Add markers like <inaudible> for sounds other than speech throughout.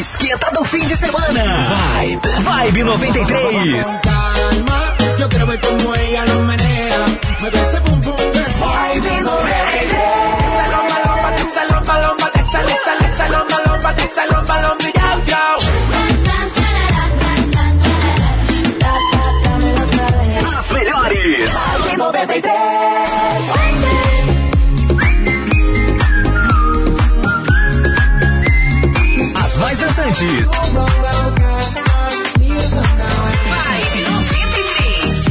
esquenta do fim de semana. Vibe, Vibe 93. calma. Yo ver que Vibe 93. Salomba, lomba, te salomba, lomba, te sale, sale, salomba, lomba, te salomba, lomba, yao, yao. 93. As mais dançantes. Vibe 93.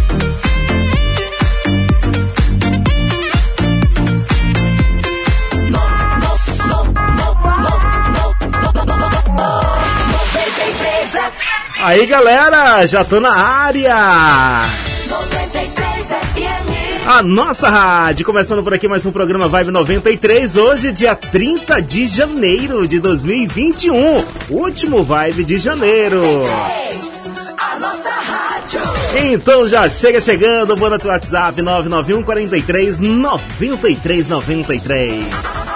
Aí galera, já tô na área! 93. A nossa rádio, começando por aqui mais um programa Vibe 93, hoje dia 30 de janeiro de 2021, último Vibe de janeiro. A nossa rádio. Então já chega chegando, bora no WhatsApp 991 43 93 93.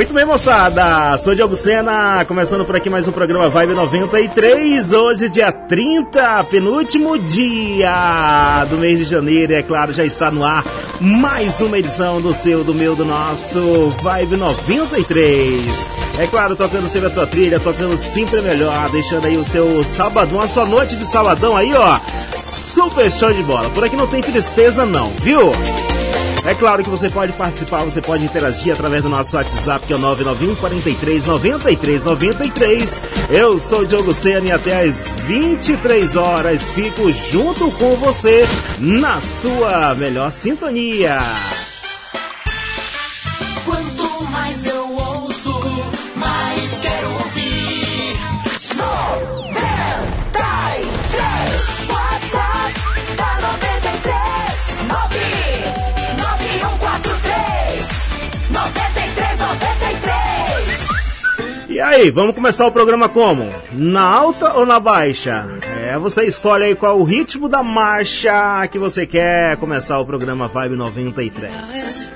Muito bem, moçada. Sou Diogo Sena, começando por aqui mais um programa Vibe 93. Hoje, dia 30, penúltimo dia do mês de janeiro. E, é claro, já está no ar mais uma edição do seu, do meu, do nosso Vibe 93. É claro, tocando sempre a tua trilha, tocando sempre melhor, deixando aí o seu sabadão, a sua noite de sabadão aí, ó. Super show de bola. Por aqui não tem tristeza, não, viu? É claro que você pode participar, você pode interagir através do nosso WhatsApp, que é o 991 43 93 93. Eu sou o Diogo Sena e até às 23 horas fico junto com você na sua melhor sintonia. E aí, vamos começar o programa como? Na alta ou na baixa? É, você escolhe aí qual o ritmo da marcha que você quer começar o programa Vibe 93.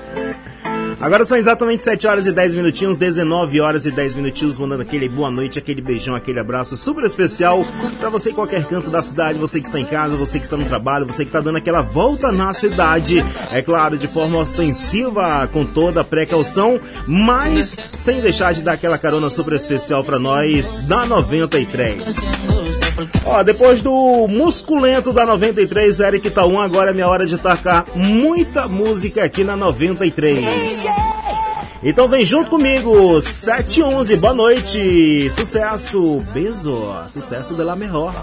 Agora são exatamente 7 horas e 10 minutinhos, 19 horas e 10 minutinhos, mandando aquele boa noite, aquele beijão, aquele abraço super especial para você em qualquer canto da cidade, você que está em casa, você que está no trabalho, você que está dando aquela volta na cidade, é claro, de forma ostensiva, com toda a precaução, mas sem deixar de dar aquela carona super especial para nós da 93. Ó, depois do musculento da 93, Eric Taum, agora é minha hora de tacar muita música aqui na 93. Então vem junto comigo, 711, boa noite, sucesso, beijo, sucesso de la mejor.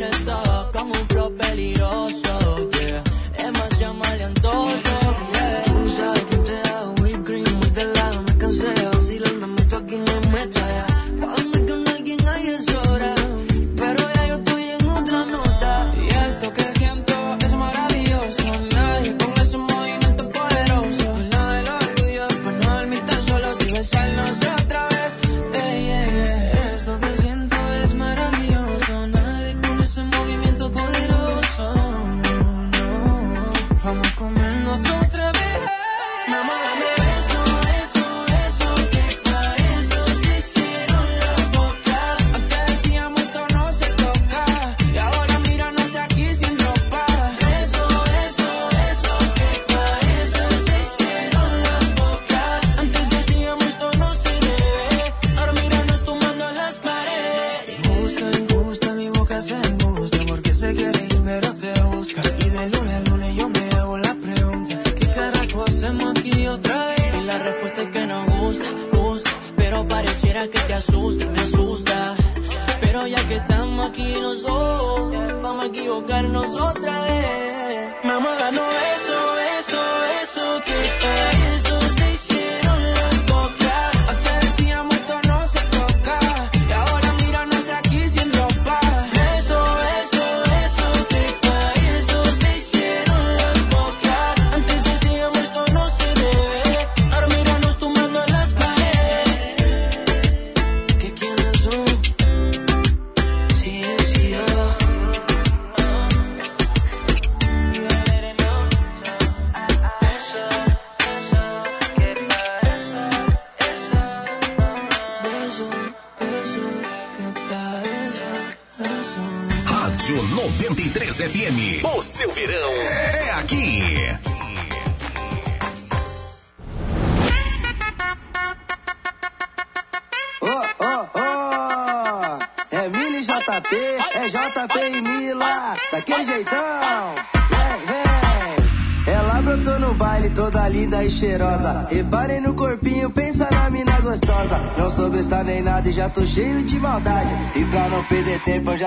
neta, con un flow peligroso.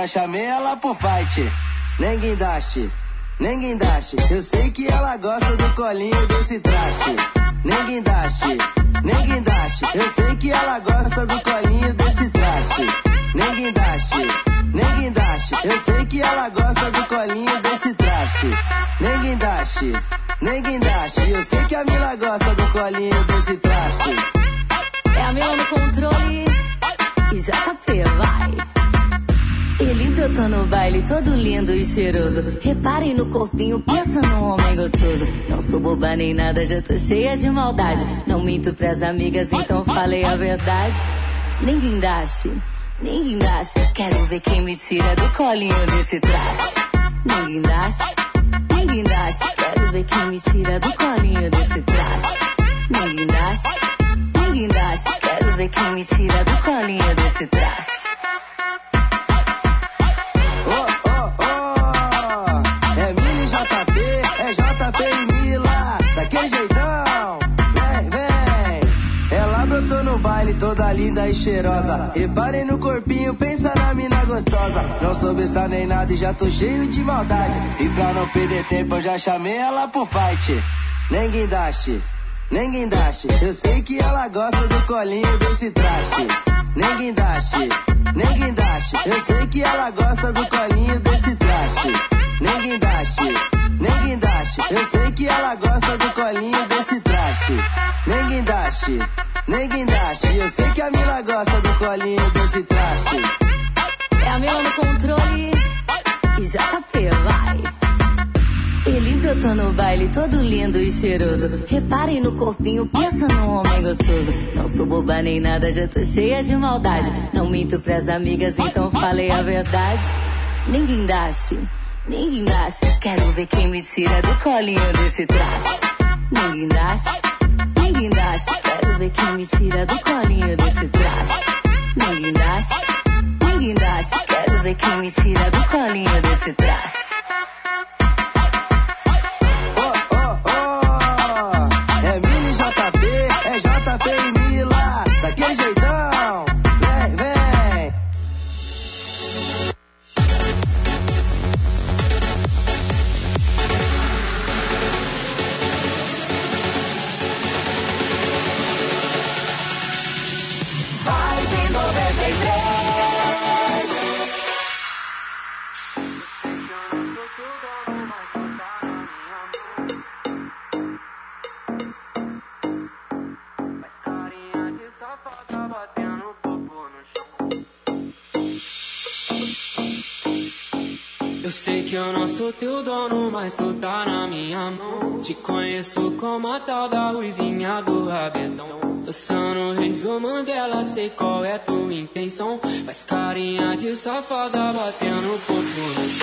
Chamei ela pro fight. Nem guindaste, nem guindaste. Eu sei que ela gosta do colinho desse traste. Nem guindaste, nem guindaste. Eu sei que ela gosta do colinho desse traste. Nem guindaste, nem guindaste. Eu sei que ela gosta baile todo lindo e cheiroso. Reparem no corpinho, pensa num homem gostoso. Não sou boba nem nada, já tô cheia de maldade. Não minto pras amigas, então falei a verdade. Nem guindaste, nem guindaste. Quero ver quem me tira do colinho desse traste. Nem guindaste, nem guindaste. Quero ver quem me tira do colinho desse traste. Nem guindaste, nem guindaste. Quero ver quem me tira do colinho desse traste. Linda e cheirosa. Reparem no corpinho, pensa na mina gostosa. Não soube estar nem nada e já tô cheio de maldade. E pra não perder tempo, eu já chamei ela pro fight. Nem guindaste, nem guindaste. Eu sei que ela gosta do colinho desse traste. Nem guindaste, nem guindaste. Eu sei que ela gosta do colinho desse traste. Nem guindaste, nem guindaste. Eu sei que ela gosta do colinho desse traste. Nem guindaste, nem guindaste. Eu sei que a Mila gosta do colinho desse traste. É a Mila no controle e JP, vai. Ele brotou no baile todo lindo e cheiroso. Reparem no corpinho, pensa num homem gostoso. Não sou boba nem nada, já tô cheia de maldade. Não minto pras amigas, então falei a verdade. Nem guindaste, nem guindaste. Quero ver quem me tira do colinho desse traste. Nem guindaste, guindaste. Quero ver quem me tira do colinho desse traste. Nem guindaste, nem guindaste. Quero ver quem me tira do colinho desse traste. Sei que eu não sou teu dono, mas tu tá na minha mão. Te conheço como a tal da ruivinha do rabetão. Dançando Review Mandela, sei qual é tua intenção. Faz carinha de safada, batendo popo no chão.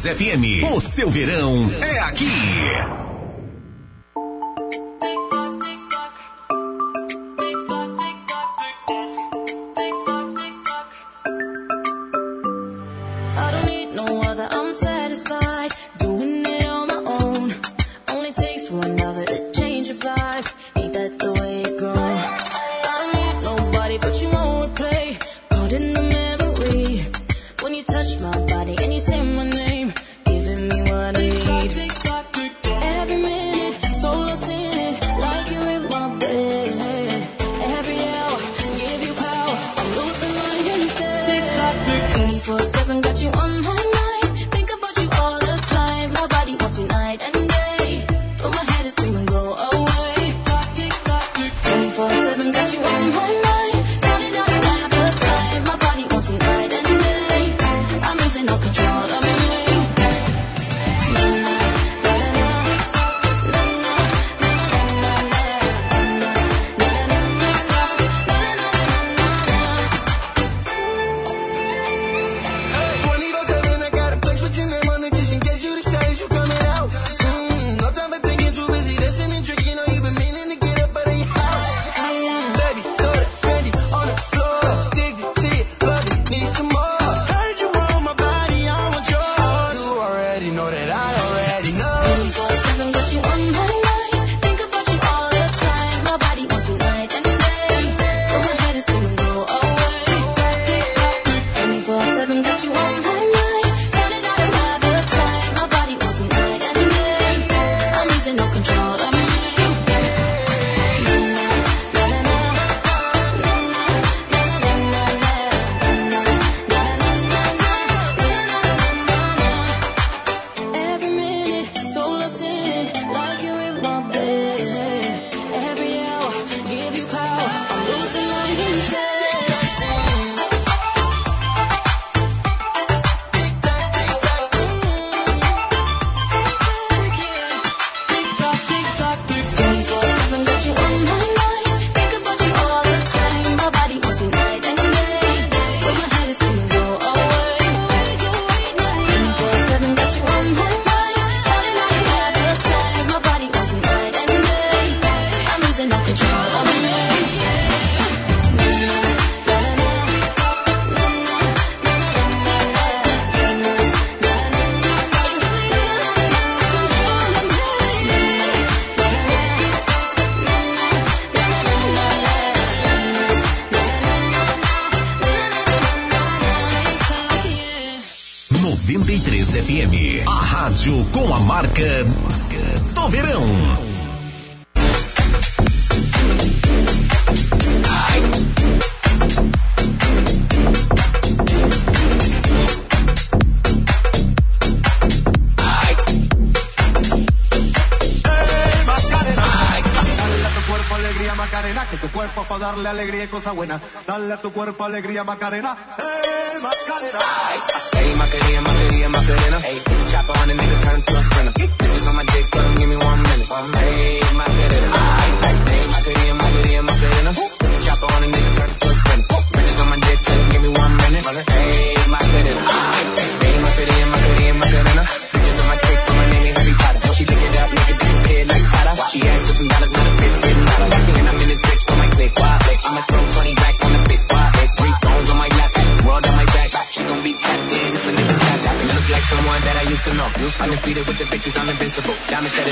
93 FM. O seu verão é alegría y cosa buena. Dale a tu cuerpo alegría, Macarena. ¡Eh, Macarena! Hey, Macarena, Macarena, Macarena. Hey, chopper on a nigga, turn to a sprinter.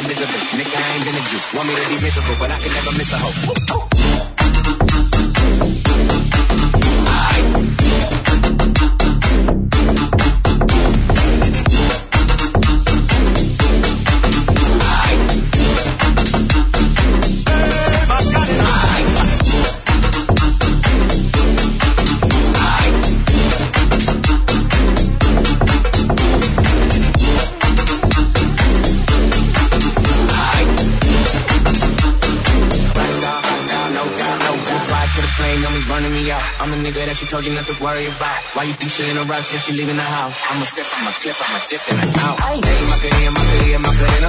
Said. Nigga, I ain't been a Jew. Want me to be miserable, but I can never miss a hoe. Told you not to worry about. Why you think she in a rush when she leaving the house? I'm a sip, I'm a clip, I'm a dip, and I'm out. Hey, Macarena, Macarena, Macarena.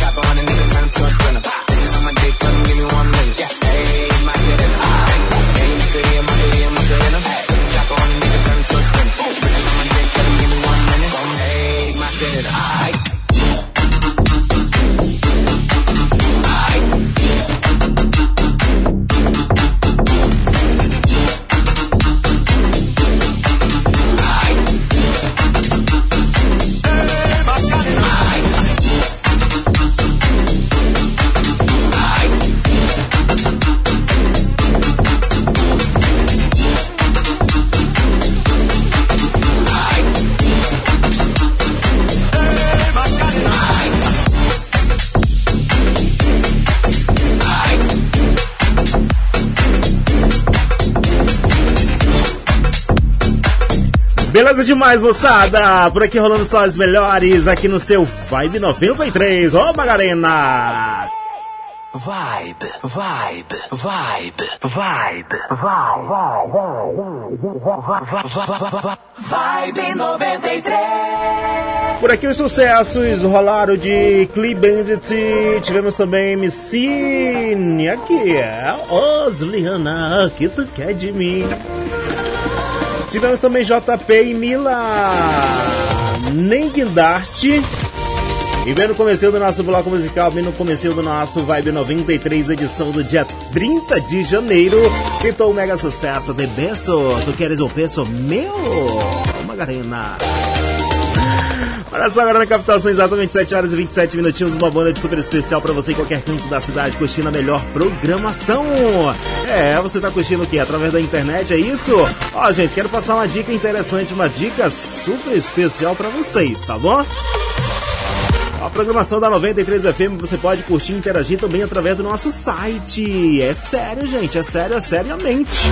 Chopper on a nigga, turn him to a sprinter. Bitches on my dick, tell him give me one minute. Yeah, hey, Macarena. Hey, Macarena, Macarena, Macarena. Chopper on a nigga, turn him to a sprinter. Bitches on my dick, tell him give me one minute. Hey, Macarena. Aight. Beleza demais, moçada! Por aqui rolando só as melhores aqui no seu Vibe 93. Ô, Magarena! Vibe, vibe, vibe, vibe, Vibe 93. Por aqui os sucessos rolaram de Clee Bandit. Tivemos também MC aqui. é Osliana, que tu quer de mim? Tivemos também JP e Mila Nenguindarte. E bem no começo do nosso bloco musical, bem no começo do nosso Vibe 93, edição do dia 30 de janeiro, pintou o mega sucesso de Beso. Tu queres um peso meu? Magarena. Olha só, agora na capital são exatamente 7 horas e 27 minutinhos. Uma banda de super especial pra você em qualquer canto da cidade, curtindo a melhor programação. É, você tá curtindo o quê? Através da internet, é isso? Ó, gente, quero passar uma dica interessante, uma dica super especial pra vocês, tá bom? A programação da 93 FM você pode curtir e interagir também através do nosso site. É sério, gente, é sério, é seriamente.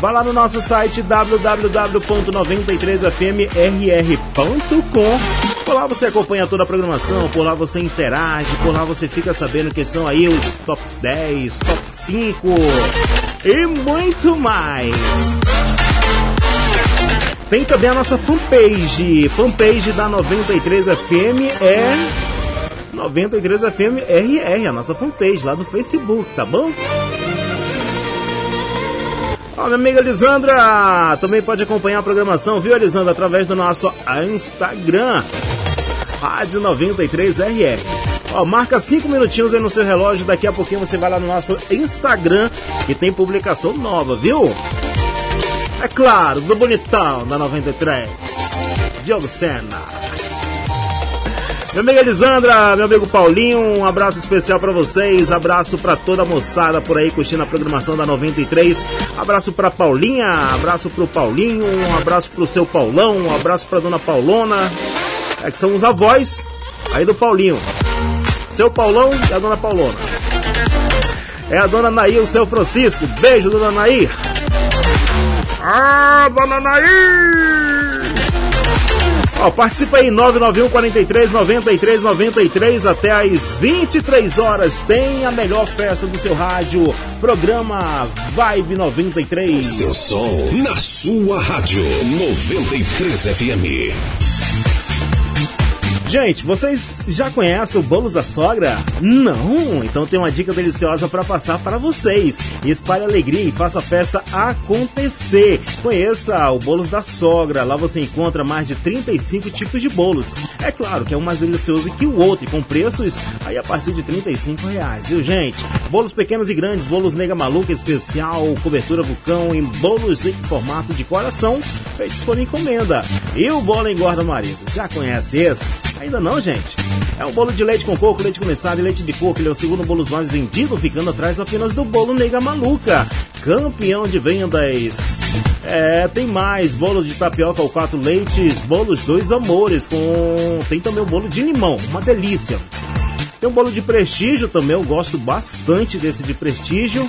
Vá lá no nosso site www.93fmrr.com. Por lá você acompanha toda a programação, por lá você interage, por lá você fica sabendo que são aí os top 10, top 5 e muito mais. Tem também a nossa fanpage. Fanpage da 93FM é 93FM RR, a nossa fanpage lá do Facebook, tá bom? Ó, minha amiga Lisandra também pode acompanhar a programação, viu, Lisandra? Através do nosso Instagram, Rádio 93RR. Ó, marca 5 minutinhos aí no seu relógio, daqui a pouquinho você vai lá no nosso Instagram que tem publicação nova, viu? É claro, do bonitão da 93. Diogo Sena. Minha amiga Elisandra, meu amigo Paulinho, um abraço especial pra vocês, abraço pra toda a moçada por aí curtindo a programação da 93. Abraço pra Paulinha, abraço pro Paulinho, um abraço pro seu Paulão, um abraço pra dona Paulona. É que são os avós aí do Paulinho. Seu Paulão e a dona Paulona. É a dona Nair, o seu Francisco. Beijo, dona Nair. Ah, dona Nair! Ó, participa aí, 991 43 93 93 até às 23 horas. Tem a melhor festa do seu rádio. Programa Vibe 93. Seu som na sua rádio 93 FM. Gente, vocês já conhecem o Bolos da Sogra? Não? Então tem uma dica deliciosa para passar para vocês. Espalhe alegria e faça a festa acontecer. Conheça o Bolos da Sogra. Lá você encontra mais de 35 tipos de bolos. É claro que é um mais delicioso que o outro e com preços aí a partir de 35 reais, viu gente? Bolos pequenos e grandes, bolos nega maluca especial, cobertura vulcão em bolos em formato de coração, feitos por encomenda. E o bolo engorda marido. Já conhece esse? Ainda não, gente? É um bolo de leite com coco, leite condensado e leite de coco. Ele é o segundo bolo mais vendido, ficando atrás apenas do bolo Nega Maluca, campeão de vendas. É, tem mais bolo de tapioca ou quatro leites, bolos dois amores, com tem também o bolo de limão, uma delícia. Tem um bolo de prestígio também, eu gosto bastante desse de prestígio.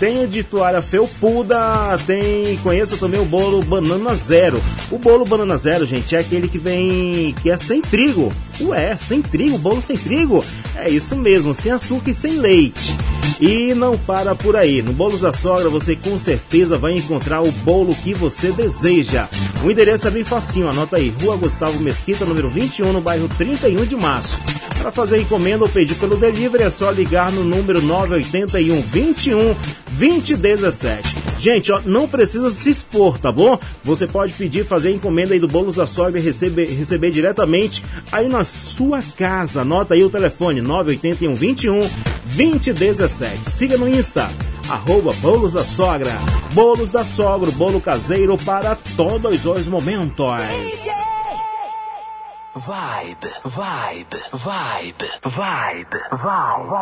Tem toalha felpuda, tem. Conheça também o bolo banana zero. O bolo banana zero, gente, é aquele que vem. que é sem trigo. Ué, sem trigo, bolo sem trigo. É isso mesmo, sem açúcar e sem leite. E não para por aí. No Bolos da Sogra você com certeza vai encontrar o bolo que você deseja. O endereço é bem facinho, anota aí. Rua Gustavo Mesquita, número 21, no bairro 31 de março. Para fazer encomenda ou pedir pelo delivery é só ligar no número 981 21 2017. Gente, ó, não precisa se expor, tá bom? Você pode pedir, fazer encomenda aí do Bolos da Sogra e receber, receber diretamente aí na sua casa. Anota aí o telefone 981 21 2017. Siga no Insta, arroba Bolos da Sogra. Bolos da Sogra, bolo caseiro para todos os momentos. Vibe, vibe, vibe, vibe, vibe,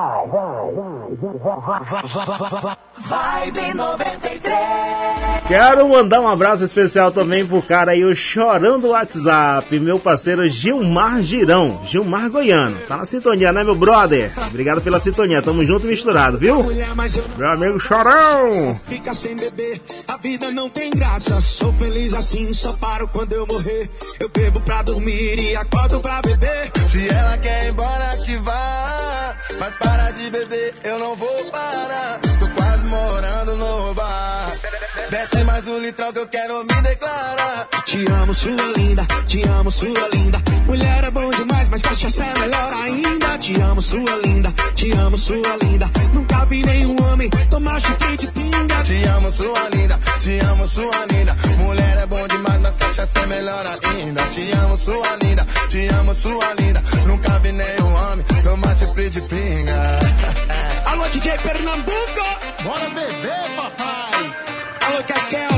Vibe 93. Quero mandar um abraço especial também pro cara aí, o Chorão do WhatsApp, meu parceiro Gilmar Girão, Gilmar Goiano. Tá na sintonia, né, meu brother? Obrigado pela sintonia, tamo junto e misturado, viu? Meu amigo Chorão! Fica sem beber, a vida não tem graça. Sou feliz assim, só paro quando eu morrer. Eu bebo pra dormir e acordo pra beber. Se ela quer ir embora, que vá. Mas para de beber, eu não vou parar. Tô quase morando no bar. Desce mais um litrão que eu quero me declarar. Te amo, sua linda, te amo, sua linda. Mulher é bom demais, mas cachaça é melhor ainda. Te amo, sua linda, te amo, sua linda. Nunca vi nenhum homem tomar chifre de pinga. Te amo, sua linda, te amo, sua linda. Mulher é bom demais, mas cachaça é melhor ainda. Te amo, sua linda, te amo, sua linda. Nunca vi nenhum homem tomar chifre de pinga. <laughs> Alô, DJ Pernambuco! Bora beber, papai! Alô, Cacau!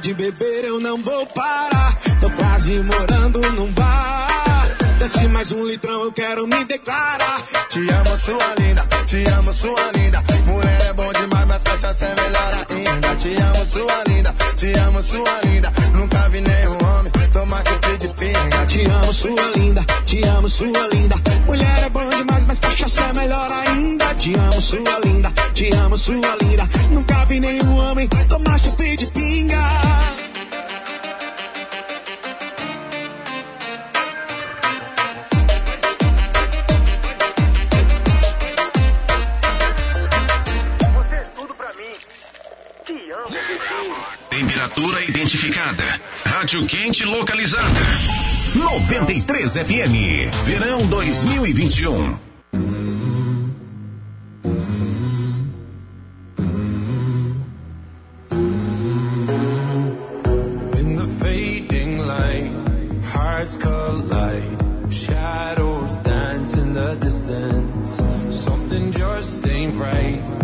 De beber, eu não vou parar. Tô quase morando num bar. Desce mais um litrão, eu quero me declarar. Te amo, sua linda, te amo, sua linda. Mulher é bom demais, mas cachaça é melhor ainda. Te amo, sua linda, te amo, sua linda. Nunca vi nenhum homem tomar chifre de pinga. Te amo, sua linda, te amo, sua linda. Mulher é bom demais, mas cachaça é melhor ainda. Te amo, sua linda, te amo, sua linda. Nunca vi nenhum homem tomar chifre de pinga. Temperatura identificada. Rádio quente localizada. 93 FM. Verão 2021. In the fading light, hearts collide. Shadows dance in the distance. Something just ain't right.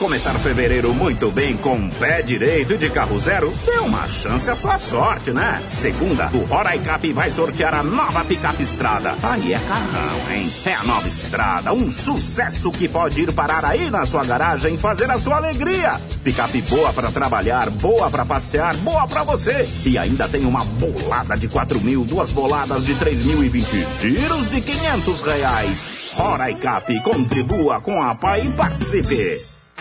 começar fevereiro muito bem com pé direito e de carro zero, dê uma chance à sua sorte, né? Segunda, o Roraicap vai sortear a nova picape estrada. Aí é carrão, hein? É a nova estrada, um sucesso que pode ir parar aí na sua garagem e fazer a sua alegria. Picape boa para trabalhar, boa para passear, boa para você. E ainda tem uma bolada de 4 mil, duas boladas de 3 mil e 20 giros de 500 reais. Roraicap, contribua com a PAI e participe.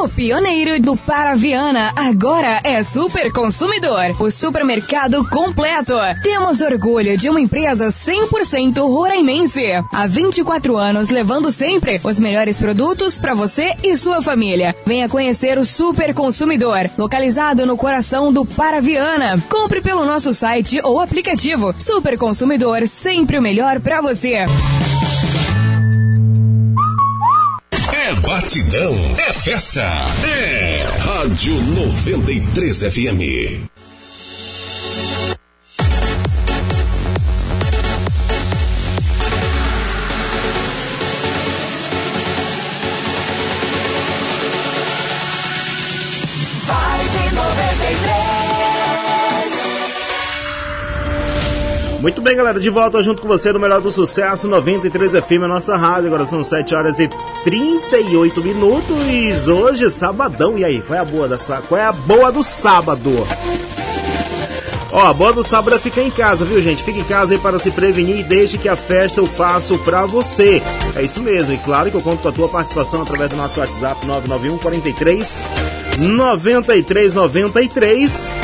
O pioneiro do Paraviana agora é Super Consumidor, o supermercado completo. Temos orgulho de uma empresa 100% roraimense. Há 24 anos levando sempre os melhores produtos para você e sua família. Venha conhecer o Super Consumidor, localizado no coração do Paraviana. Compre pelo nosso site ou aplicativo. Super Consumidor, sempre o melhor para você. É batidão, é festa, é Rádio 93 FM. Muito bem, galera, de volta junto com você no Melhor do Sucesso 93 FM, a nossa rádio. Agora são 7 horas e 38 minutos. Hoje, sabadão. E aí, qual é a boa, da, sa- qual é a boa do sábado? Ó, a boa do sábado é ficar em casa, viu, gente? Fica em casa aí para se prevenir e deixe que a festa eu faço pra você. É isso mesmo, e claro que eu conto com a tua participação através do nosso WhatsApp 991 43 93 93.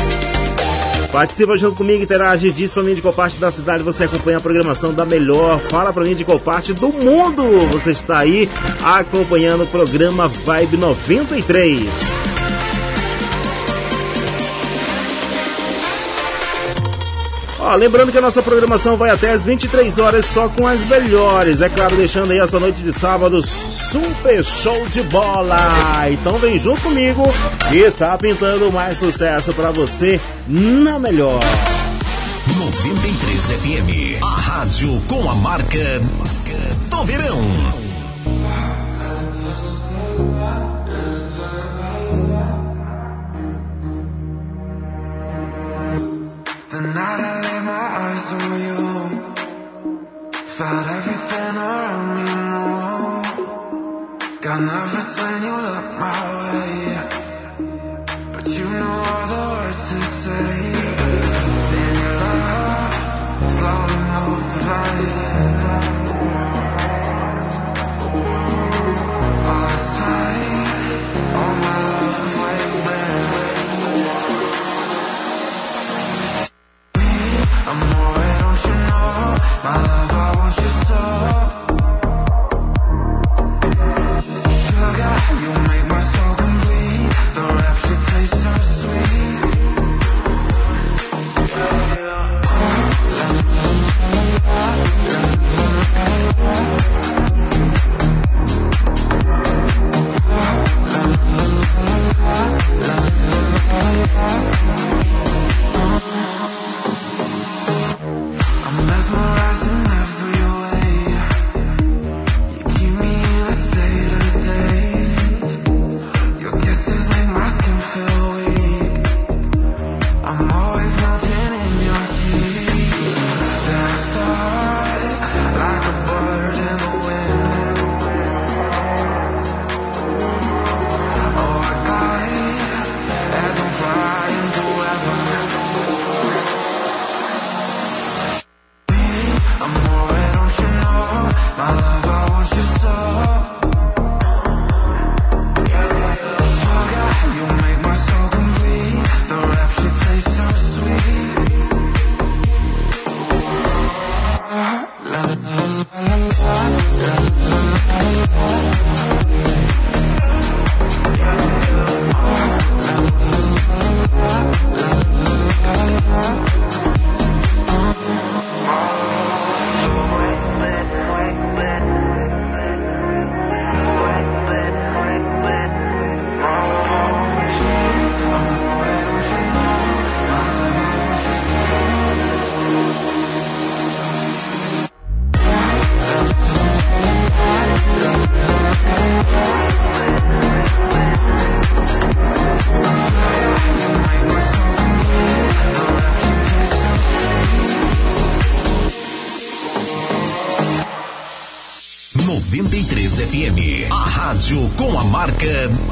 Participa junto comigo, interage, diz pra mim de qual parte da cidade você acompanha a programação da melhor. Fala pra mim de qual parte do mundo você está aí acompanhando o programa Vibe 93. Ó, lembrando que a nossa programação vai até as 23 horas só com as melhores. É claro, deixando aí essa noite de sábado super show de bola. Então vem junto comigo e tá pintando mais sucesso para você na melhor. 93 FM, a rádio com a marca do verão. Night I laid my eyes on you, felt everything around me move. Got nervous when I love you. Marca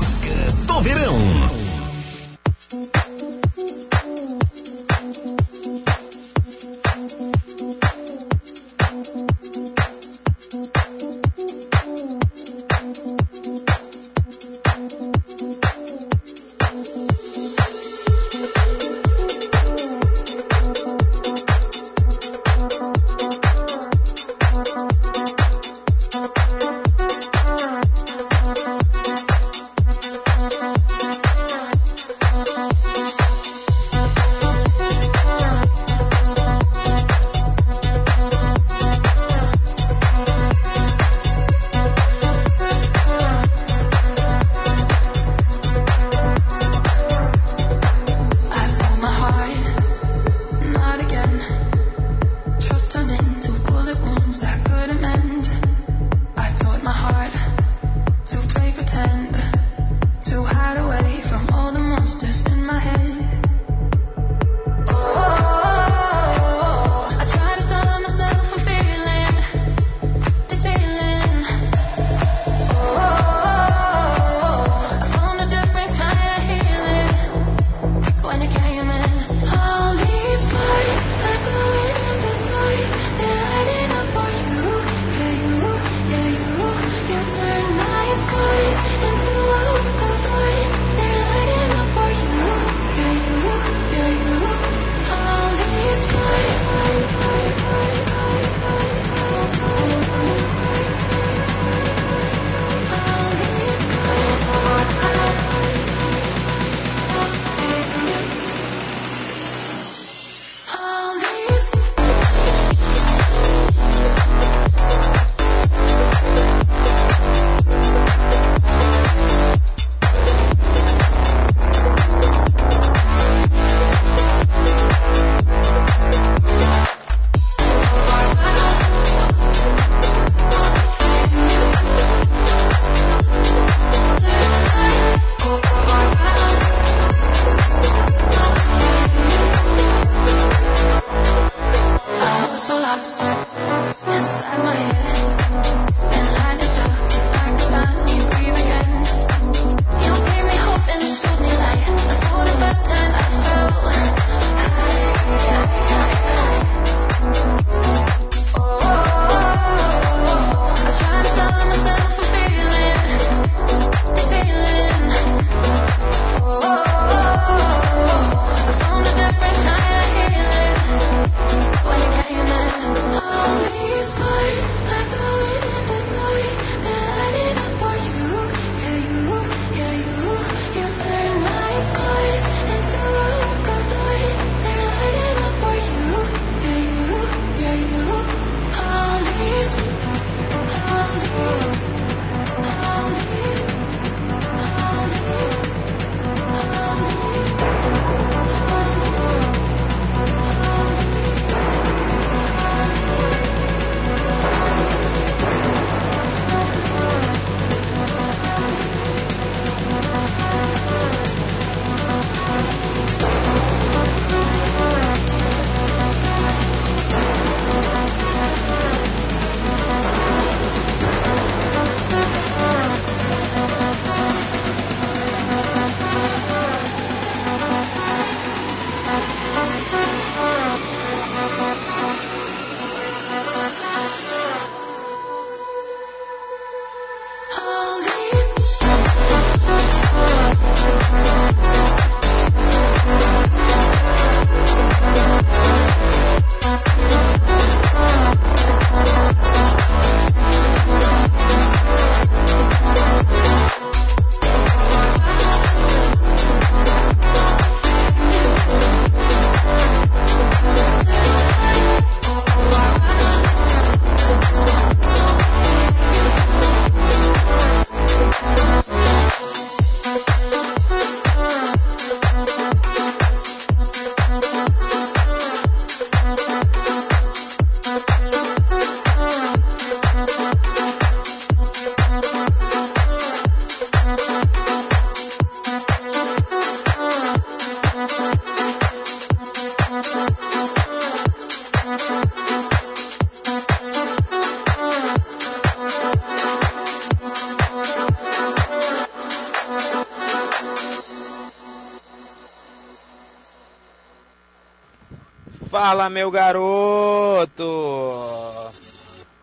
Fala, meu garoto!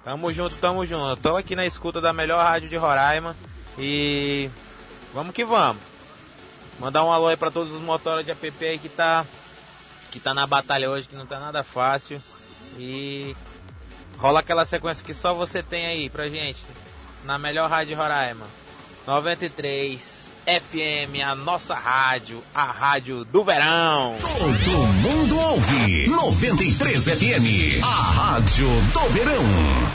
Tamo junto, tamo junto. Tô aqui na escuta da melhor rádio de Roraima e vamos que vamos. Mandar um alô aí pra todos os motoras de app aí que tá, que tá na batalha hoje, que não tá nada fácil. E rola aquela sequência que só você tem aí pra gente, na melhor rádio de Roraima. 93 FM, a nossa rádio, a rádio do verão. Todo mundo ouve 93 FM, a rádio do verão.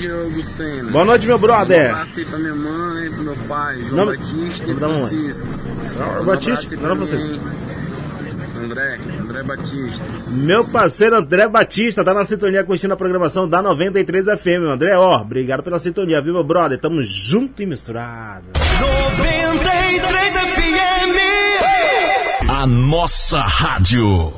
Noite, Diogo Sena. Boa noite, meu brother. Um abraço aí pra minha mãe, pro meu pai, João Nome- Batista e nome. Francisco. Senhor Um Batista, não era Francisco. mim. André, André Batista. Meu parceiro André Batista tá na sintonia curtindo a programação da 93 FM. André, ó, obrigado pela sintonia, viu, meu brother? Tamo junto e misturado. 93 FM. A nossa rádio.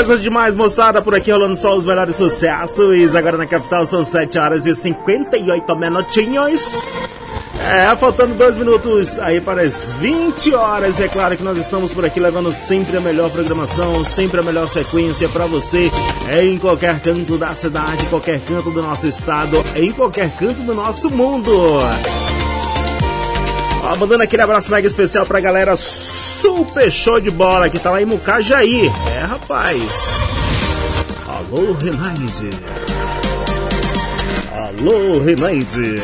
Beleza demais, moçada? Por aqui rolando só os melhores sucessos. Agora na capital são 7 horas e 58 minutinhos. É, faltando dois minutos aí para as 20 horas. É claro que nós estamos por aqui levando sempre a melhor programação, sempre a melhor sequência para você em qualquer canto da cidade, qualquer canto do nosso estado, em qualquer canto do nosso mundo. Ó, mandando aquele abraço mega especial pra galera super show de bola que tá lá em Mucajaí. Rapaz. Alô, Renaide. Alô, Renaide.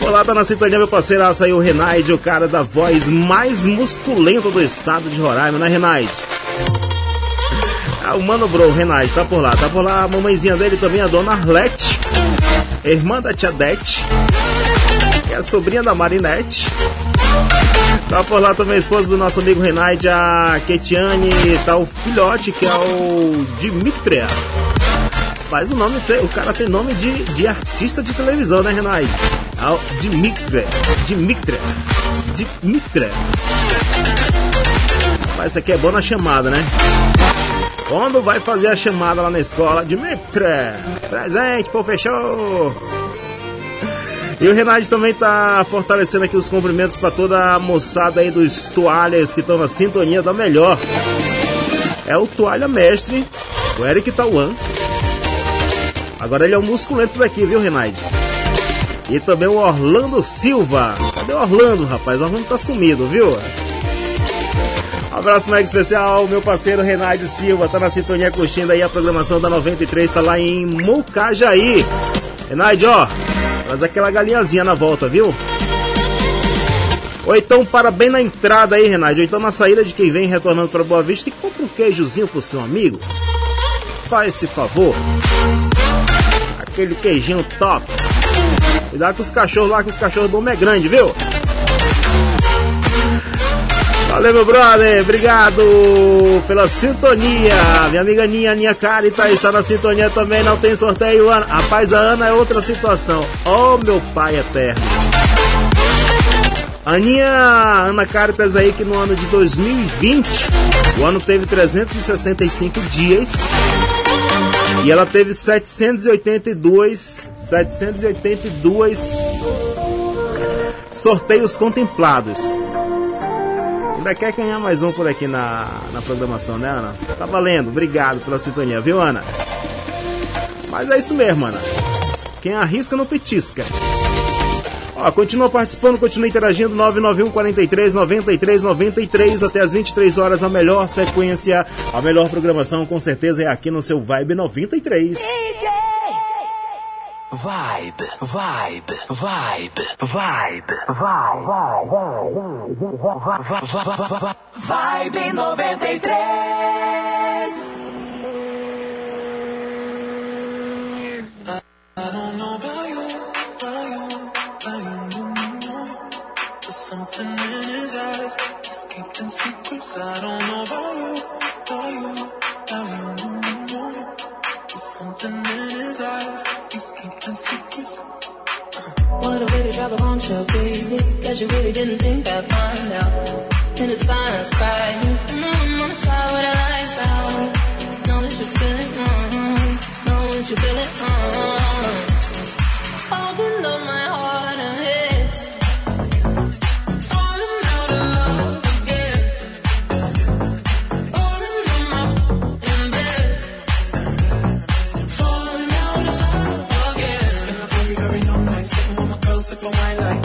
Olá, tá na sintonia, meu parceiraço aí, o Renaide, o cara da voz mais musculenta do estado de Roraima, né, Renaide? Ah, o Mano Bro, o Renaide, tá por lá. Tá por lá a mamãezinha dele também, a dona Arlete, irmã da tia Dete, é a sobrinha da Marinette. Tá por lá também a esposa do nosso amigo Renaide, a Ketiane, tá o filhote, que é o Dimitria. Faz o nome, o cara tem nome de, de artista de televisão, né, Renaide? ao Dimitri. Dimitri. Dimitri. Mas isso aqui é bom na chamada, né? Quando vai fazer a chamada lá na escola, Dimitri, presente, pô, fechou. E o Renato também tá fortalecendo aqui os cumprimentos para toda a moçada aí dos toalhas que estão na sintonia da melhor. É o toalha mestre, o Eric Tauan. Agora ele é o musculento daqui, viu, Renato? E também o Orlando Silva. Cadê o Orlando, rapaz? O Orlando tá sumido, viu? Um abraço mega especial, meu parceiro Renato Silva. Tá na sintonia curtindo aí a programação da 93, tá lá em Mucajaí. Renato, ó, faz aquela galinhazinha na volta, viu? Ou então para bem na entrada aí, Renato. Ou então na saída de quem vem retornando para Boa Vista e compra um queijozinho pro seu amigo. Faz esse favor. Aquele queijinho top. Cuidado com os cachorros lá, que os cachorros do homem é grande, viu? Valeu, meu brother. Obrigado pela sintonia. Minha amiga Ninha, Ninha Cari tá está na sintonia também. Não tem sorteio, Ana. Rapaz, a Ana é outra situação. Oh, meu pai eterno. Aninha Ana Caritas aí que no ano de 2020, o ano teve 365 dias. E ela teve 782, 782 sorteios contemplados. Ainda quer ganhar mais um por aqui na, na programação, né, Ana? Tá valendo, obrigado pela sintonia, viu, Ana? Mas é isso mesmo, Ana. Quem arrisca não petisca. Ó, continua participando, continua interagindo 991 43 93 93 até as 23 horas. A melhor sequência, a melhor programação com certeza é aqui no seu Vibe 93. Vibe, vibe, vibe, vibe, vibe, vibe 93. I don't know. I don't know about you, about you, about you. There's something in his eyes, he's keeping secrets. What a way to drop a bombshell, baby. Guess you really didn't think I'd find out. In the silence, cry. No, I'm on the side where the lights out. Know that you feel it, uh-huh. Know that you feel it, uh-huh. With my girl,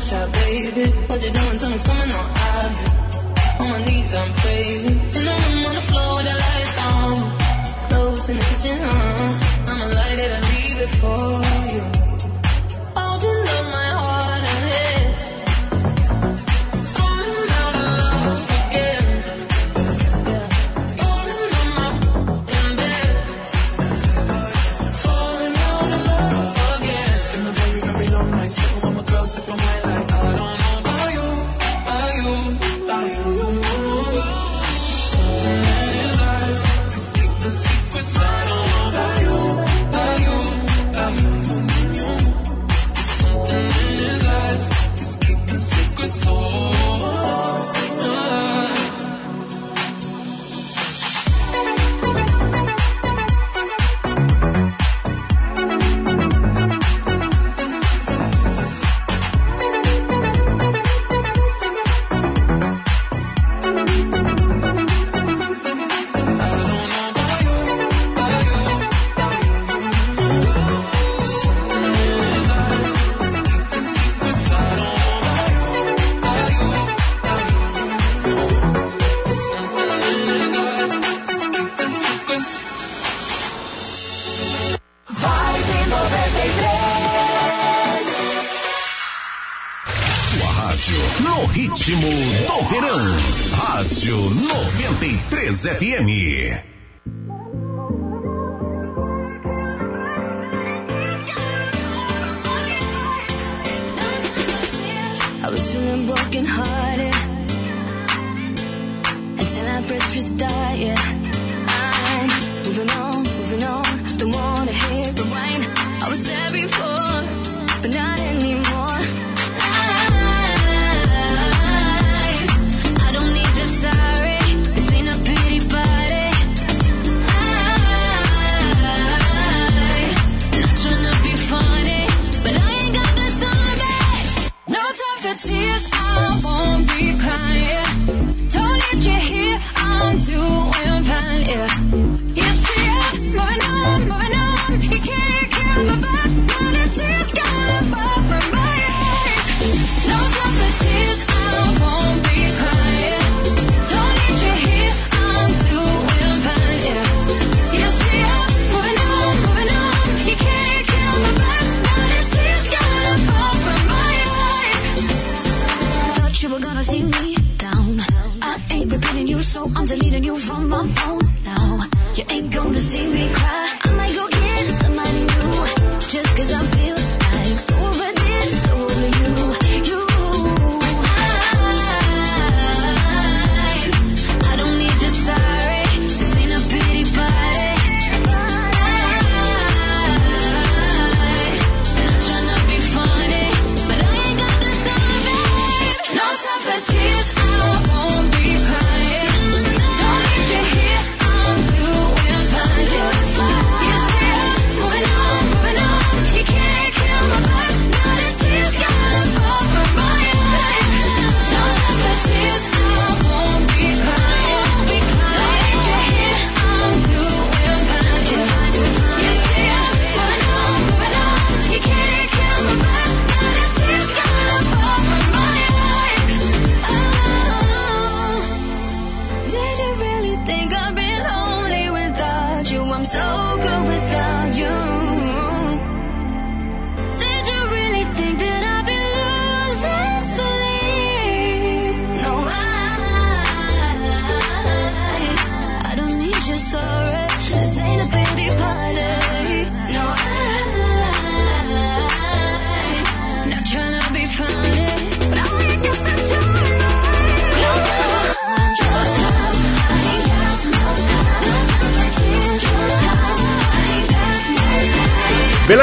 long shot, baby. What you doing? Tell me, coming on out. On my knees, I'm praying. In the room on the floor with the lights on. Clothes in the kitchen, uh. I'ma light it and leave it for you.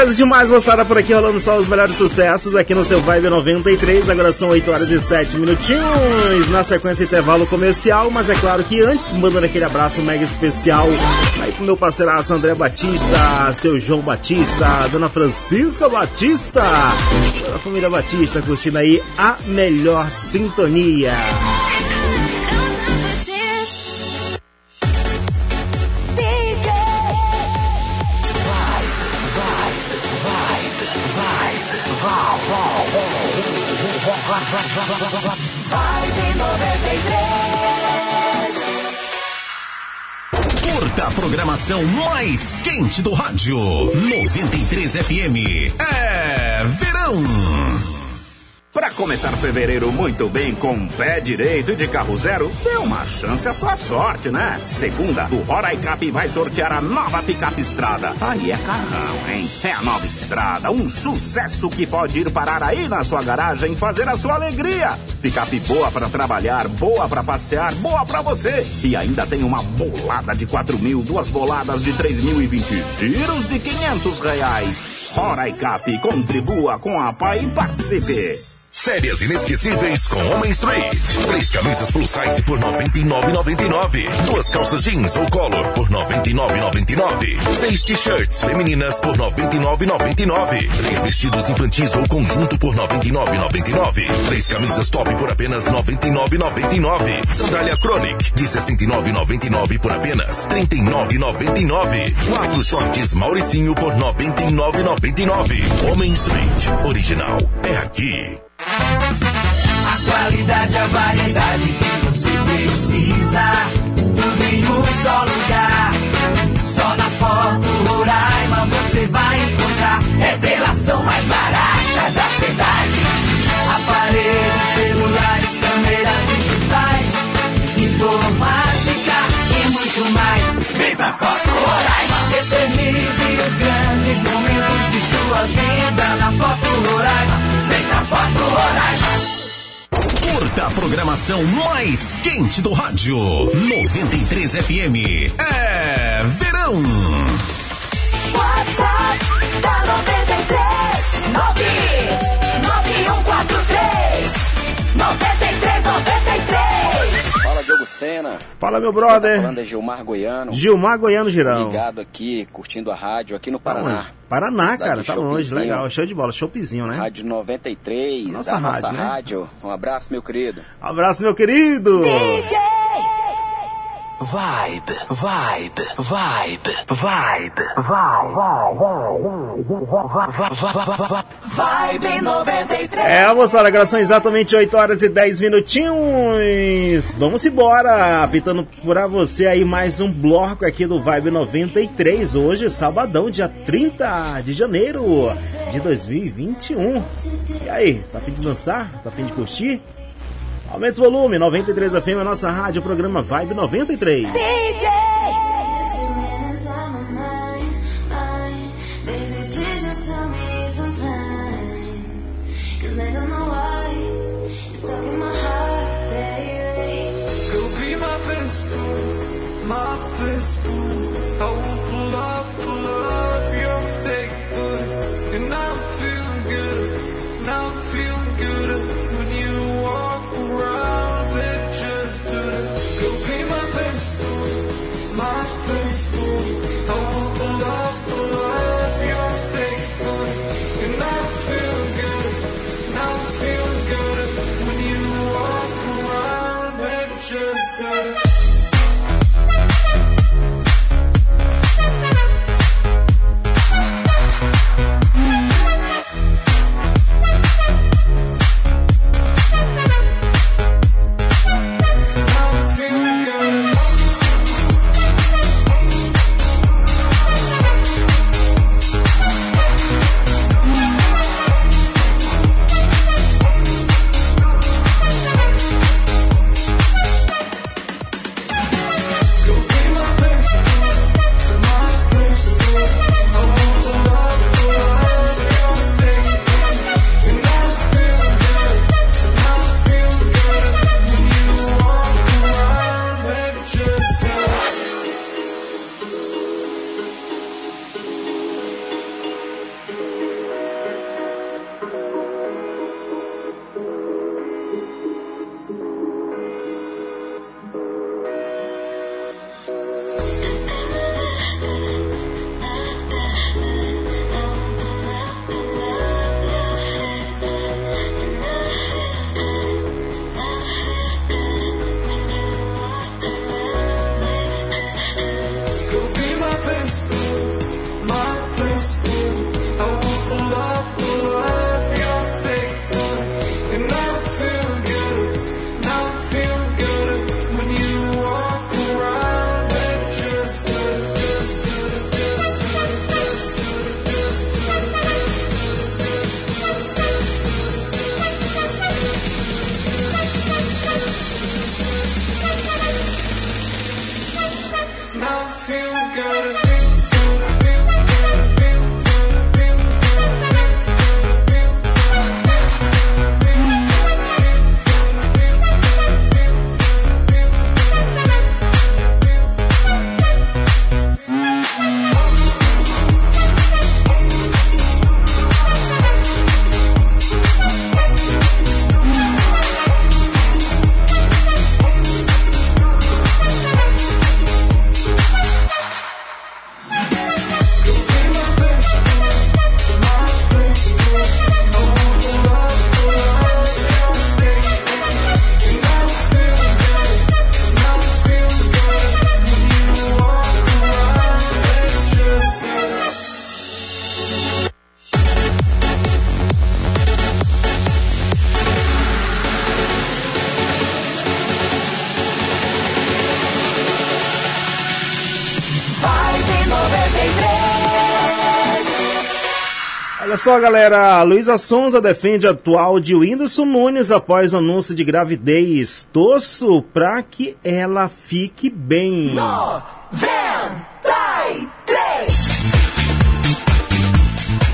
Beleza demais, moçada, por aqui rolando só os melhores sucessos aqui no seu Vibe 93. Agora são 8 horas e 7 minutinhos. Na sequência, intervalo comercial. Mas é claro que antes, mandando aquele abraço mega especial aí pro meu parceiraço André Batista, seu João Batista, dona Francisca Batista, a família Batista curtindo aí a melhor sintonia. Quente do rádio. 93 FM. É verão. Começar fevereiro muito bem com pé direito de carro zero, dê uma chance à sua sorte, né? Segunda, o Roraicap vai sortear a nova picape estrada. Aí é carrão, hein? É a nova estrada, um sucesso que pode ir parar aí na sua garagem e fazer a sua alegria. Picape boa para trabalhar, boa para passear, boa para você. E ainda tem uma bolada de 4 mil, duas boladas de 3 mil e 20 giros de 500 reais. Roraicap, contribua com a PAI e participe. Férias inesquecíveis com Homem Street. Três camisas plus size por 99,99. Duas calças jeans ou color por 99,99. Seis t-shirts femininas por 99,99. Três vestidos infantis ou conjunto por 99,99. Três camisas top por apenas 99,99. Sandália Chronic de 69,99 por apenas 39,99. Quatro shorts Mauricinho por 99,99. Homem Street. Original é aqui. A qualidade, a variedade que você precisa. Tudo em um só lugar. Só na Foto Roraima você vai encontrar. É delação mais barata da cidade. Aparelhos, pra foto Rurais! Eternize os grandes momentos de sua vida na Foto Rurais. Vem pra Foto Rurais! Curta a programação mais quente do rádio. 93 FM. É verão. WhatsApp da 93 9 9143 93. Diogo Sena. Fala, meu Quem brother. Tá falando é Gilmar Goiano. Gilmar Goiano Girão. Ligado aqui, curtindo a rádio aqui no Tá Paraná. onde? Paraná, cara, tá longe, legal, show de bola, showzinho, né? Rádio 93, Nossa da nossa rádio, né? rádio. Um abraço, meu querido. Abraço, meu querido! Vibe, vibe, vibe, vibe, Vibe 93 É, moçada, agora são exatamente 8 horas e 10 minutinhos. Vamos embora, apitando pra você aí mais um bloco aqui do Vibe 93. Hoje, sabadão, dia 30 de janeiro de 2021. E aí, tá afim de dançar? Tá afim de curtir? Aumenta o volume, 93 FM, a nossa rádio, programa Vibe 93. Baby, só, galera, a Luísa Sonza defende atual de Whindersson Nunes após anúncio de gravidez. Torço pra que ela fique bem. 93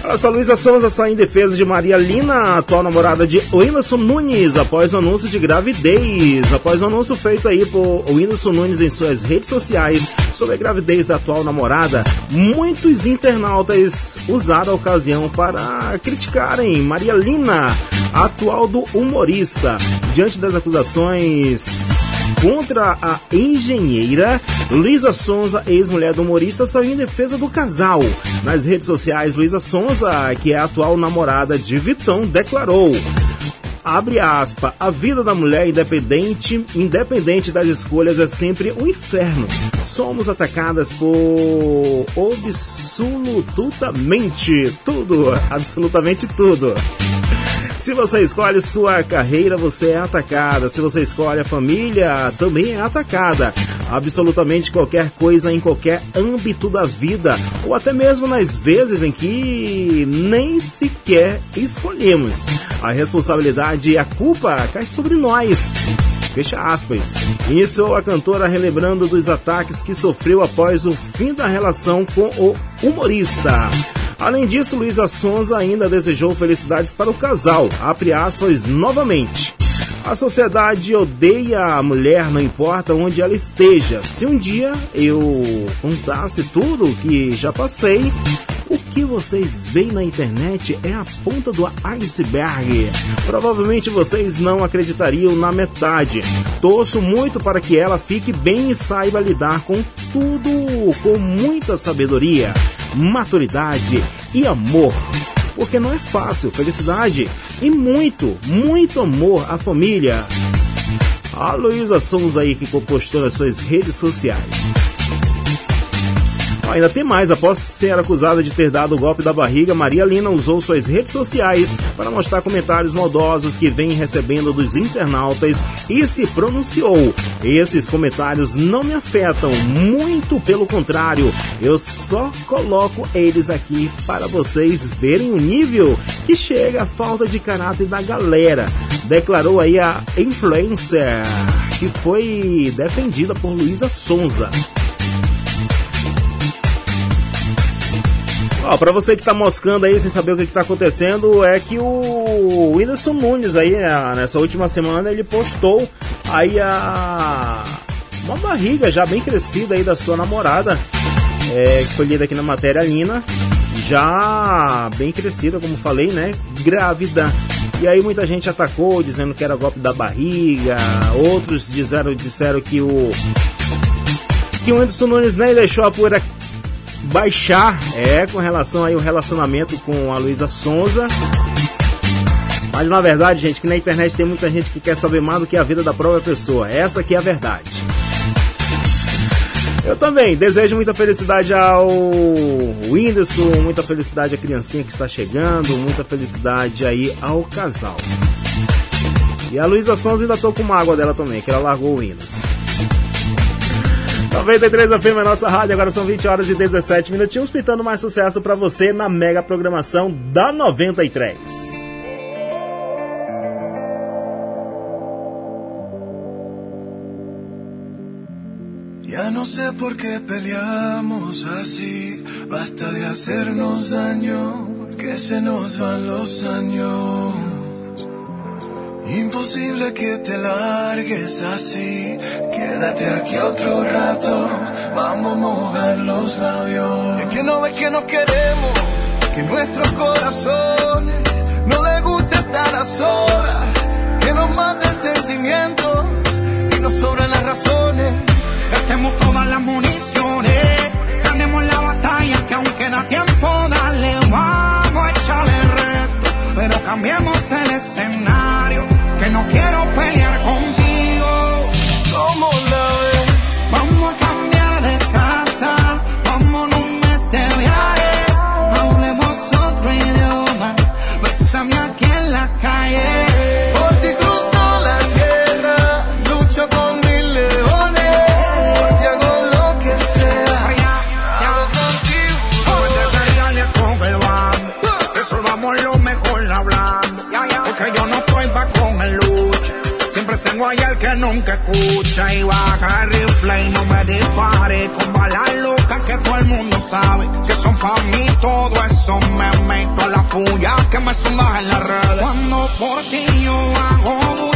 Olha só, Luísa Souza sai em defesa de Maria Lina, atual namorada de Whindersson Nunes, após o anúncio de gravidez. Após o anúncio feito aí por Whindersson Nunes em suas redes sociais sobre a gravidez da atual namorada, muitos internautas usaram a ocasião para criticarem Maria Lina, atual do humorista, diante das acusações contra a engenheira Luísa Sonza, ex-mulher do humorista, saiu em defesa do casal. Nas redes sociais, Luísa Sonza, que é a atual namorada de Vitão, declarou abre aspas, a vida da mulher independente, independente das escolhas é sempre um inferno. Somos atacadas por absolutamente tudo, absolutamente tudo. Se você escolhe sua carreira, você é atacada. Se você escolhe a família, também é atacada. Absolutamente qualquer coisa em qualquer âmbito da vida, ou até mesmo nas vezes em que nem sequer escolhemos. A responsabilidade e a culpa cai sobre nós. Fecha aspas. Iniciou a cantora relembrando dos ataques que sofreu após o fim da relação com o humorista. Além disso, Luísa Sonza ainda desejou felicidades para o casal. Abre aspas novamente. A sociedade odeia a mulher, não importa onde ela esteja. Se um dia eu contasse tudo o que já passei, o que vocês veem na internet é a ponta do iceberg. Provavelmente vocês não acreditariam na metade. Torço muito para que ela fique bem e saiba lidar com tudo com muita sabedoria, maturidade e amor. Porque não é fácil, felicidade e muito, muito amor à família. A Luísa Sons aí que postou nas suas redes sociais. Ainda tem mais, após ser acusada de ter dado o golpe da barriga, Maria Lina usou suas redes sociais para mostrar comentários maldosos que vem recebendo dos internautas e se pronunciou. Esses comentários não me afetam, muito pelo contrário, eu só coloco eles aqui para vocês verem o nível que chega a falta de caráter da galera, declarou aí a influencer, que foi defendida por Luísa Sonza. Ó, pra você que tá moscando aí sem saber o que, que tá acontecendo, é que o Whindersson Nunes aí, né, nessa última semana, ele postou aí a uma barriga já bem crescida aí da sua namorada, é, que foi lida aqui na matéria Lina, já bem crescida, como falei, né? Grávida. E aí muita gente atacou, dizendo que era golpe da barriga, outros disseram, disseram que o que o Whindersson Nunes nem deixou a poeira baixar é com relação aí ao relacionamento com a Luísa Sonza. Mas na verdade, gente, que na internet tem muita gente que quer saber mais do que a vida da própria pessoa. Essa que é a verdade. Eu também desejo muita felicidade ao Whindersson, muita felicidade à criancinha que está chegando, muita felicidade aí ao casal. E a Luísa Sonza ainda tô com mágoa dela também, que ela largou o Whindersson. 93 FM é nossa rádio, agora são 20 horas e 17 minutinhos, pitando mais sucesso para você na mega programação da 93. Ya no sé por qué peleamos así, basta de hacernos daño, que se nos van los años. Imposible que te largues así, quédate aquí otro rato, vamos a mojar los labios. Es que no ves que nos queremos, que nuestros corazones no les gusta estar a solas, que nos mata el sentimiento y nos sobran las razones. Gastemos todas las municiones, ganemos la batalla que aún queda tiempo, dale, vamos a echarle reto, pero cambiemos el escenario, quiero pelear nunca escucha y baja el rifle y no me dispare con balas locas que todo el mundo sabe que son pa' mí todo eso me meto a la puya que me sondas en las redes. Cuando por ti yo hago un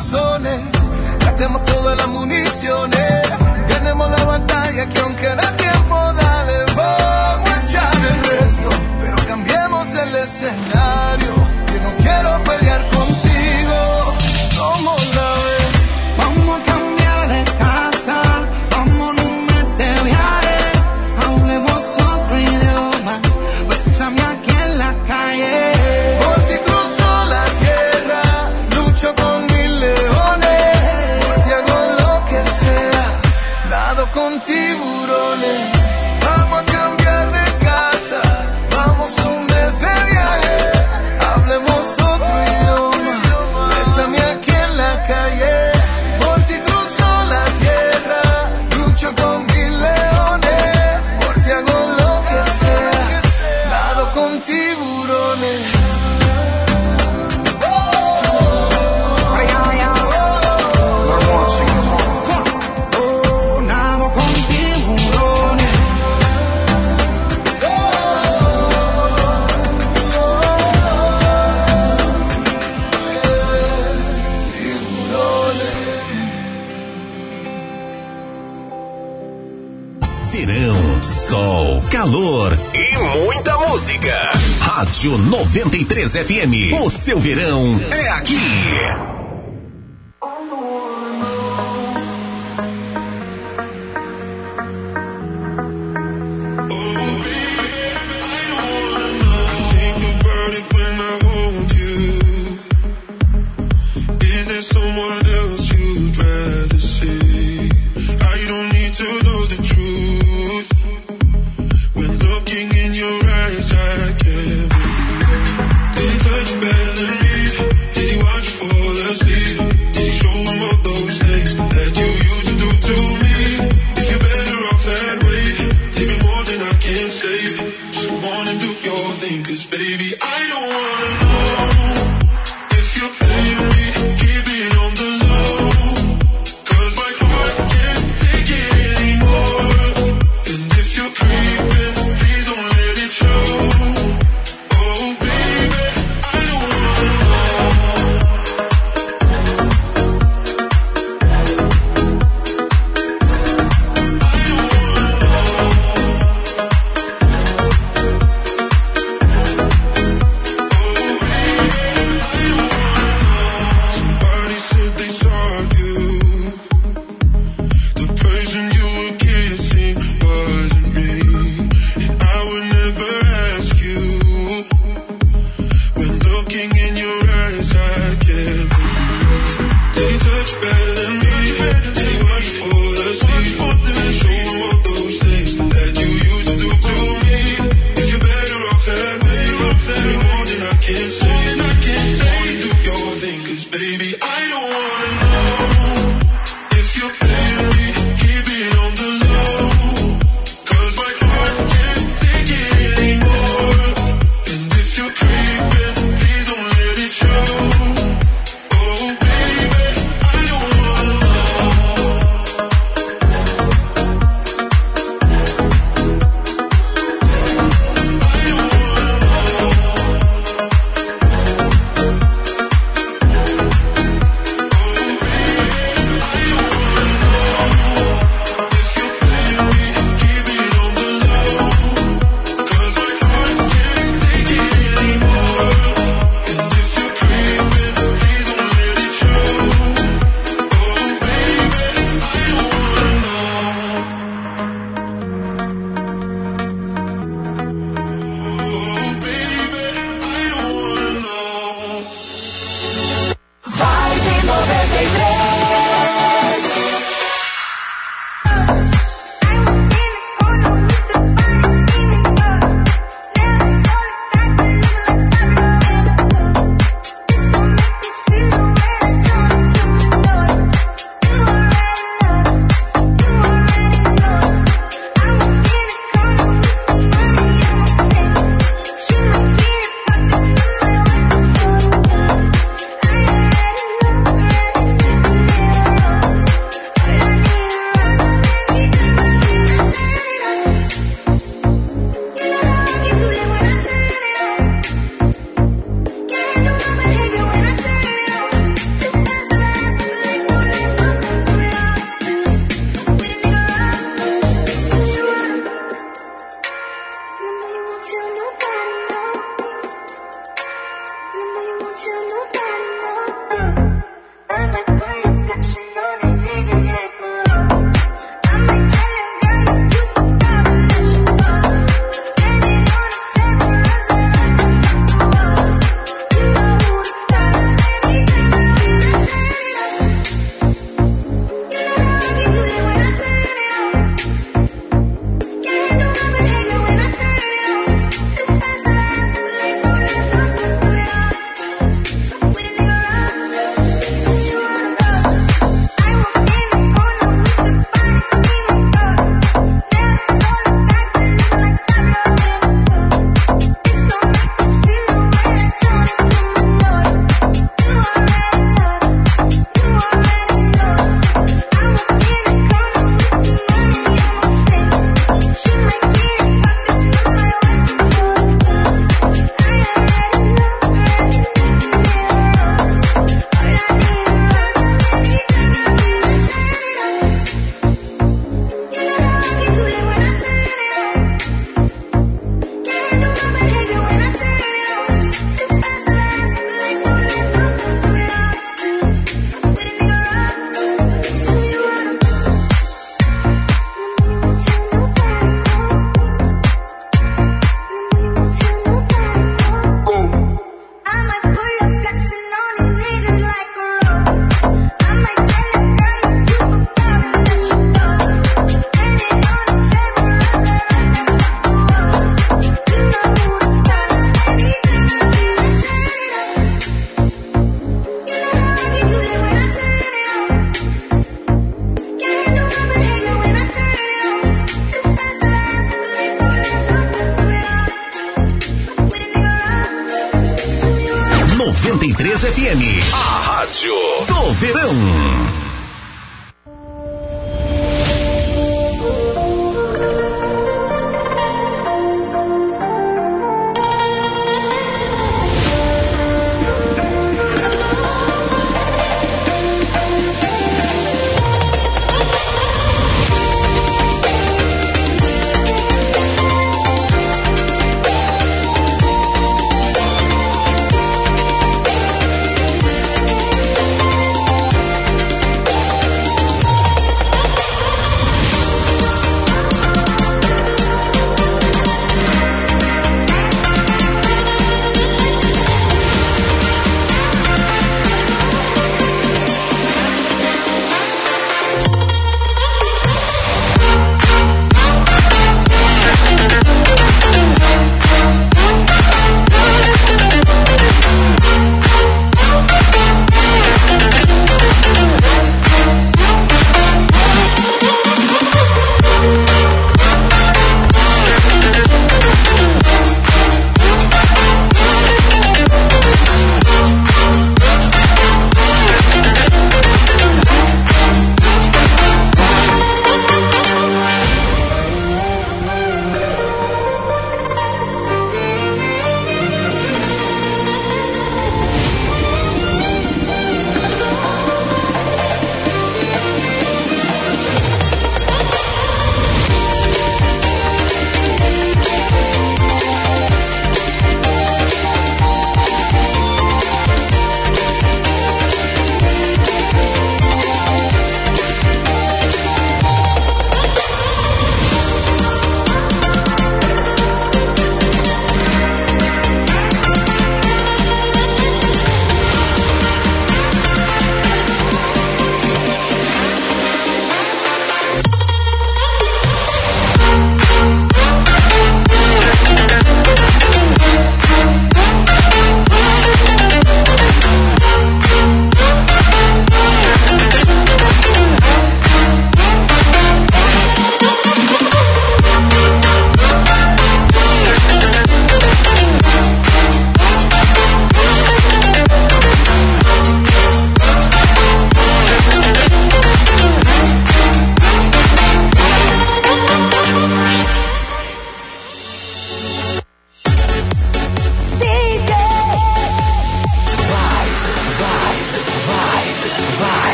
corazones, gastemos todas las municiones. Ganemos la batalla que aunque da tiempo, dale, vamos a echar el resto. Pero cambiemos el escenario. Rádio 93 FM. O seu verão é aqui.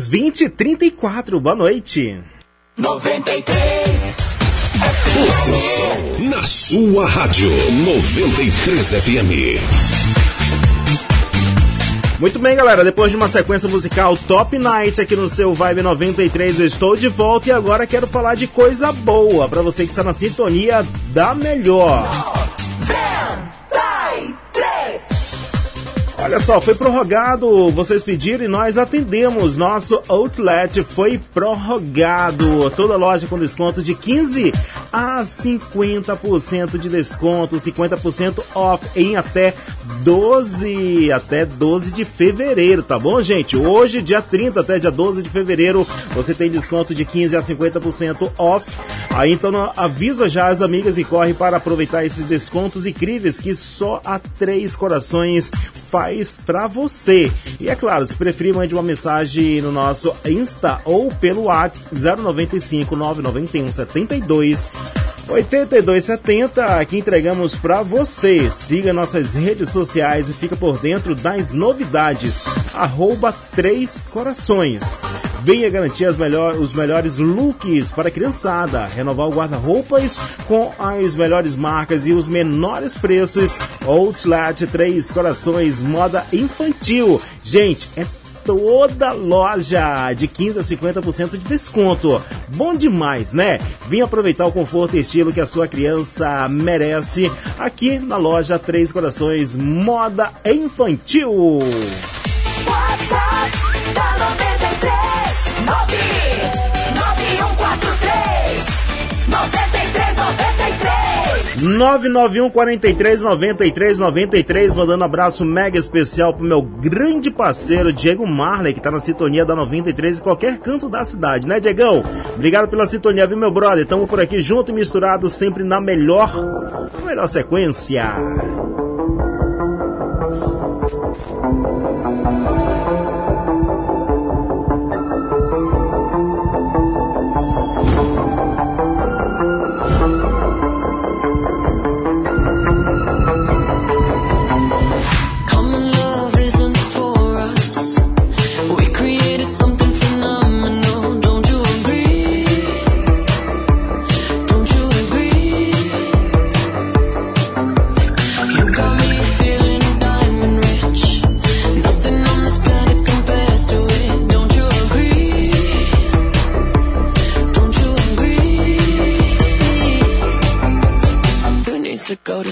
93, 20 34. Boa noite. 93 O seu som na sua rádio 93 FM. Muito bem, galera. Depois de uma sequência musical Top Night aqui no seu Vibe 93, eu estou de volta e agora quero falar de coisa boa para você que está na sintonia da melhor. Olha só, foi prorrogado, vocês pediram e nós atendemos. Nosso outlet foi prorrogado. Toda loja com desconto de 15 a 50% de desconto, 50% off em até 12, até 12 de fevereiro, tá bom, gente? Hoje, dia 30 até dia 12 de fevereiro, você tem desconto de 15 a 50% off. Aí então não- avisa já as amigas e corre para aproveitar esses descontos incríveis que só a Três Corações faz pra você. E é claro, se preferir, mande uma mensagem no nosso Insta ou pelo WhatsApp 095 991 72 8270, aqui entregamos para você. Siga nossas redes sociais e fica por dentro das novidades. Arroba Três Corações. Venha garantir melhor, os melhores looks para a criançada. Renovar o guarda-roupas com as melhores marcas e os menores preços. Outlet Três Corações Moda Infantil. Gente, é toda loja de 15 a 50% de desconto. Bom demais, né? Vem aproveitar o conforto e estilo que a sua criança merece aqui na loja Três Corações Moda Infantil. WhatsApp da 93 99143 93 93 991 43 93 93, mandando um abraço mega especial pro meu grande parceiro Diego Marley, que tá na sintonia da 93 em qualquer canto da cidade, né, Diegão? Obrigado pela sintonia, viu, meu brother? Tamo por aqui junto e misturado, sempre na melhor, na melhor sequência.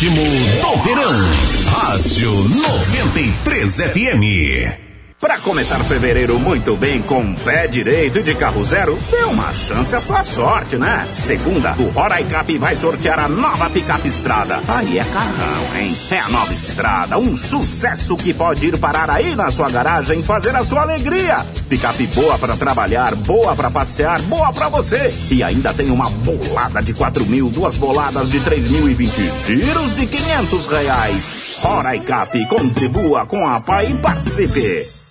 Ritmo do verão. Rádio 93 FM. Para começar fevereiro muito bem com pé direito de carro zero, dê uma chance à sua sorte, né? Segunda, o Roraicap vai sortear a nova picape estrada. Aí é carrão, hein? É a nova estrada, um sucesso que pode ir parar aí na sua garagem e fazer a sua alegria. Picape boa para trabalhar, boa para passear, boa para você. E ainda tem uma bolada de 4 mil, duas boladas de 3 mil e 20 giros de 500 reais. Roraicap, contribua com a PAI e participe.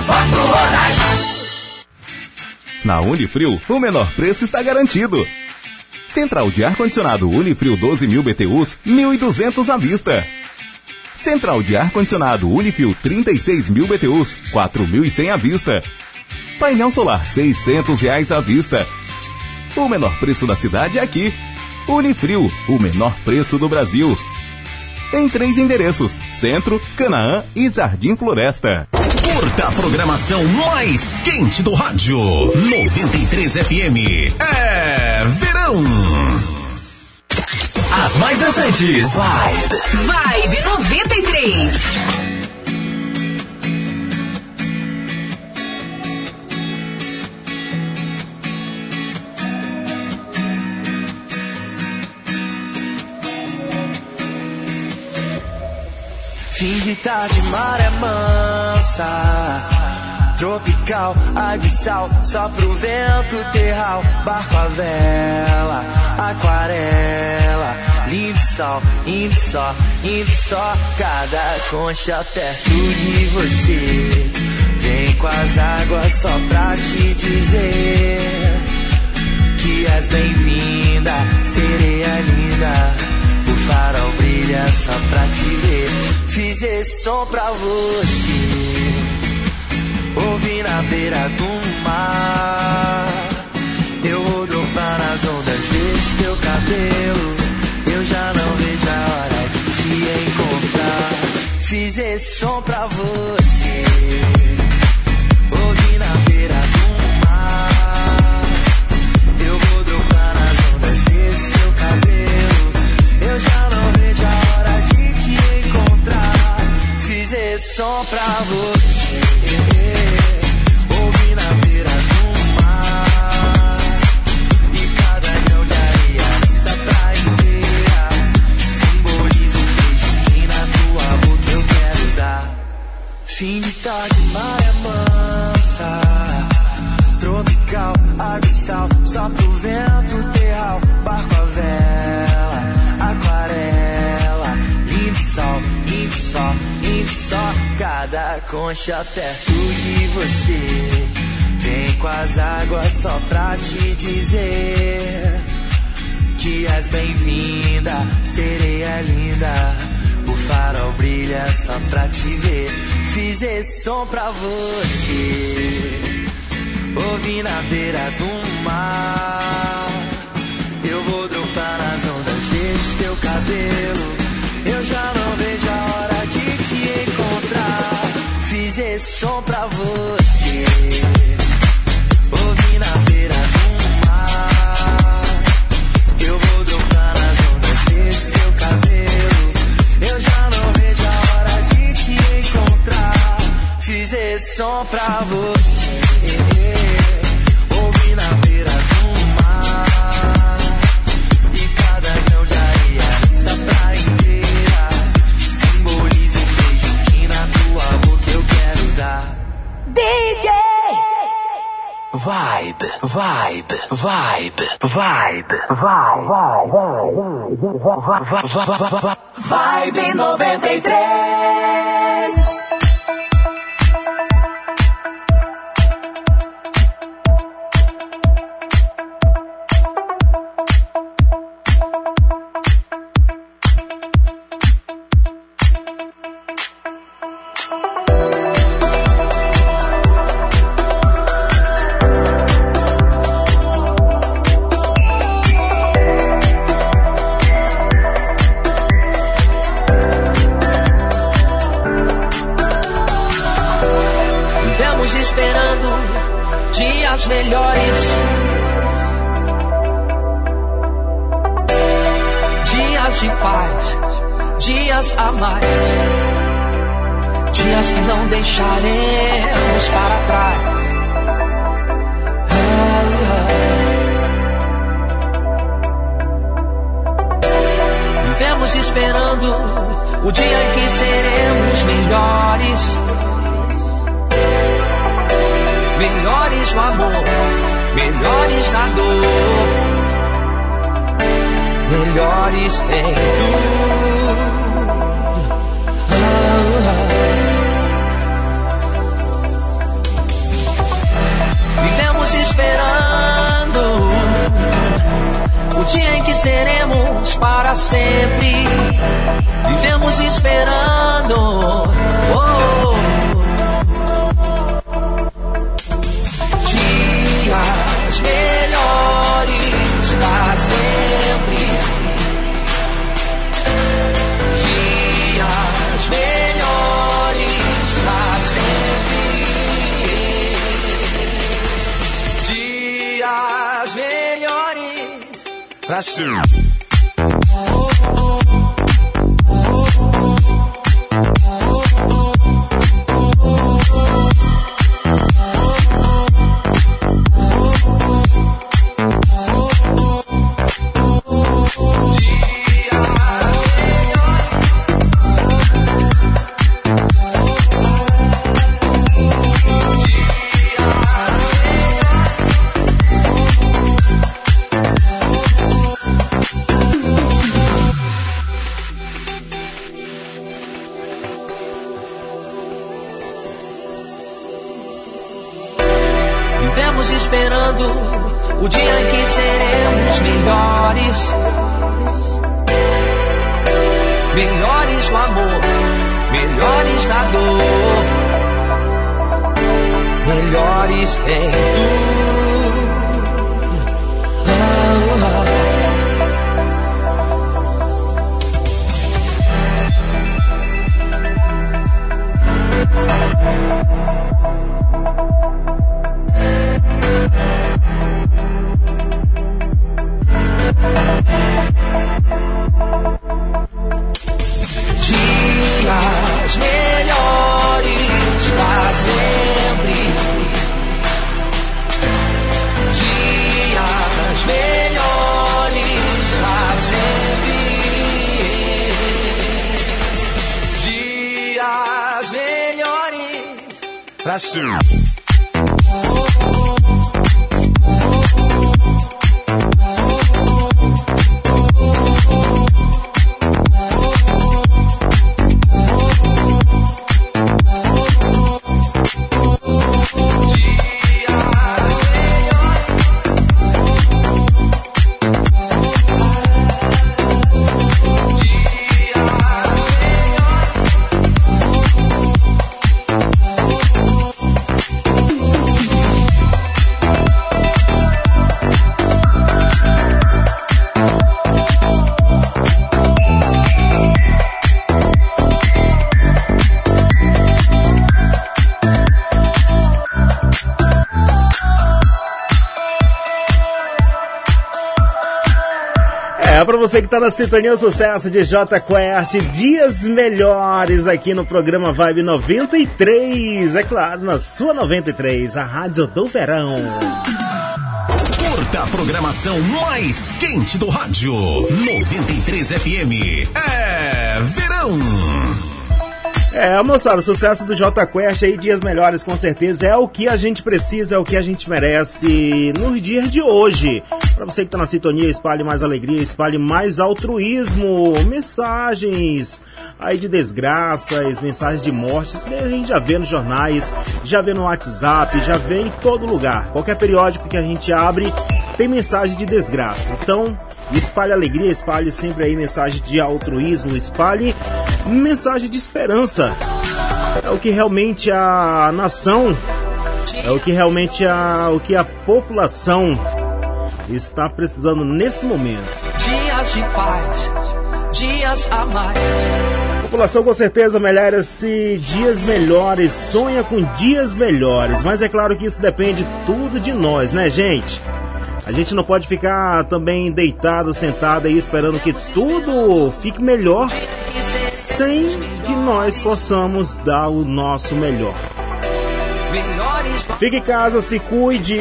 Roraima. Na Unifrio, o menor preço está garantido. Central de ar-condicionado Unifrio 12 mil BTUs, 1.200 à vista. Central de ar-condicionado Unifrio 36 mil BTUs, 4.100 à vista. Painel solar 600 reais à vista. O menor preço da cidade é aqui. Unifrio, o menor preço do Brasil. Em três endereços: Centro, Canaã e Jardim Floresta. Curta a programação mais quente do rádio. 93 FM. É verão. As mais dançantes. Vibe. Vibe 93. Fim de tarde, maré mansa. Tropical, aguissal, só pro vento terral. Barco a vela, aquarela. Lindo sol, indo só, indo só. Cada concha perto de você. Vem com as águas só pra te dizer que és bem-vinda, sereia linda. Farol brilha só pra te ver. Fiz esse som pra você. Ouvi na beira do mar. Eu vou dropar nas ondas desse teu cabelo. Eu já não vejo a hora de te encontrar. Fiz esse som pra você. Som pra você. Concha perto de você. Vem com as águas só pra te dizer que és bem-vinda, sereia linda. O farol brilha só pra te ver. Fiz esse som pra você. Ouvi na beira do mar. Eu vou dropar nas ondas desse teu cabelo. Eu já não vejo a Fiz som pra você. Ouvi na beira do mar. Eu vou dropar nas ondas desse teu cabelo. Eu já não vejo a hora de te encontrar. Fiz som pra você. Vibe, vibe, vibe, vibe, vai, vai, vai. Vibe 93. Deixaremos para trás. Vivemos esperando o dia em que seremos melhores. Melhores no amor, melhores na dor, melhores em tudo. Seremos para sempre. Vivemos esperando. Melhores você que tá na sintonia, sucesso de J Quest, dias melhores aqui no programa Vibe 93. É claro, na sua 93, a rádio do verão. Curta a programação mais quente do rádio. 93 FM. É verão. É, moçada, o sucesso do J Quest aí, dias melhores, com certeza, é o que a gente precisa, é o que a gente merece nos dias de hoje. Pra você que tá na sintonia, espalhe mais alegria, espalhe mais altruísmo, mensagens aí de desgraças, mensagens de morte, isso daí a gente já vê nos jornais, já vê no WhatsApp, já vê em todo lugar. Qualquer periódico que a gente abre tem mensagem de desgraça. Então, espalhe alegria, espalhe sempre aí mensagem de altruísmo, espalhe mensagem de esperança. É o que realmente a nação, é o que realmente a, o que a população está precisando nesse momento. Dias de paz, dias a mais. população com certeza merece dias melhores, sonha com dias melhores, mas é claro que isso depende tudo de nós, né, gente? A gente não pode ficar também deitado, sentado aí esperando que tudo fique melhor sem que nós possamos dar o nosso melhor. Fique em casa, se cuide.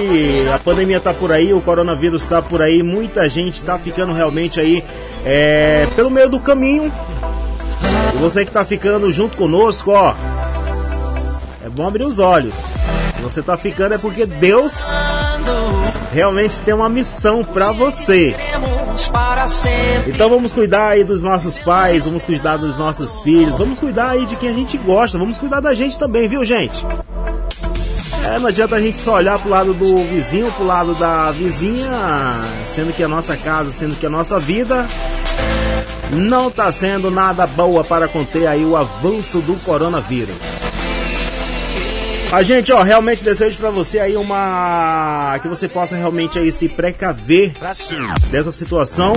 A pandemia tá por aí, o coronavírus tá por aí. Muita gente tá ficando realmente aí é, pelo meio do caminho. E você que tá ficando junto conosco, ó. É bom abrir os olhos. Você tá ficando é porque Deus realmente tem uma missão para você. Então vamos cuidar aí dos nossos pais, vamos cuidar dos nossos filhos, vamos cuidar aí de quem a gente gosta, vamos cuidar da gente também, viu, gente? É, não adianta a gente só olhar pro lado do vizinho, pro lado da vizinha, sendo que a nossa casa, sendo que a nossa vida não tá sendo nada boa para conter aí o avanço do coronavírus. A gente, ó, realmente desejo para você aí uma que você possa realmente aí se precaver dessa situação.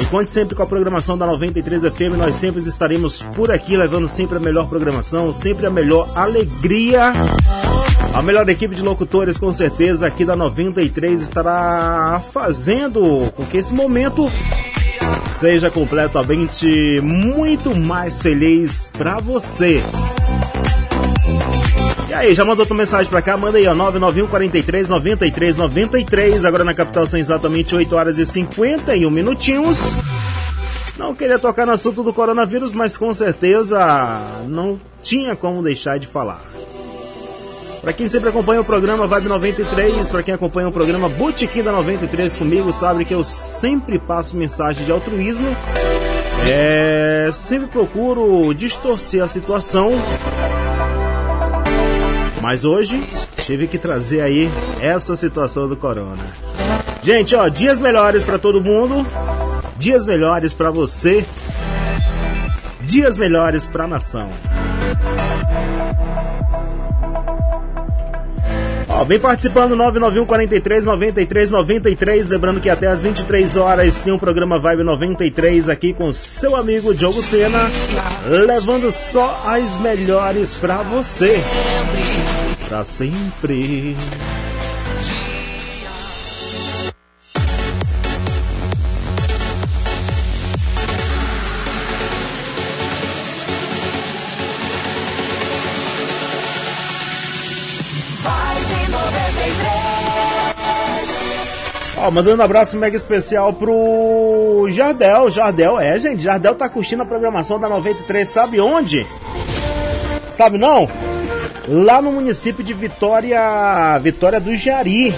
E conte sempre com a programação da 93 FM, nós sempre estaremos por aqui levando sempre a melhor programação, sempre a melhor alegria. A melhor equipe de locutores, com certeza, aqui da 93 estará fazendo com que esse momento seja completamente muito mais feliz para você. E aí, já mandou tua mensagem pra cá? Manda aí, ó, 991 43 93 93. Agora na capital são exatamente 8 horas e 51 minutinhos. Não queria tocar no assunto do coronavírus, mas com certeza não tinha como deixar de falar. Para quem sempre acompanha o programa Vibe 93, para quem acompanha o programa Botequim da 93 comigo, sabe que eu sempre passo mensagem de altruísmo. É, sempre procuro distorcer a situação. Mas hoje tive que trazer aí essa situação do corona. Gente, ó, dias melhores para todo mundo. Dias melhores para você. Dias melhores para a nação. Ó, vem participando 991 43 93 93, lembrando que até às 23 horas tem um programa Vibe 93 aqui com seu amigo Diogo Sena, levando só as melhores pra você. Pra sempre. Mandando um abraço mega especial pro Jardel. Jardel, é, gente, Jardel tá curtindo a programação da 93, sabe onde? Sabe não? Lá no município de Vitória, Vitória do Jari.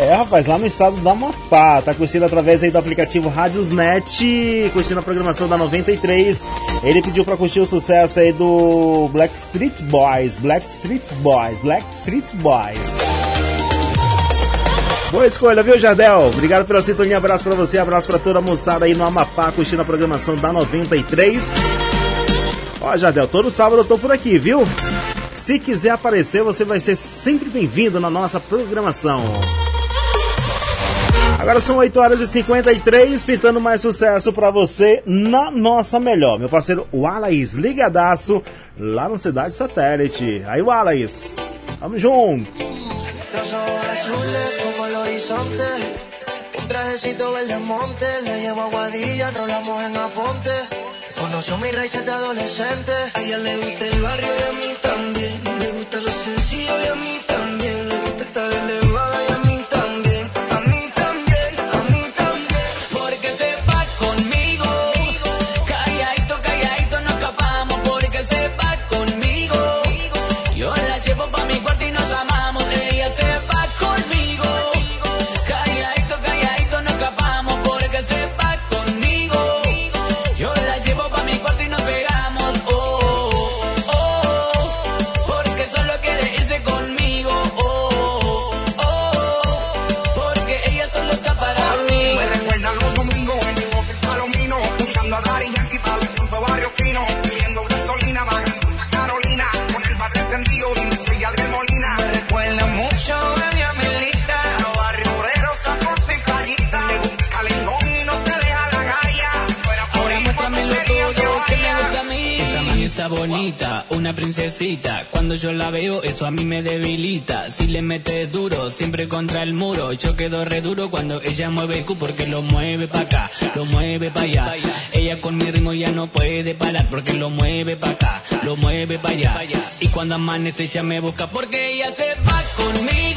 É, rapaz, lá no estado do Amapá. Tá curtindo através aí do aplicativo Radiosnet, curtindo a programação da 93. Ele pediu pra curtir o sucesso aí do Black Street Boys, Black Street Boys, Black Street Boys. Boa escolha, viu, Jardel? Obrigado pela sintonia. Abraço pra você, abraço pra toda a moçada aí no Amapá, curtindo a programação da 93. Ó, Jardel, todo sábado eu tô por aqui, viu? Se quiser aparecer, você vai ser sempre bem-vindo na nossa programação. Agora são 8 horas e 53, pintando mais sucesso pra você na nossa melhor. Meu parceiro Wallace, ligadaço lá na Cidade Satélite. Aí, Wallace, tamo junto. Un trajecito verde monte. Le llevo aguadilla, rolamos en aponte. Conoció mis raíces de adolescente. A ella le gusta el barrio y a mí también. Le gusta lo sencillo y a mí también. Le gusta estar elevada una princesita. Cuando yo la veo, eso a mí me debilita. Si le metes duro, siempre contra el muro. Yo quedo re duro cuando ella mueve el cu porque lo mueve pa' acá, lo mueve pa' allá. Ella con mi ritmo ya no puede parar porque lo mueve pa' acá, lo mueve pa' allá. Y cuando amanece ella me busca porque ella se va conmigo.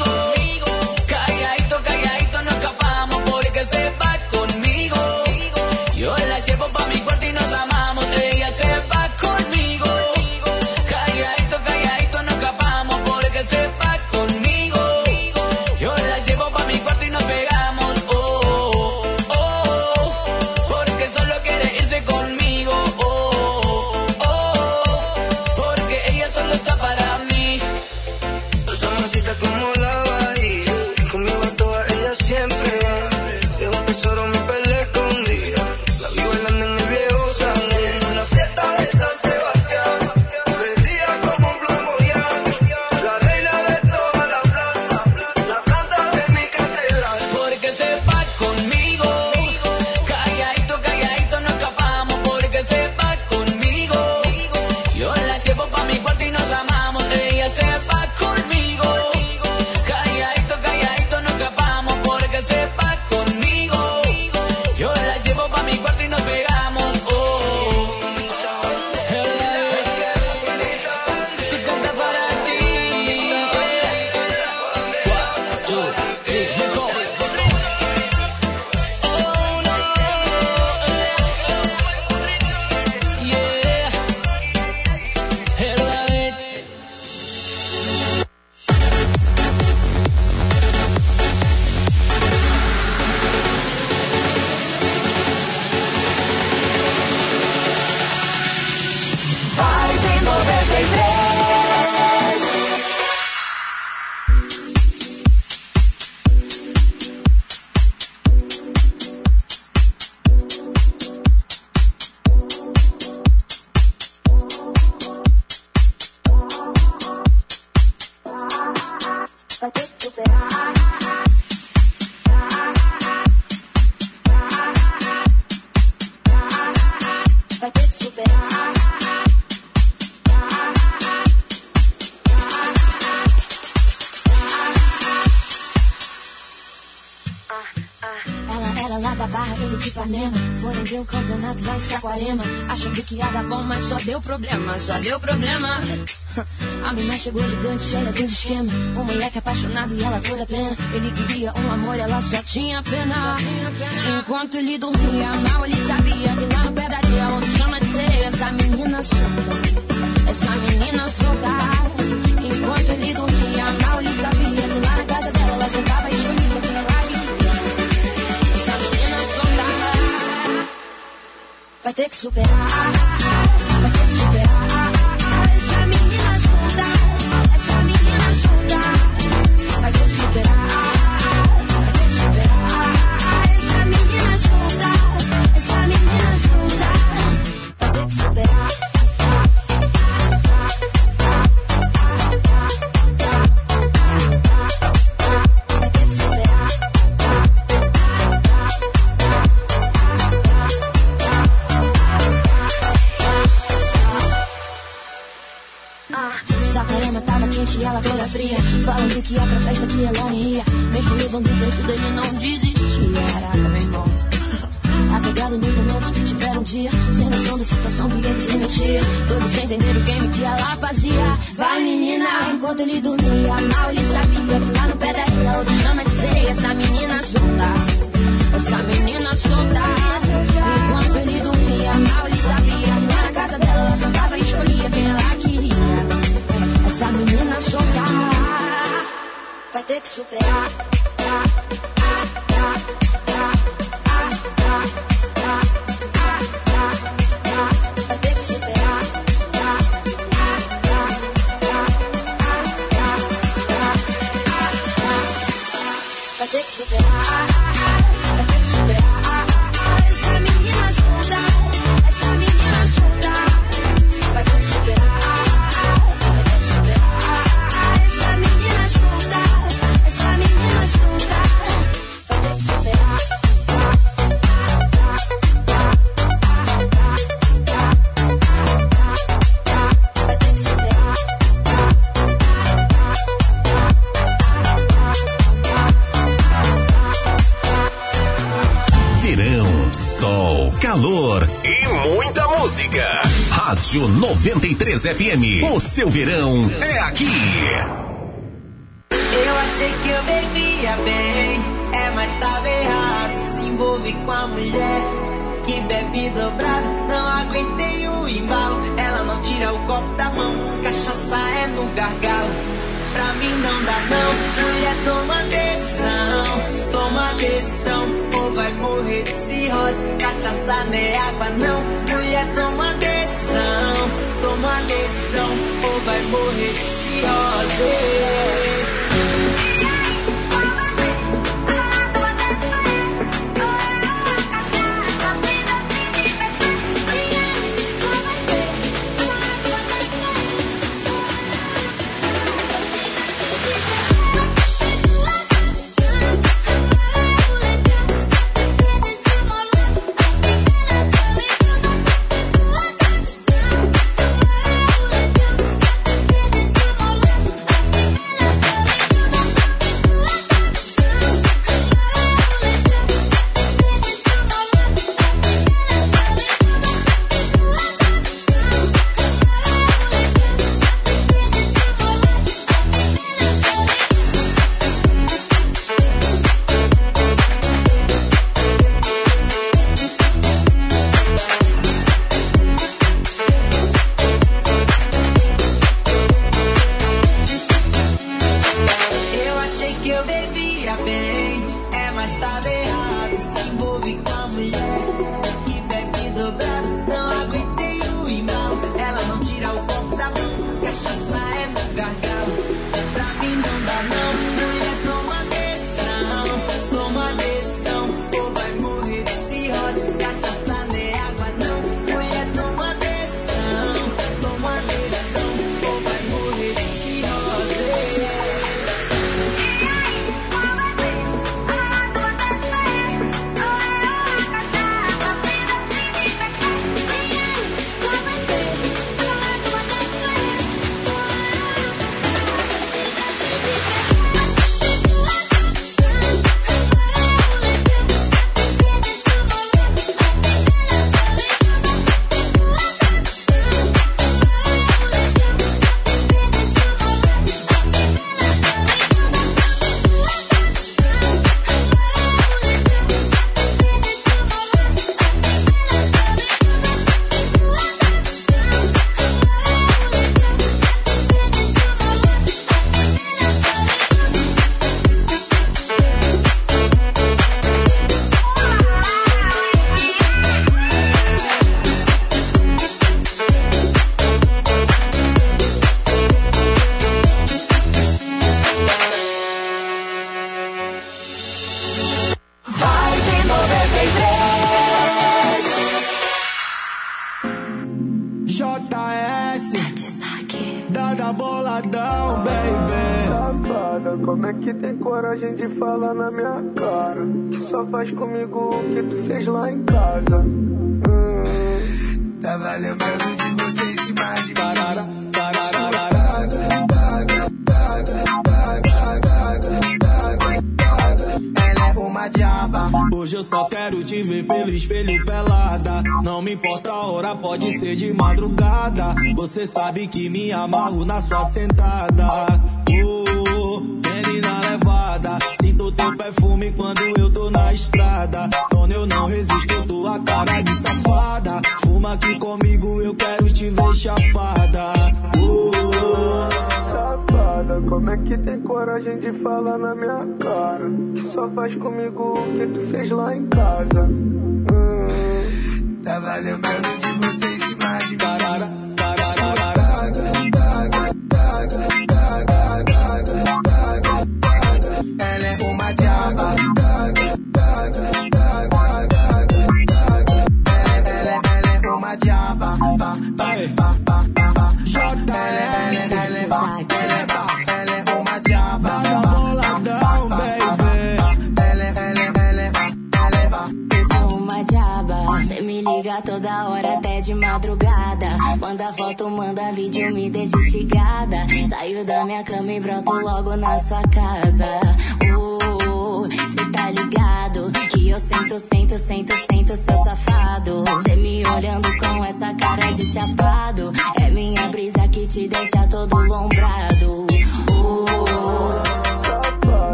bom, mas só deu problema, só deu problema. A menina chegou gigante, cheia dos esquemas. Um moleque apaixonado e ela toda plena. Ele queria um amor, ela só tinha pena. Enquanto ele dormia, mal ele sabia que lá no pé da chama de sereia. Essa menina solta, essa menina solta. But ter que superar. dele dormir. Kiss FM. O seu verão é aqui. Eu achei que eu bebia bem, é, mas tava errado. Se envolve com a mulher que bebe dobrado. Não aguentei o embalo, ela não tira o copo da mão. Cachaça é no gargalo. Pra mim não dá não, mulher toma atenção, toma atenção, ou vai morrer de cirrose. Cachaça não é água não. ansiosos. tá só sentado.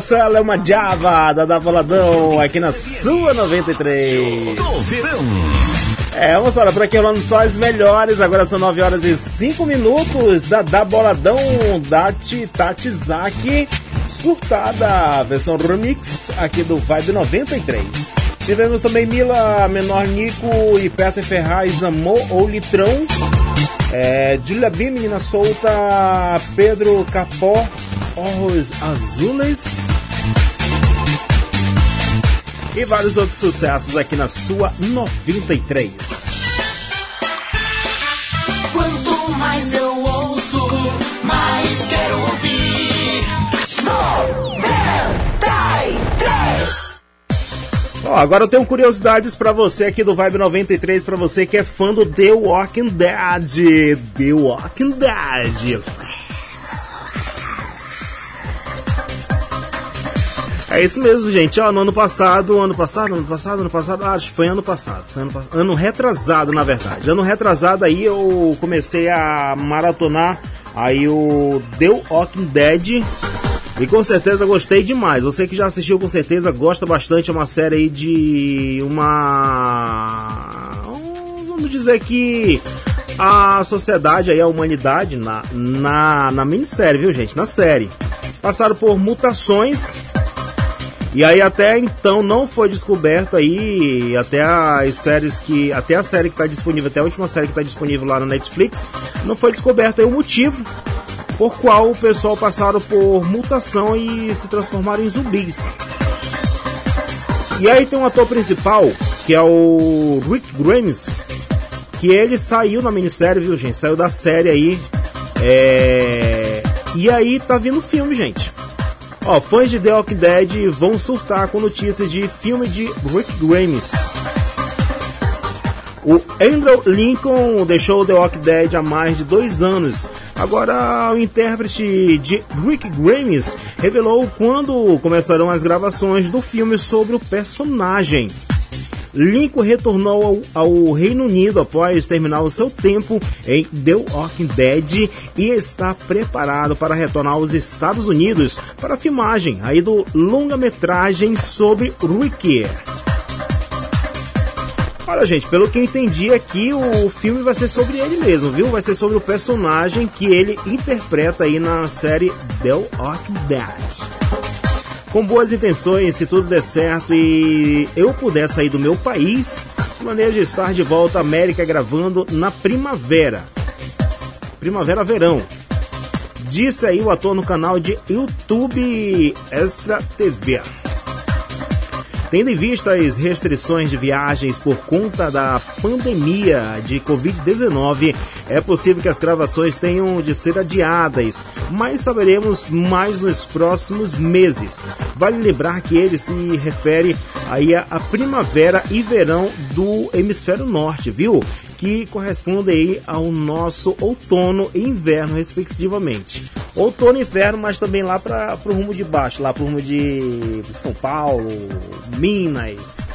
O sucesso, ela é uma Java da da Boladão aqui na sua 93. Do verão. É, vamos lá, por aqui rolando só as melhores. Agora são 9 horas e 5 minutos da da Boladão da Tatizaki Surtada, versão remix aqui do Vibe 93. Tivemos também Mila, Menor Nico e Peter Ferraz, Amor ou Litrão. É, Julia B, Menina Solta, Pedro Capó, Ojos Azules. E vários outros sucessos aqui na sua 93. Quanto mais eu ouço, mais quero ouvir. 93. Ó, agora eu tenho curiosidades pra você aqui do Vibe 93, pra você que é fã do The Walking Dead. The Walking Dead. É isso mesmo, gente. Ó, no ano passado, ano passado, ano passado, ano passado, acho que foi ano passado, foi ano, ano retrasado, na verdade. Ano retrasado aí eu comecei a maratonar aí o The Walking Dead e com certeza gostei demais. Você que já assistiu com certeza gosta bastante. É uma série aí de uma. Vamos dizer que a sociedade aí, a humanidade, na, na, na minissérie, viu gente? Na série. Passaram por mutações. E aí até então não foi descoberto aí, até as séries que. Até a série que está disponível, até a última série que está disponível lá na Netflix, não foi descoberto aí o motivo por qual o pessoal passaram por mutação e se transformaram em zumbis. E aí tem um ator principal, que é o Rick Grimes, que ele saiu na minissérie, viu gente? Saiu da série aí. É... E aí tá vindo filme, gente. Ó, fãs de The Walking Dead vão surtar com notícias de filme de Rick Grimes. O Andrew Lincoln deixou The Walking Dead há mais de dois anos. Agora, o intérprete de Rick Grimes revelou quando começarão as gravações do filme sobre o personagem. Lincoln retornou ao, ao Reino Unido após terminar o seu tempo em The Walking Dead e está preparado para retornar aos Estados Unidos para a filmagem aí do longa-metragem sobre Rick. Olha, gente, pelo que eu entendi aqui, o filme vai ser sobre ele mesmo, viu? Vai ser sobre o personagem que ele interpreta aí na série The Walking Dead. Com boas intenções, se tudo der certo e eu puder sair do meu país, planejo estar de volta à América gravando na primavera. Primavera-verão. Disse aí o ator no canal de YouTube Extra TV. Tendo em vista as restrições de viagens por conta da pandemia de Covid-19, é possível que as gravações tenham de ser adiadas, mas saberemos mais nos próximos meses. Vale lembrar que ele se refere aí à primavera e verão do hemisfério norte, viu? que corresponde aí ao nosso outono e inverno, respectivamente. Outono e inverno, mas também lá para o rumo de baixo, lá para o rumo de São Paulo, Minas.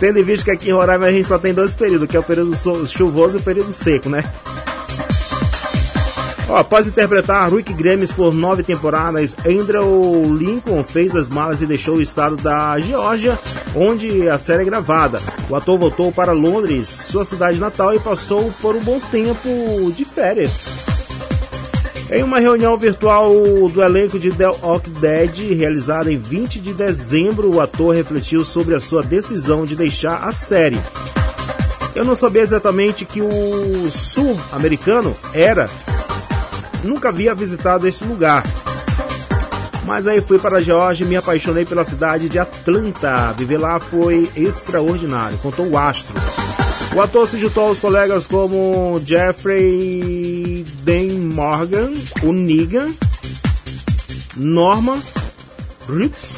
Tendo em vista que aqui em Roraima a gente só tem dois períodos, que é o período chuvoso e o período seco, né? Ó, após interpretar Rick Grimes por nove temporadas, Andrew Lincoln fez as malas e deixou o estado da Geórgia, onde a série é gravada. O ator voltou para Londres, sua cidade natal, e passou por um bom tempo de férias. Em uma reunião virtual do elenco de The Walking Dead, realizada em 20 de dezembro, o ator refletiu sobre a sua decisão de deixar a série. Eu não sabia exatamente que o sul-americano era nunca havia visitado esse lugar. Mas aí fui para a Geórgia e me apaixonei pela cidade de Atlanta. Viver lá foi extraordinário, contou o astro. O ator se juntou aos colegas como Jeffrey Dean Morgan, o Negan, Norma Ritz,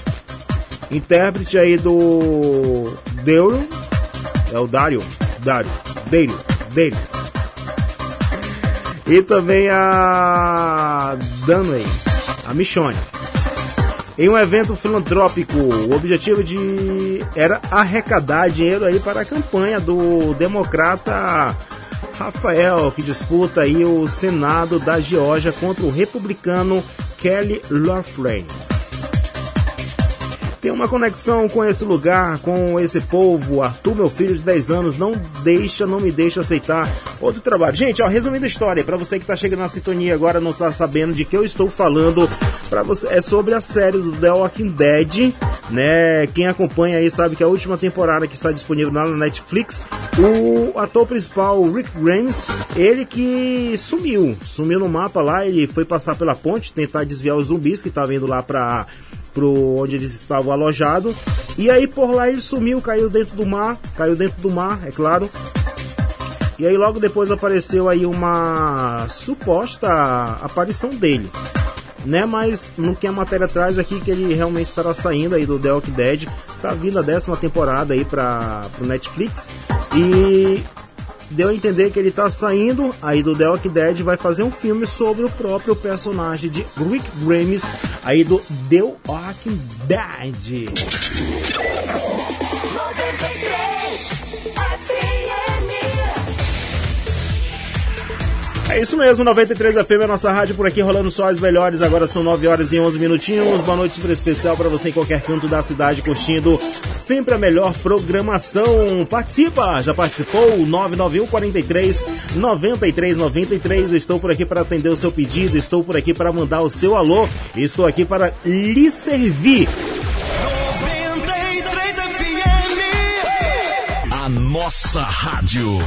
intérprete aí do Dario, é o Dario, Dario, Dario, Dario. E também a Danway, a Michonne. Em um evento filantrópico, o objetivo de era arrecadar dinheiro aí para a campanha do democrata Rafael, que disputa aí o Senado da Geórgia contra o republicano Kelly Loeffler. Tem uma conexão com esse lugar, com esse povo. Arthur, meu filho de 10 anos, não deixa, não me deixa aceitar outro trabalho. Gente, ó, resumindo a história, para você que tá chegando na sintonia agora, não está sabendo de que eu estou falando, para você é sobre a série do The Walking Dead, né? Quem acompanha aí sabe que a última temporada que está disponível na Netflix, o ator principal, Rick Grimes, ele que sumiu, sumiu no mapa lá, ele foi passar pela ponte, tentar desviar os zumbis que estavam indo lá para pro onde eles estavam alojados. E aí por lá ele sumiu, caiu dentro do mar, caiu dentro do mar, é claro. E aí logo depois apareceu aí uma suposta aparição dele. Né, mas no que a matéria traz aqui que ele realmente estará saindo aí do The Walking Dead, tá vindo a décima temporada aí para pro Netflix e deu a entender que ele tá saindo aí do The Dead vai fazer um filme sobre o próprio personagem de Rick Grimes aí do The Walking Dead. É isso mesmo, 93 FM é a nossa rádio por aqui rolando só as melhores. Agora são 9 horas e 11 minutinhos. Boa noite super especial para você em qualquer canto da cidade curtindo sempre a melhor programação. Participa! Já participou? 991 43 93 93. Estou por aqui para atender o seu pedido, estou por aqui para mandar o seu alô, estou aqui para lhe servir. 93 FM. A nossa rádio.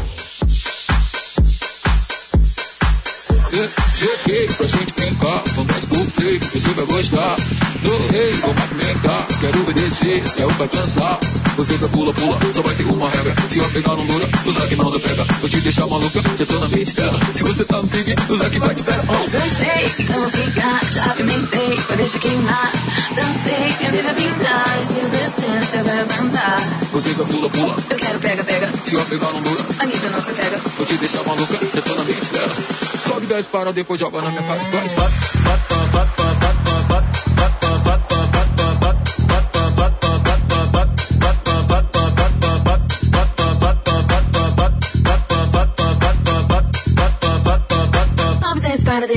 Yeah. Cheguei pra gente brincar, começa por play, você vai gostar. No rei, vou movimentar, quero obedecer, é o vai cansar. Você vai pula, pula, só vai ter uma regra. Se eu pegar não dura, usar que não se pega. Vou te deixar maluca, já tô na mente dela. Se você tá no pique, usar que vai te pega. Oh. Dancei, então vou ficar, já pimentei, vai deixar queimar. Dancei, quer me ver pintar, e se eu descer, você vai aguentar. Você vai pula, pula, Eu quero pega, pega, se eu pegar não dura, Anitta não se pega. vou te deixar maluca, já tô na mente dela. Sobe 10 para, depois acabou jogando na minha cara. Voz.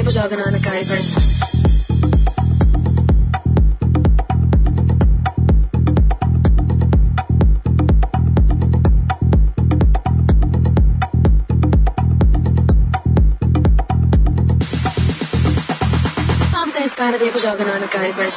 Joga na cara e vai. Espera, depois joga na minha cara e faz.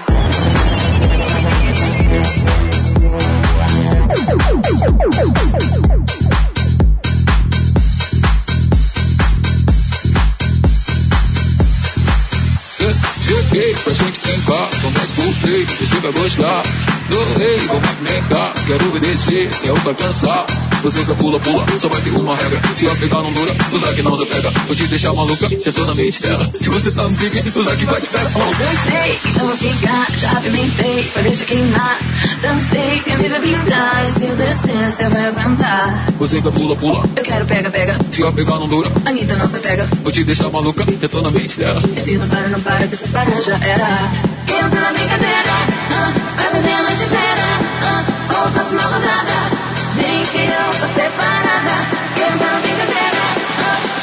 Cheguei pra gente brincar, começa por play, você vai gostar. No rei, vou movimentar, quero obedecer, é o que vai cansar. Você que pula, pula, só vai ter uma regra. Se eu pegar não dura, usar que não se pega. Vou te deixar maluca, já tô na mente dela. Se você tá no pique, usar que vai te pegar. Oh. Dancei, então vou ficar, já pimentei, vai deixar queimar. Dancei, quer me ver pintar, e se eu descer, você vai aguentar. Você que pula, pula, Eu quero pega, pega, se eu pegar não dura, Anitta não se pega. vou te deixar maluca, já tô na mente dela. E se não para, não para, que se para já era. Entra na brincadeira, ah, vai beber a noite inteira, ah, com a próxima rodada. Nem que tá eu estou preparada, que não uma brincadeira.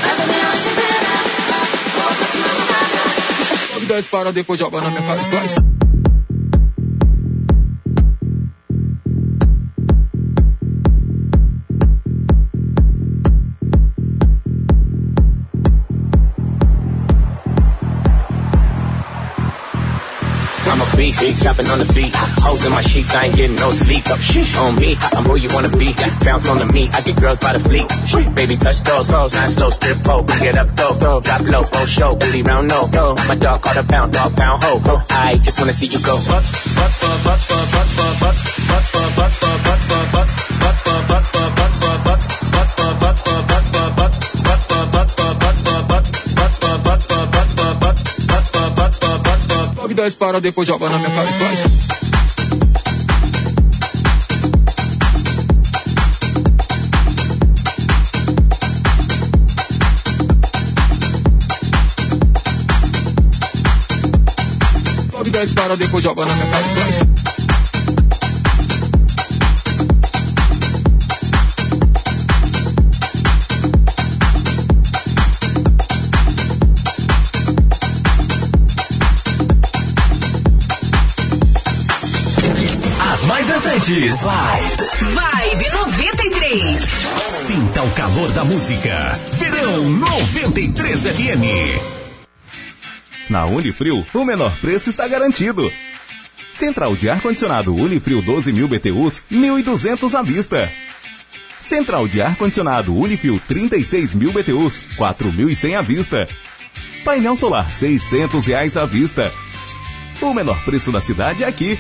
Vai comer a noite inteira. Vou para, depois joga na minha cara e faz. Big chopping on the beat. Hoes in my sheets, I ain't getting no sleep. Shh, on me, I'm who you wanna be. Bounce on the meat, I get girls by the fleet. Baby, touch those hoes, not slow, strip pole. Get up, go, go, drop low, full show, booty round, no, go. My dog caught a pound, dog pound, ho, ho. I just wanna see you go. Logo dá para, depois joga na minha cara e faz. Esse para, depois joga na minha cara e faz. Vibe. Vibe 93. Sinta o calor da música. Verão 93 FM. Na Unifrio, o menor preço está garantido. Central de ar-condicionado Unifrio 12.000 BTUs, 1.200 à vista. Central de ar-condicionado Unifrio 36.000 BTUs, 4.100 à vista. Painel solar 600 reais à vista. O menor preço da cidade é aqui.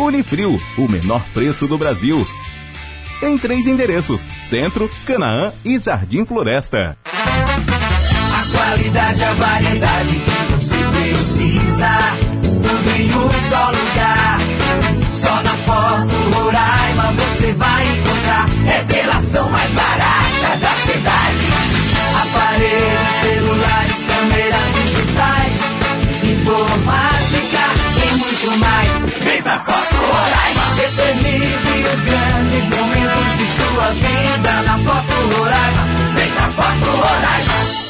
Unifrio, o menor preço do Brasil. Em três endereços: Centro, Canaã e Jardim Floresta. A qualidade, a variedade que você precisa. Tudo em um só lugar. Só na Foto Roraima você vai encontrar. É delação mais barata da cidade. Aparelhos, celulares, muito mais. Vem pra Foto Roraima. Eternize os grandes momentos de sua vida na Foto Roraima. Vem pra Foto Roraima.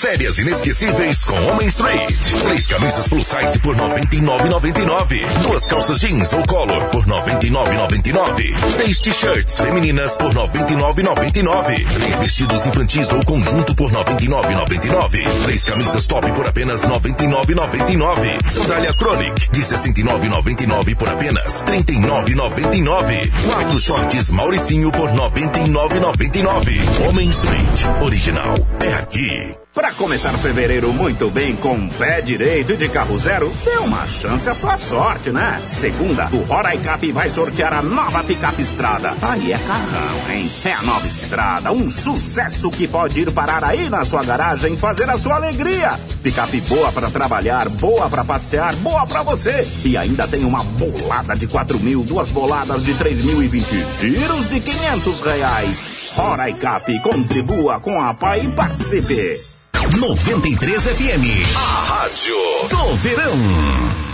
Férias inesquecíveis com Homem Street. Três camisas plus size por 99,99. Duas calças jeans ou color por 99,99. Seis t-shirts femininas por 99,99. Três vestidos infantis ou conjunto por 99,99. Três camisas top por apenas 99,99. Sandália Chronic de 69,99 por apenas 39,99. Quatro shorts Mauricinho por 99,99. Homem Street. Original. É aqui. Para começar fevereiro muito bem com pé direito de carro zero, dê uma chance à sua sorte, né? Segunda, o Roraicap vai sortear a nova picape estrada. Aí é carrão, hein? É a nova estrada, um sucesso que pode ir parar aí na sua garagem e fazer a sua alegria. Picape boa para trabalhar, boa para passear, boa para você. E ainda tem uma bolada de 4 mil, duas boladas de 3 mil e 20 giros de 500 reais. Roraicap, contribua com a PAI e participe. 93 FM. A rádio do verão.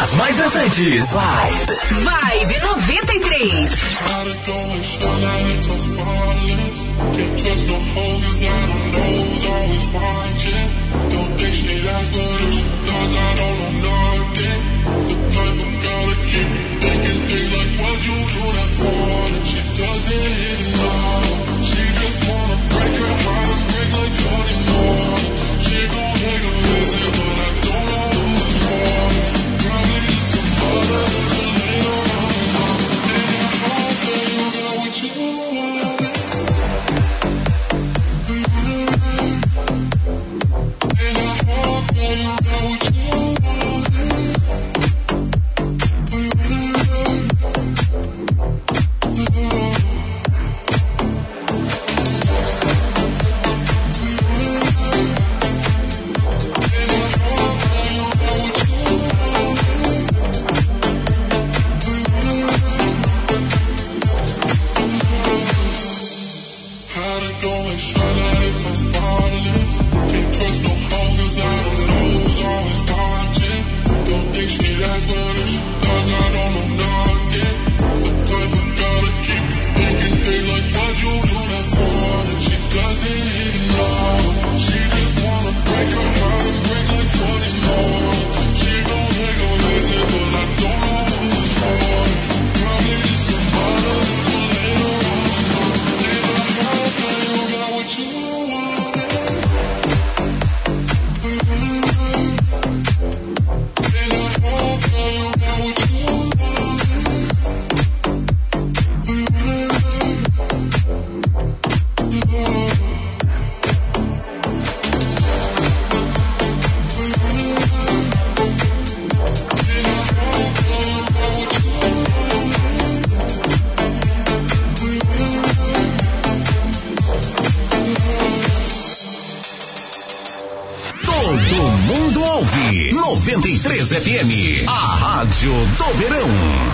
As mais dançantes. Vibe. Vibe 93. Can't trust no hoes, I don't know who's always watching. Don't think she does, but if she does, I don't know nothing. The type of girl that keep me thinking things like, what you do that for? And she doesn't hit it off. She just wanna break her heart and break like 20 more. You FM, a rádio do verão.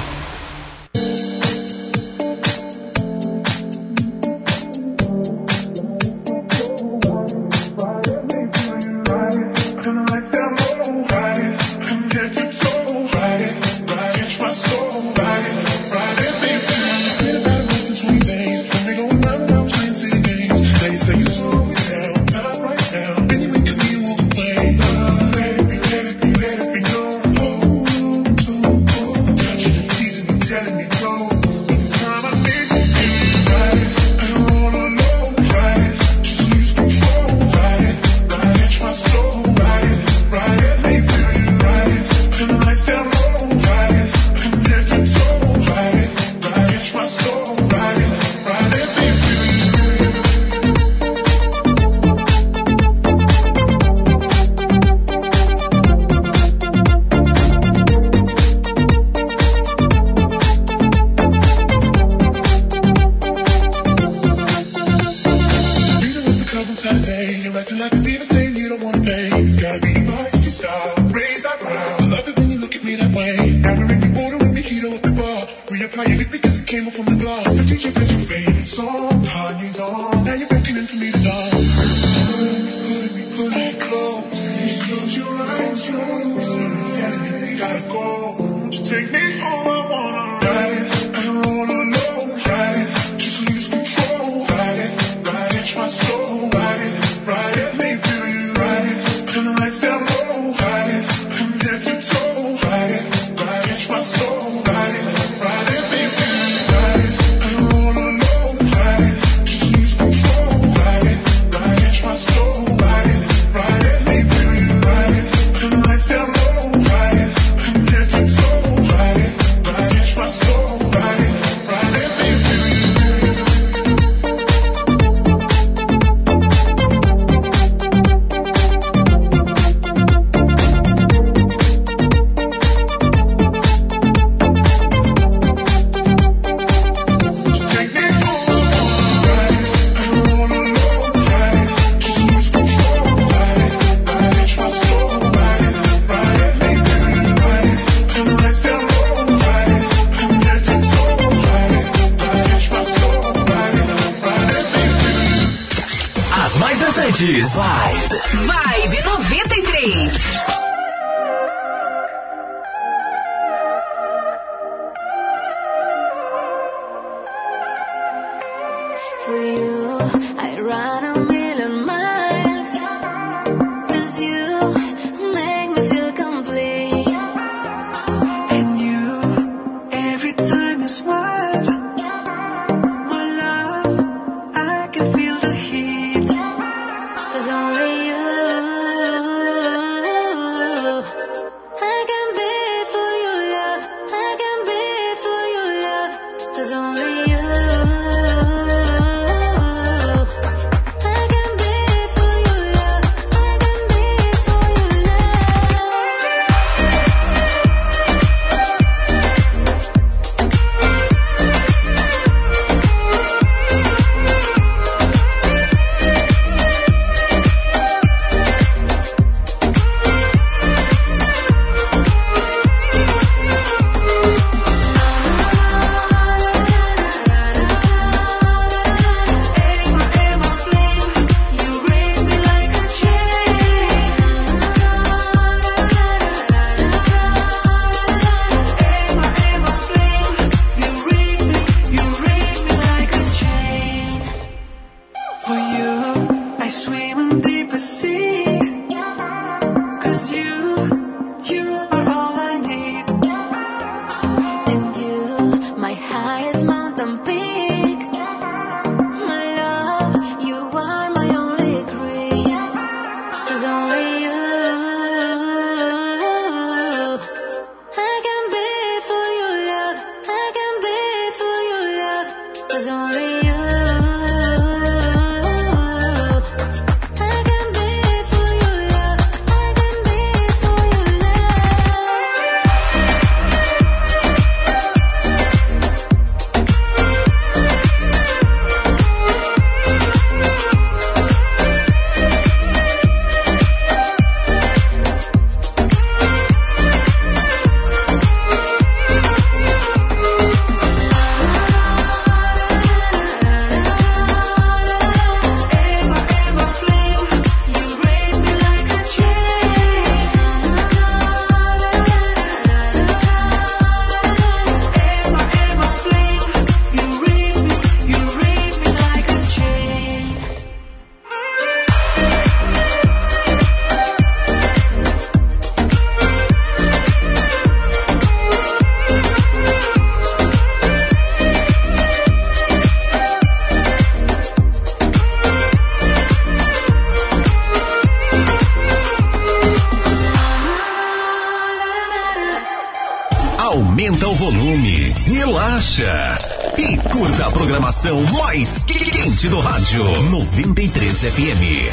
93 FM.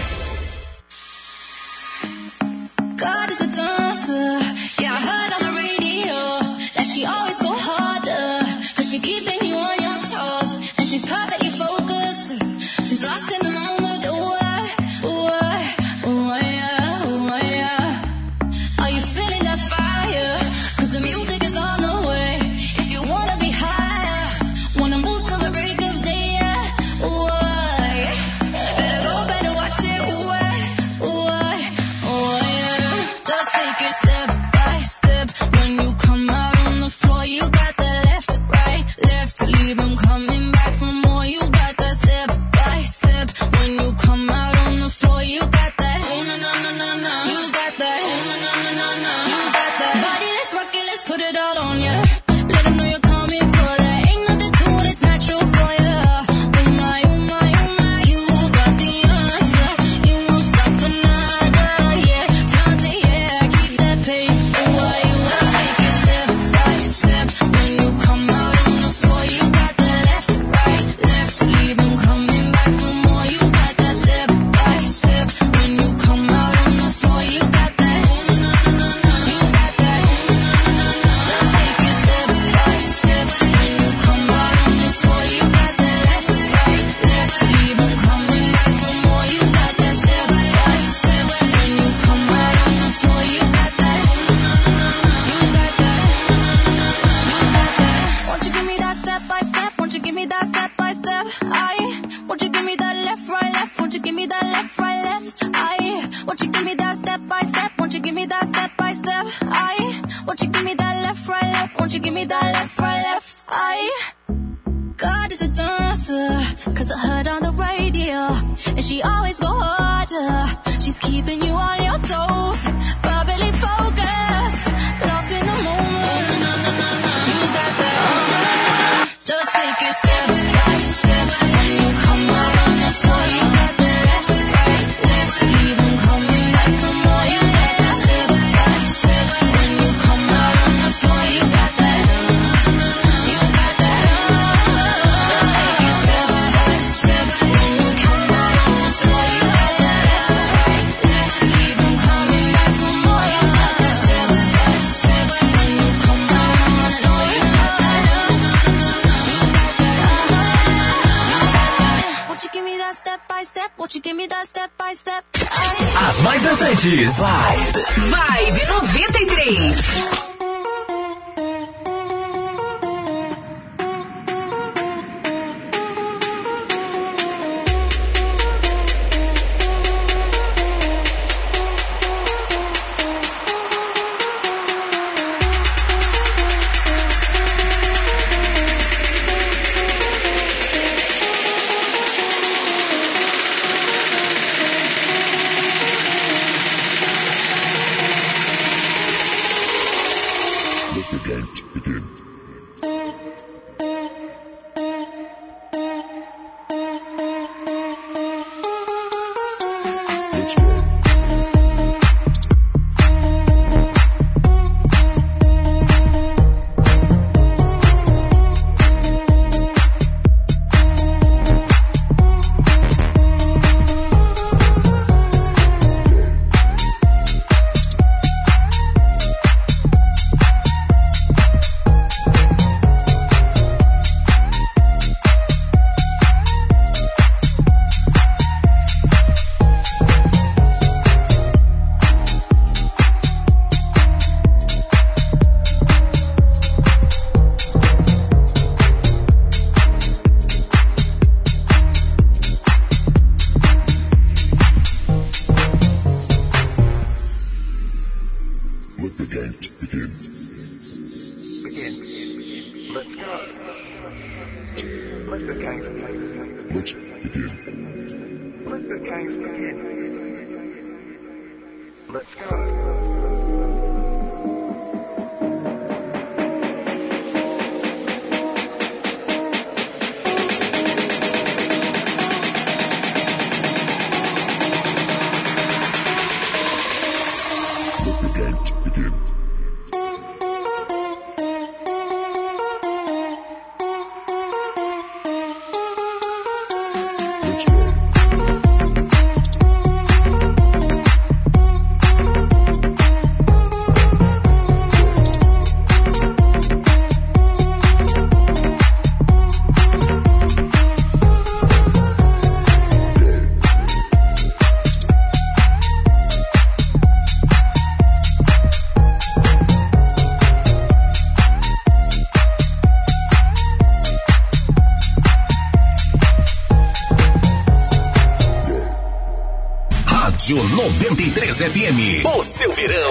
93 FM. O seu verão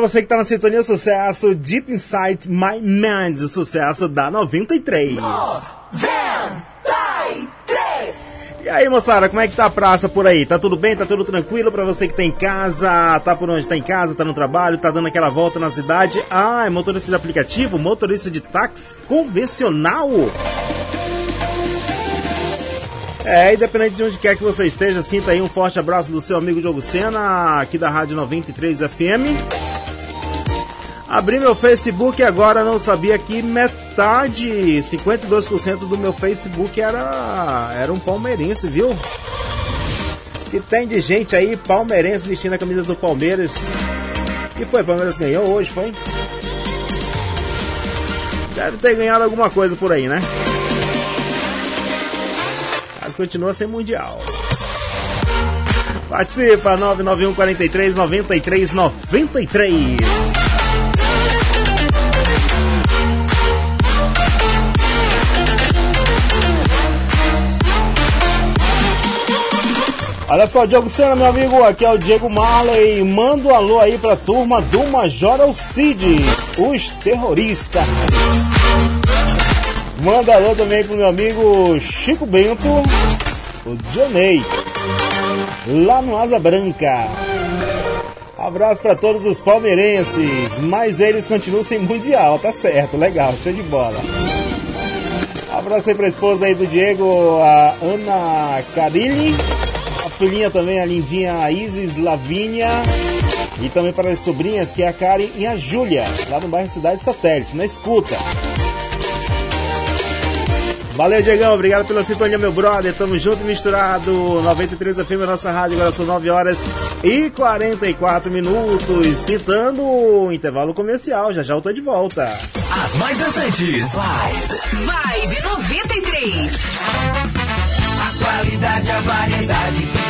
Pra você que tá na sintonia, sucesso Deep Inside My Mind, sucesso da 93. E aí, moçada, como é que tá a praça por aí? Tá tudo bem? Tá tudo tranquilo pra você que tá em casa? Tá por onde? Tá em casa? Tá no trabalho? Tá dando aquela volta na cidade? Ah, é motorista de aplicativo? Motorista de táxi convencional? É, independente de onde quer que você esteja, sinta aí um forte abraço do seu amigo Diogo Sena, aqui da Rádio 93 FM. Abri meu Facebook e agora não sabia que metade, 52% do meu Facebook era, era um palmeirense, viu? Que tem de gente aí palmeirense vestindo a camisa do Palmeiras. E foi, Palmeiras ganhou hoje, foi? Deve ter ganhado alguma coisa por aí, né? Mas continua sem mundial. Participa 991 43 93 93. Olha só, Diego Sena, meu amigo, aqui é o Diego Marley. Manda um alô aí pra turma do Major Alcides, os terroristas. Manda alô também pro meu amigo Chico Bento, o Dionei, lá no Asa Branca. Abraço pra todos os palmeirenses, mas eles continuam sem mundial, tá certo, legal, show de bola. Abraço aí pra esposa aí do Diego, a Ana Carilli, filhinha também, a lindinha Isis Lavínia, e também para as sobrinhas, que é a Karen e a Júlia, lá no bairro Cidade Satélite, na escuta. Valeu, Diegão. Obrigado pela sintonia, meu brother. Tamo junto e misturado. 93 FM, nossa rádio. Agora são 9 horas e 44 minutos. Pintando o intervalo comercial. Já já eu tô de volta. As mais dançantes. Vibe. Vibe 93. A qualidade, a variedade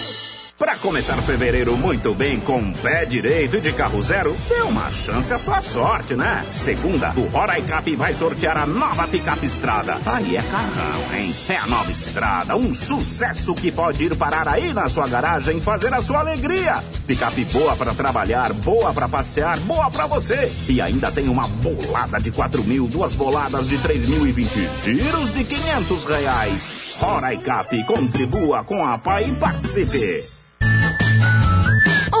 Para começar fevereiro muito bem com pé direito de carro zero, dê uma chance à sua sorte, né? Segunda, o Roraicap vai sortear a nova picape estrada. Aí é carrão, hein? É a nova estrada, um sucesso que pode ir parar aí na sua garagem e fazer a sua alegria. Picape boa para trabalhar, boa para passear, boa para você. E ainda tem uma bolada de 4 mil, duas boladas de 3 mil e 20 giros de 500 reais. Roraicap, contribua com a PAI e participe.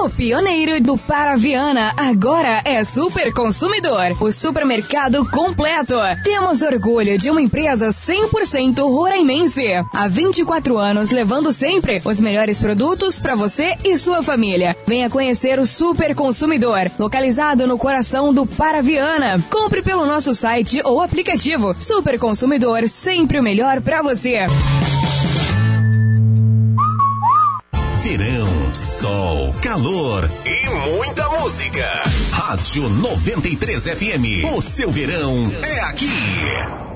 O pioneiro do Paraviana agora é Super Consumidor, o supermercado completo. Temos orgulho de uma empresa 100% roraimense. Há 24 anos levando sempre os melhores produtos para você e sua família. Venha conhecer o Super Consumidor, localizado no coração do Paraviana. Compre pelo nosso site ou aplicativo. Super Consumidor, sempre o melhor para você. Sol, calor e muita música. Rádio 93 FM. O seu verão é aqui.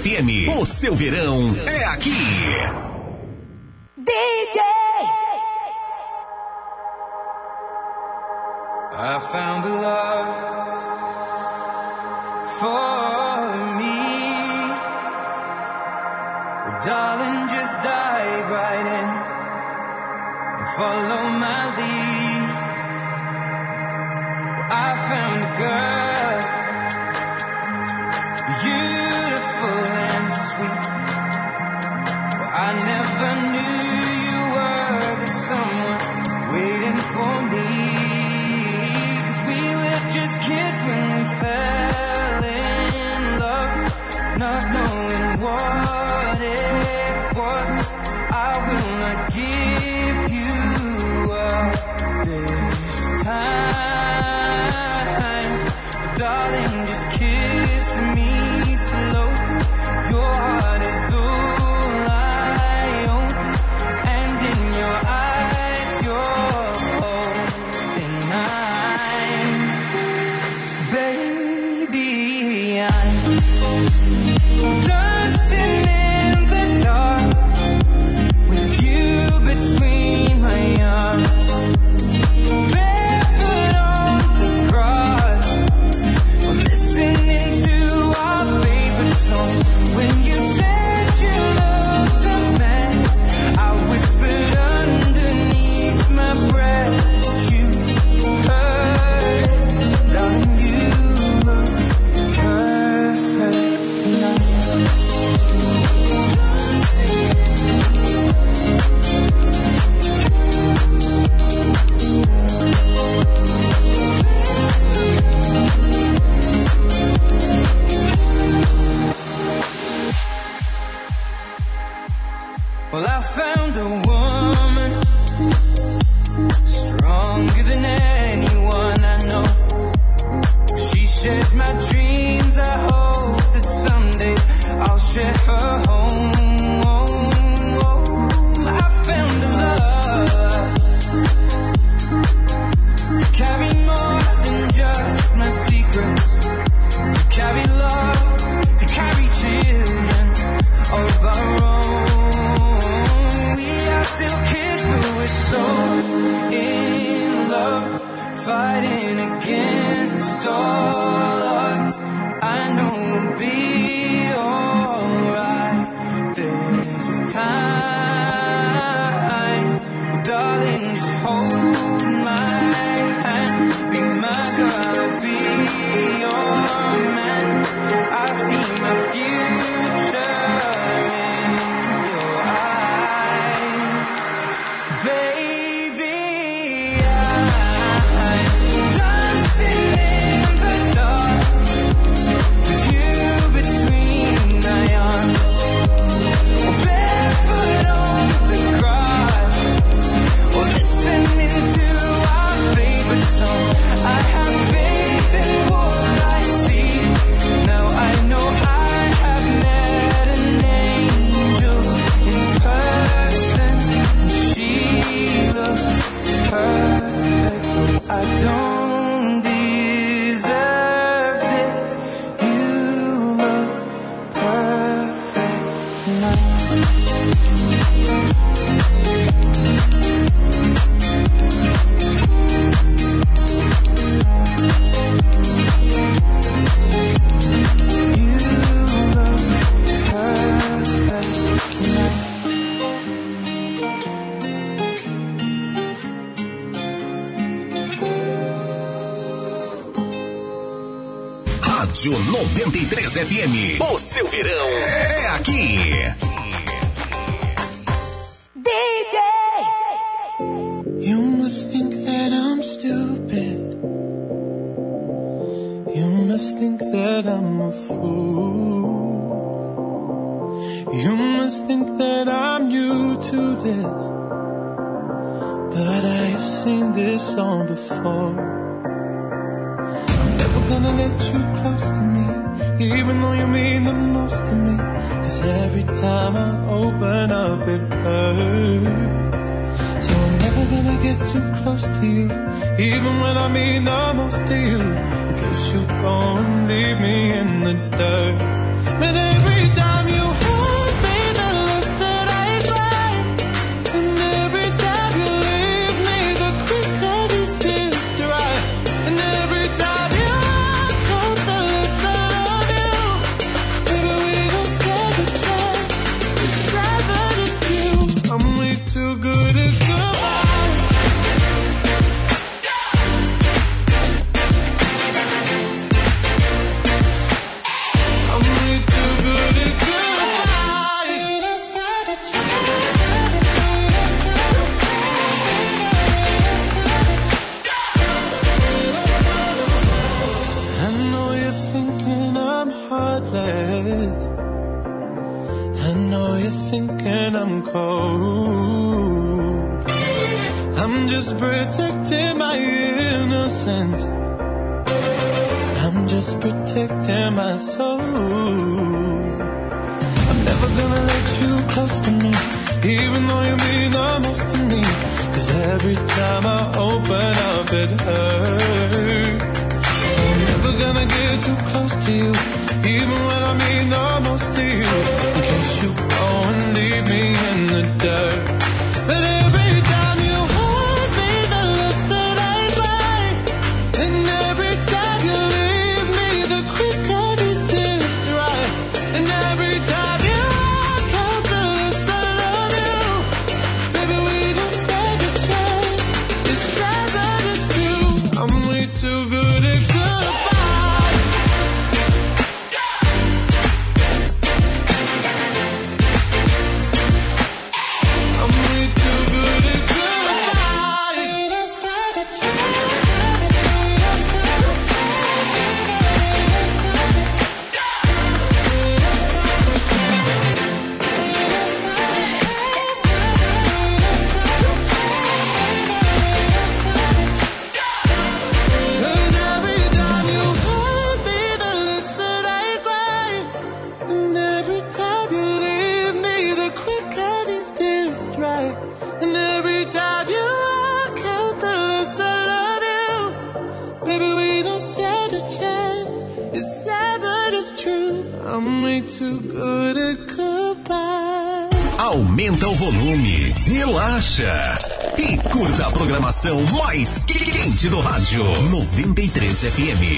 FM. O seu verão é 93 FM.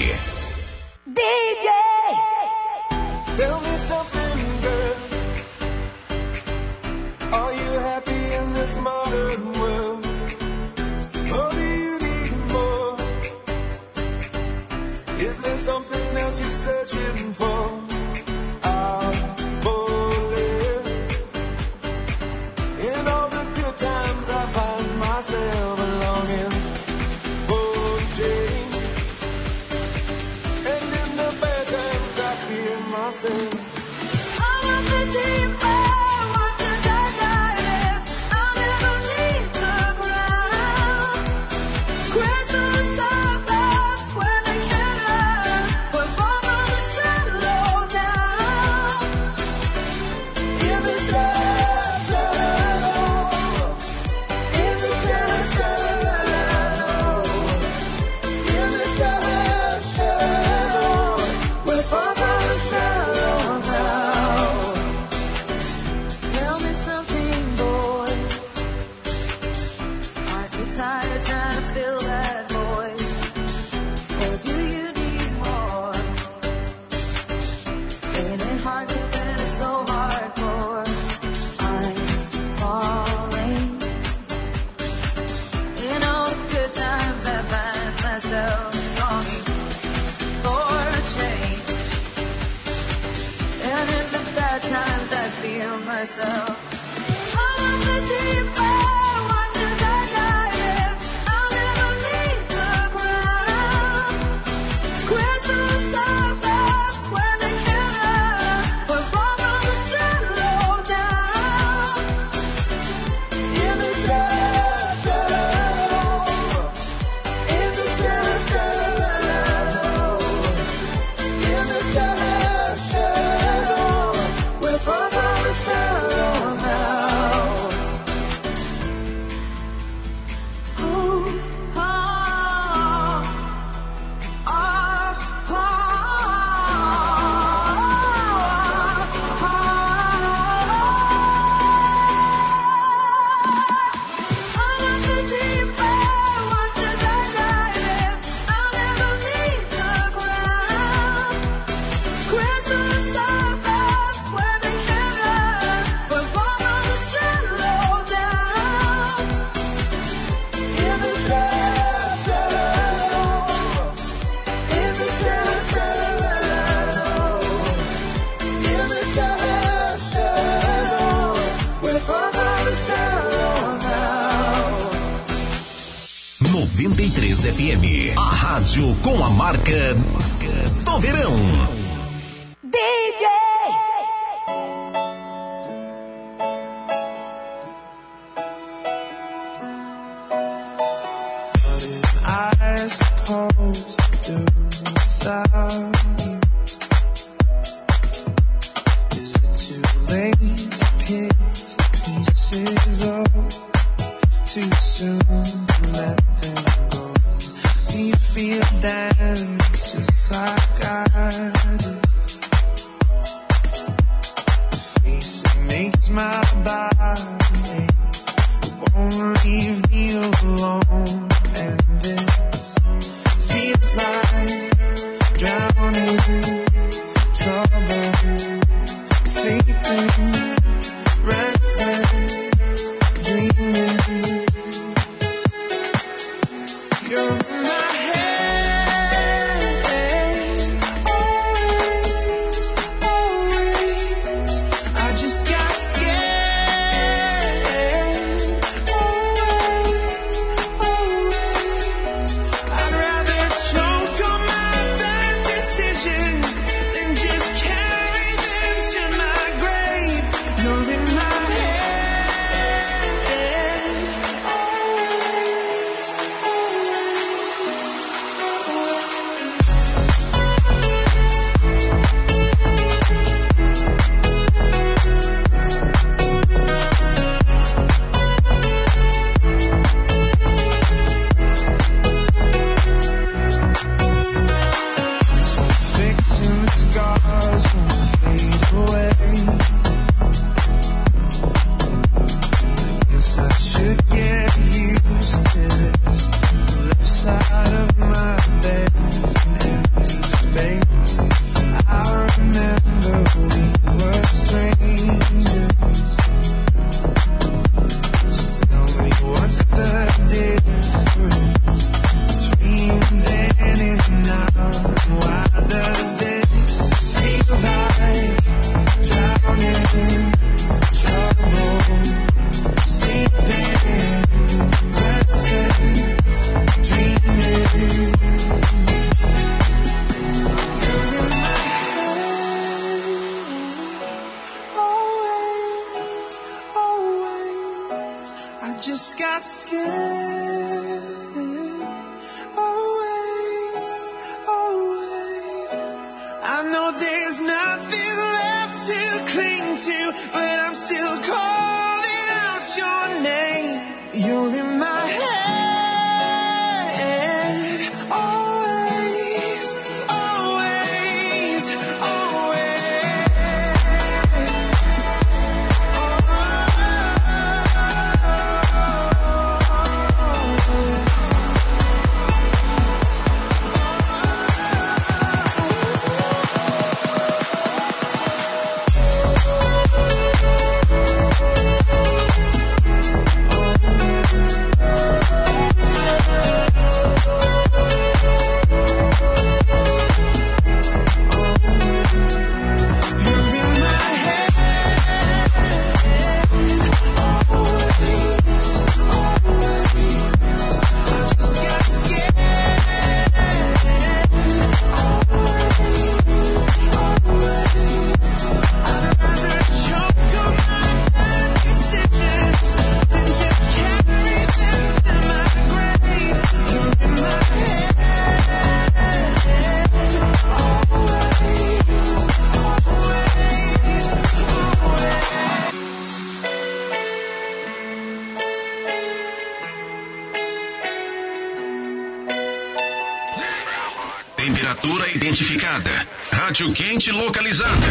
Rádio quente localizada.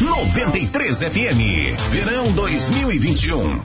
93 FM. Verão 2021.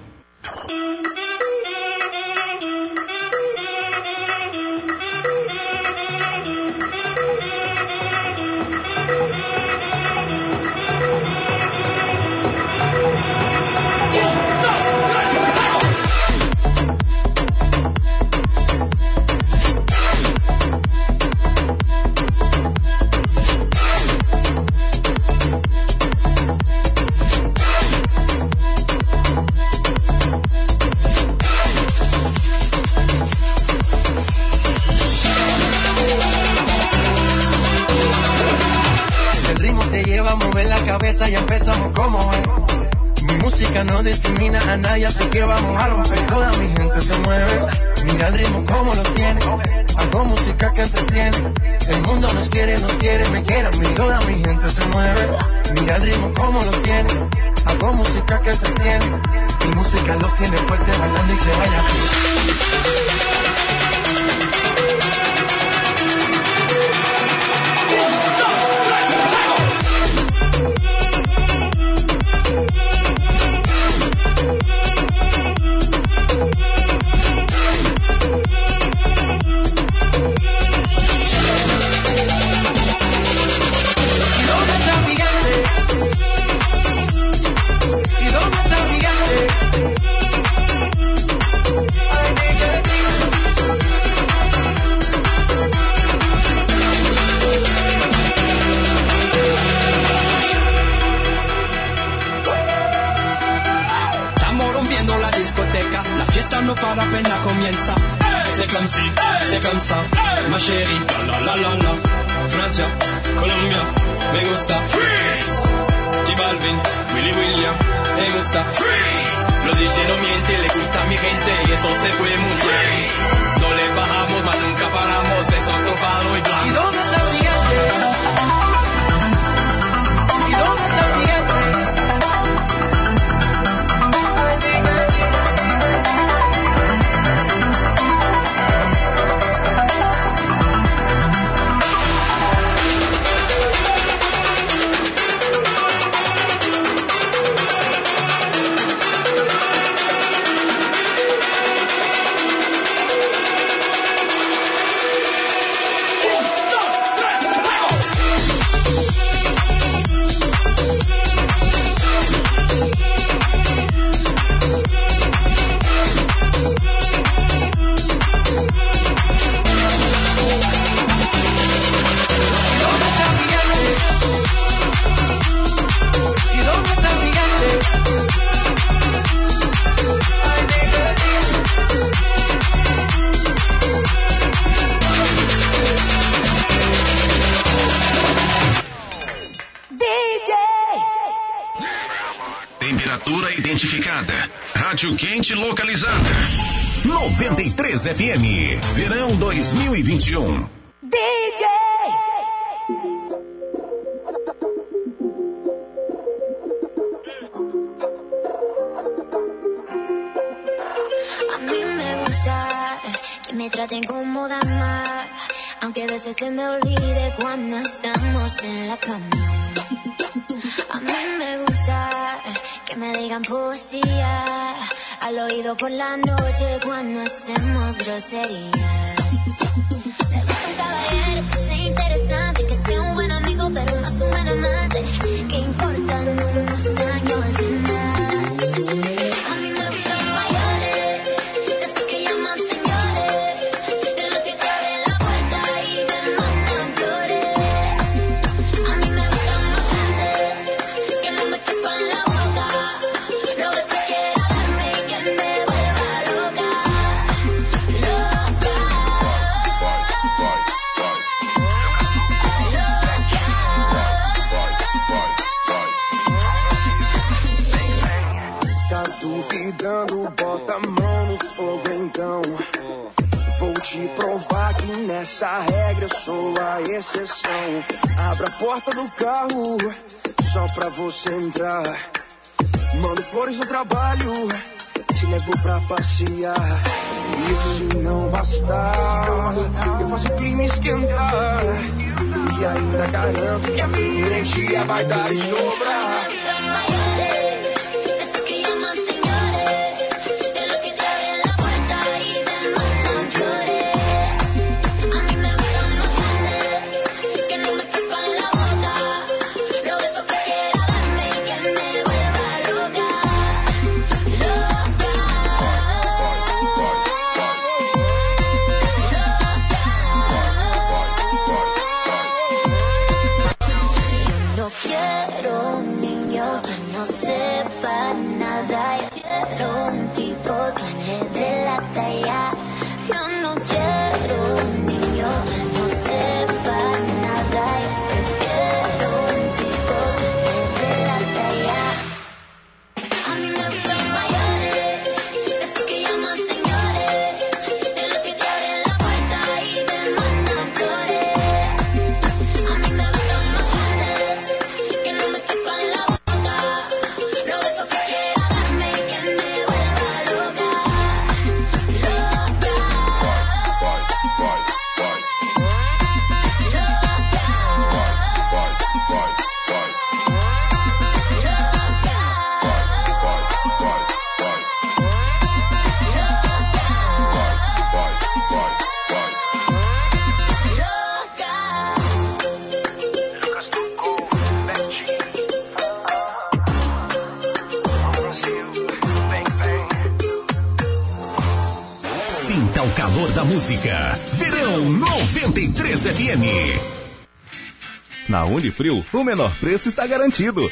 Unifrio, o menor preço está garantido.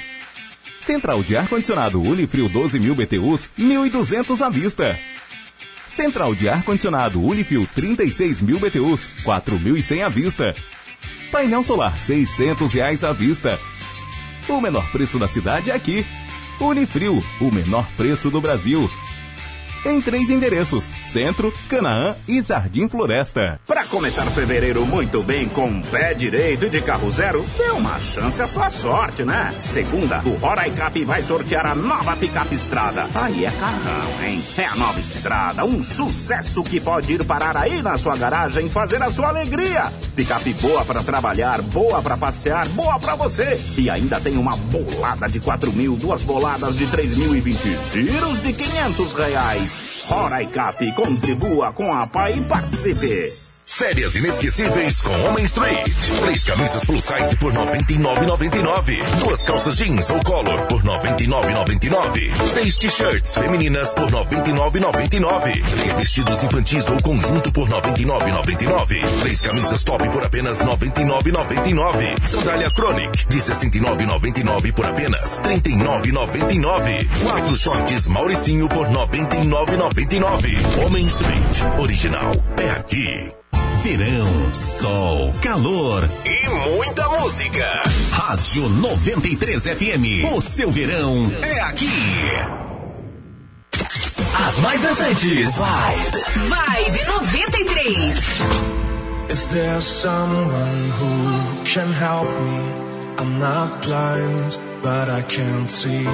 Central de ar-condicionado Unifrio 12.000 BTUs, 1.200 à vista. Central de ar-condicionado Unifrio 36.000 BTUs, 4.100 à vista. Painel solar 600 reais à vista. O menor preço da cidade é aqui. Unifrio, o menor preço do Brasil. Em três endereços: Centro, Canaã e Jardim Floresta. Para começar fevereiro muito bem com pé direito e de carro zero, dê uma chance à sua sorte, né? Segunda, o Roraicap vai sortear a nova picape estrada. Aí é carrão, hein? É a nova estrada, um sucesso que pode ir parar aí na sua garagem fazer a sua alegria. Picape boa para trabalhar, boa para passear, boa para você. E ainda tem uma bolada de 4 mil, duas boladas de 3 mil e 20 giros de 500 reais. Roraicap, contribua com a PAI e participe. Férias inesquecíveis com Homem Street. Três camisas plus size por 99,99. Duas calças jeans ou color por 99,99. Seis t-shirts femininas por 99,99. Três vestidos infantis ou conjunto por 99,99. Três camisas top por apenas 99,99. Sandália Chronic de 69,99 por apenas 39,99. Quatro shorts Mauricinho por 99,99. Homem Street original é aqui. Verão, sol, calor e muita música. Rádio 93 FM. O seu verão é aqui. As mais dançantes. Vibe. Vibe 93. Is there someone who can help me? I'm not blind, but I can't see.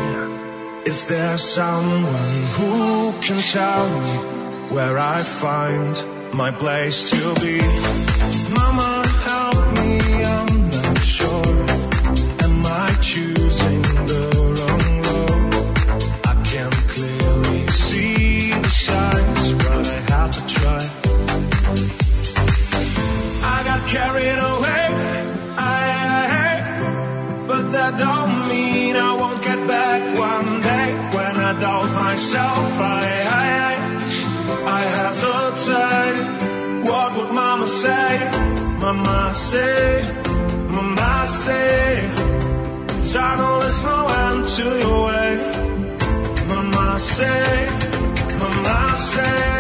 Is there someone who can tell me where I find my place to be? Mama, help me, I'm not sure. Am I choosing the wrong road? I can't clearly see the signs, but I have to try. I got carried away, I, I, but that don't mean I won't get back one day. When I doubt myself, I, What would Mama say? Mama say, Mama say, Time there's no end to your way. Mama say, Mama say,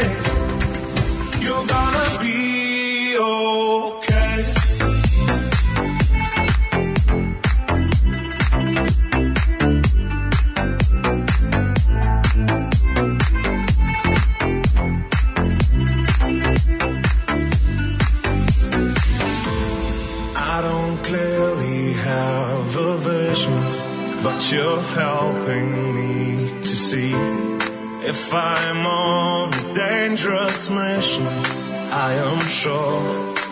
you're gonna be okay. You're helping me to see. If I'm on a dangerous mission, I am sure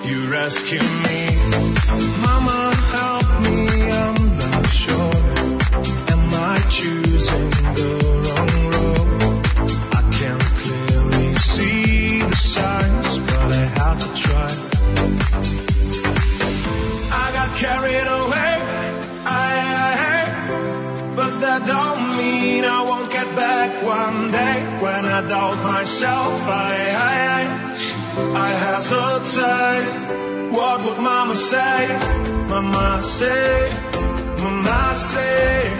you rescue me. Mama, I doubt myself, I, I, I, I hesitate. What would mama say? Mama say, mama say.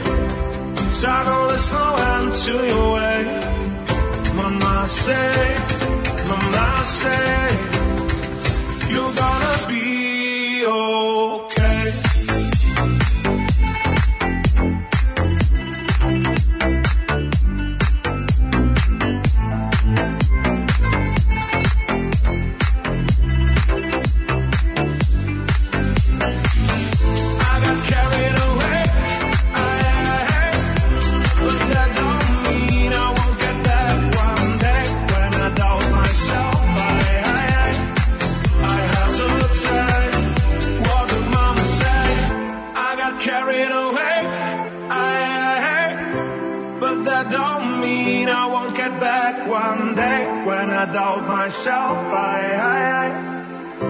Circle is no end to your way. Mama say, mama say. You're gonna be okay. I doubt myself. I, I, I,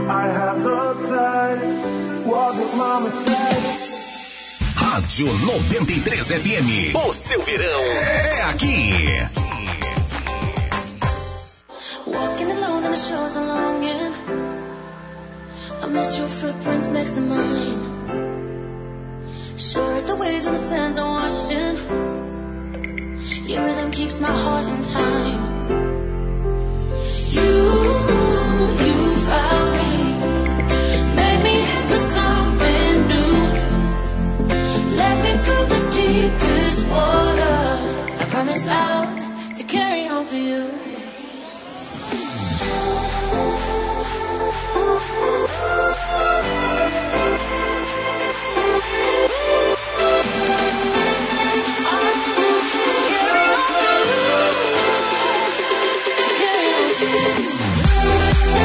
I hesitate. What would mama say? Rádio 93 FM. O seu verão é aqui. Walking alone on the shores of longing. I miss your footprints next to mine. Sure as the waves and the sands are washing. Your rhythm keeps my heart in time. Carry on for you.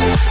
Yeah.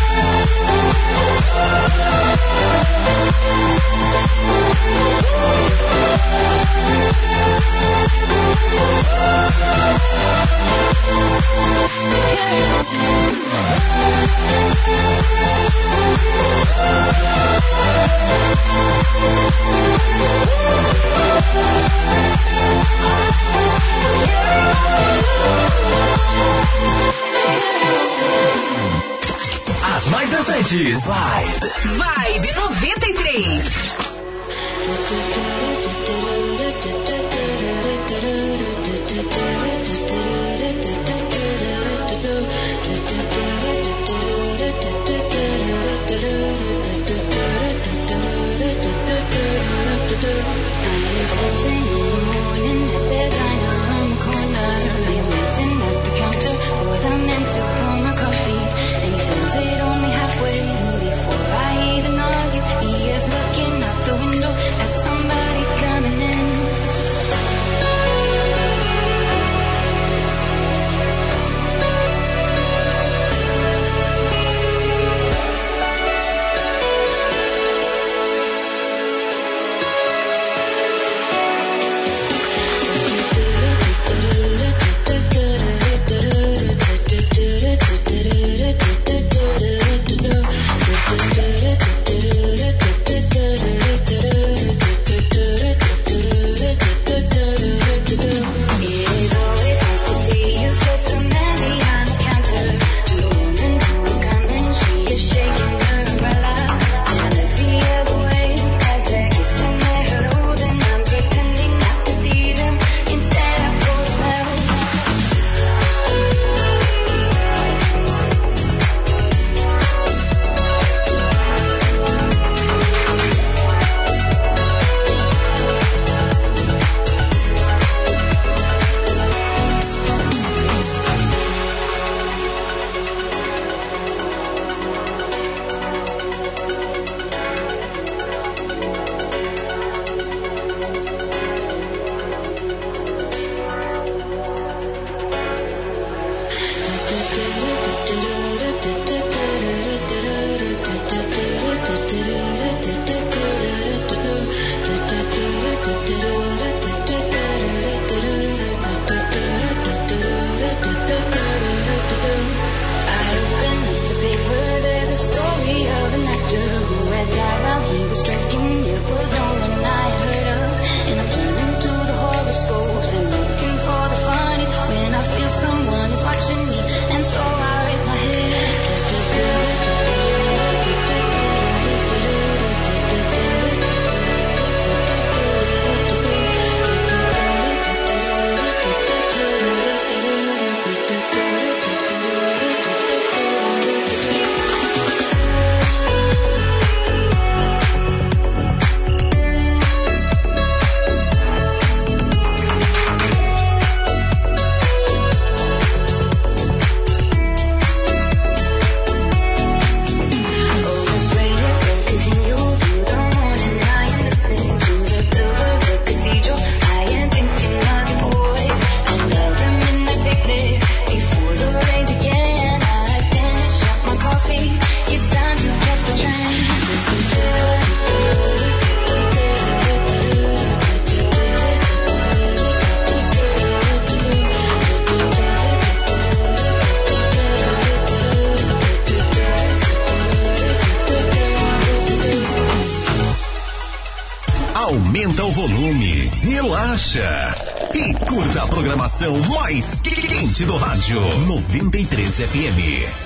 Yeah. As mais dançantes. Vibe. Vibe 93. 93 FM.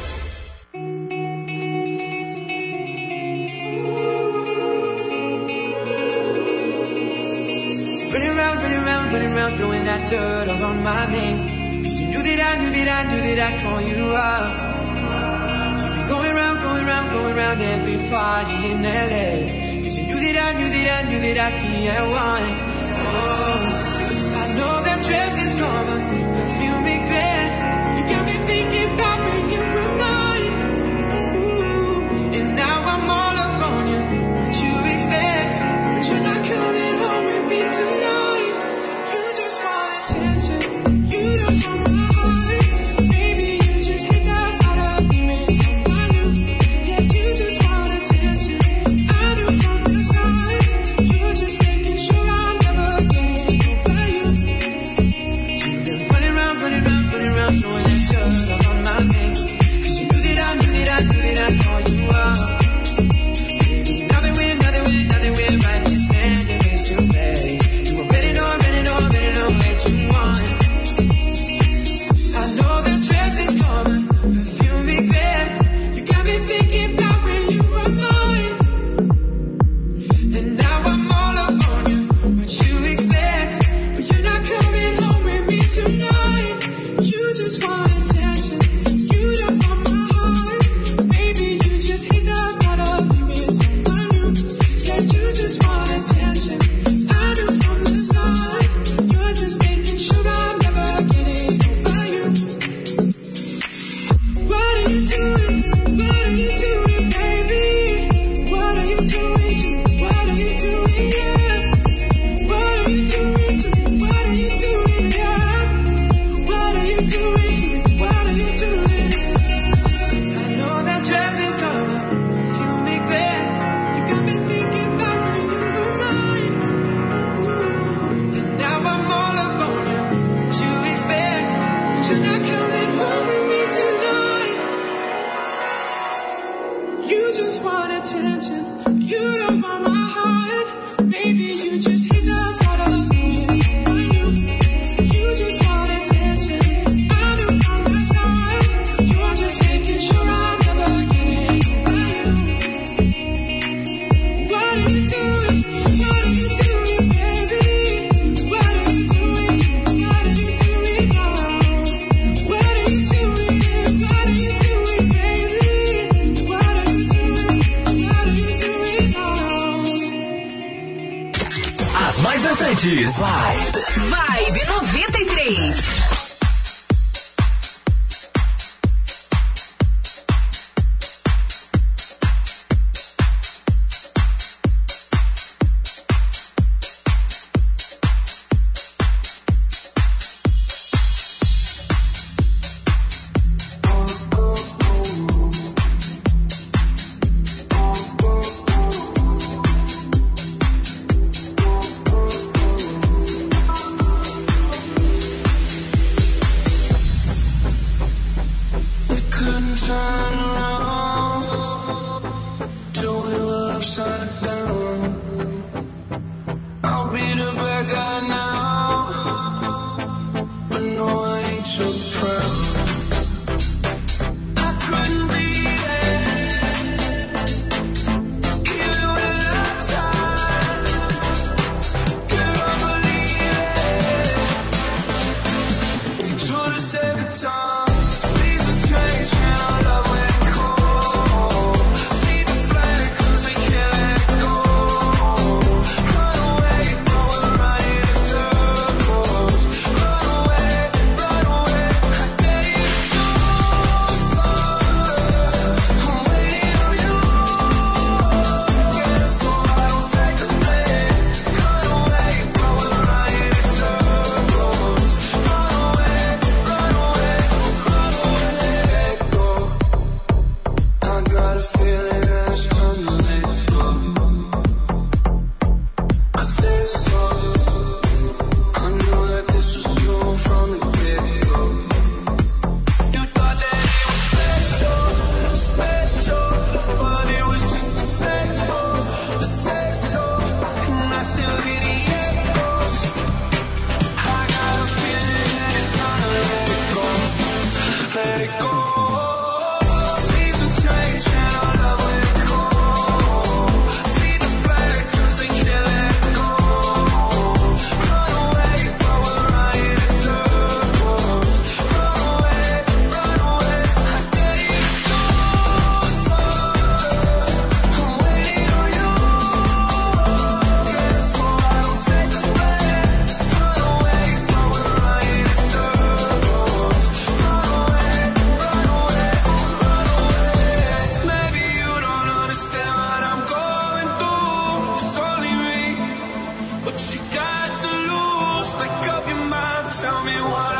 what you got to lose. Make up your mind, tell me why.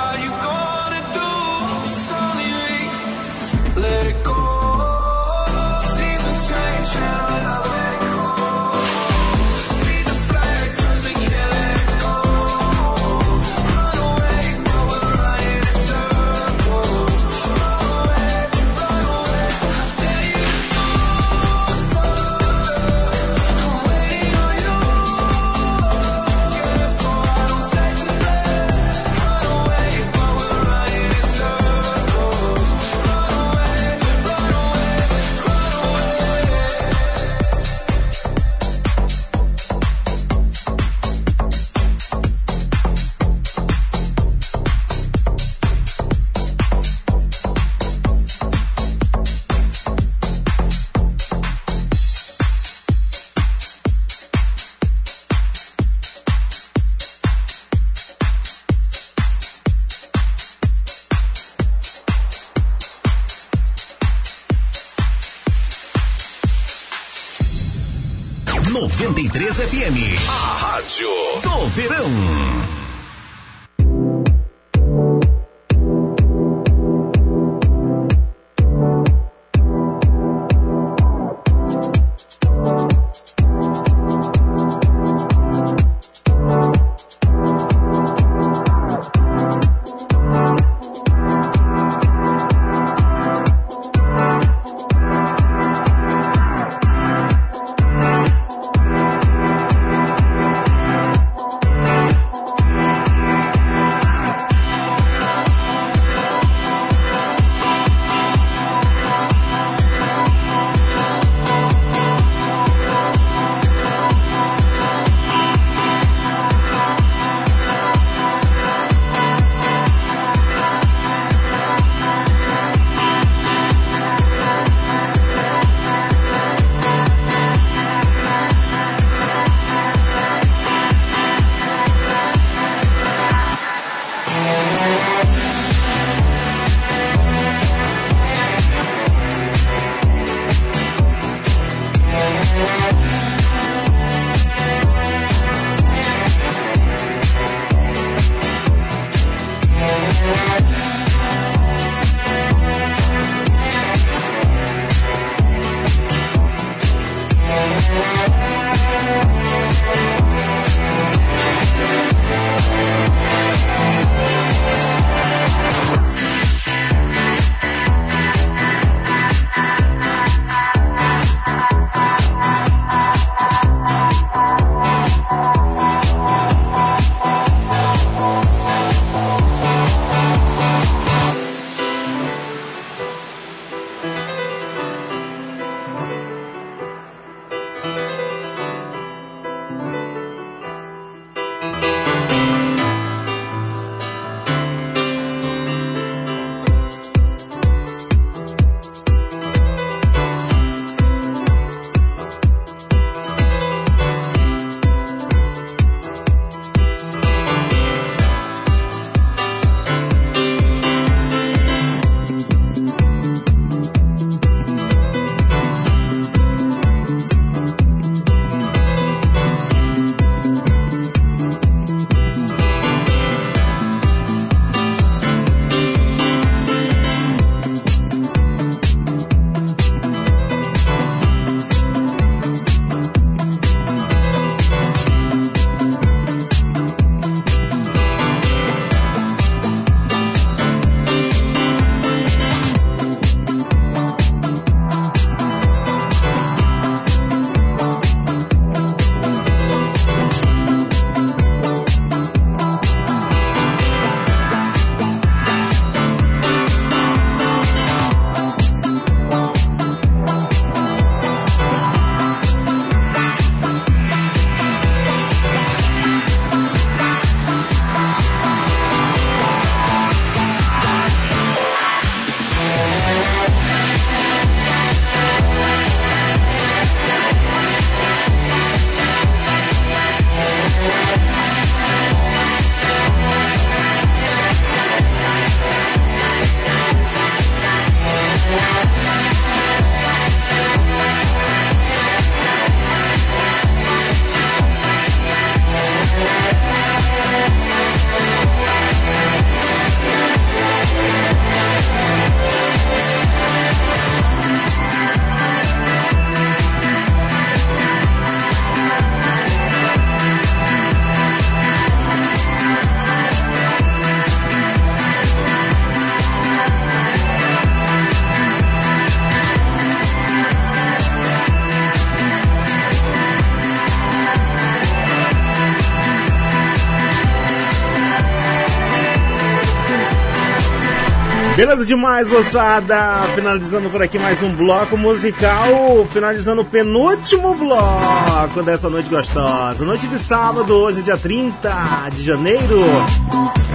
Beleza demais, moçada! Finalizando por aqui mais um bloco musical, finalizando o penúltimo bloco dessa noite gostosa. Noite de sábado, hoje dia 30 de janeiro.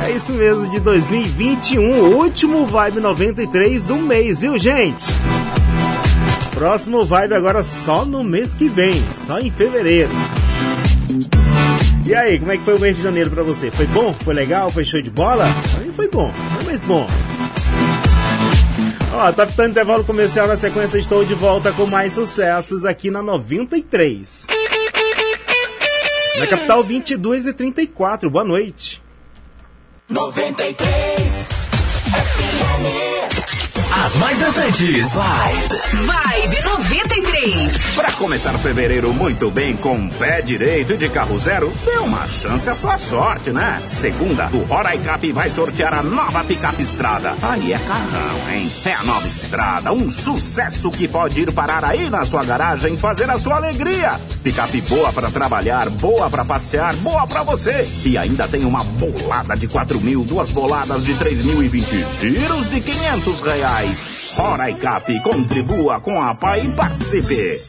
É isso mesmo, de 2021, último Vibe 93 do mês, viu, gente? Próximo Vibe agora só no mês que vem, só em fevereiro. E aí, como é que foi o mês de janeiro pra você? Foi bom? Foi legal? Foi show de bola? Pra mim foi bom, foi um mês bom. Ó, tá ficando intervalo comercial na sequência, estou de volta com mais sucessos aqui na 93. Na capital, 22 e 34. Boa noite. 93 As mais dançantes. Vibe. Vibe 93. Pra começar fevereiro muito bem com pé direito e de carro zero, dê uma chance à sua sorte, né? Segunda, o Roraicap vai sortear a nova picape estrada. Aí é carrão, hein? É a nova estrada, um sucesso que pode ir parar aí na sua garagem fazer a sua alegria. Picape boa pra trabalhar, boa pra passear, boa pra você. E ainda tem uma bolada de 4 mil, duas boladas de 3 mil e 20 giros de 500 reais. Roraicap, contribua com a PAI e participe.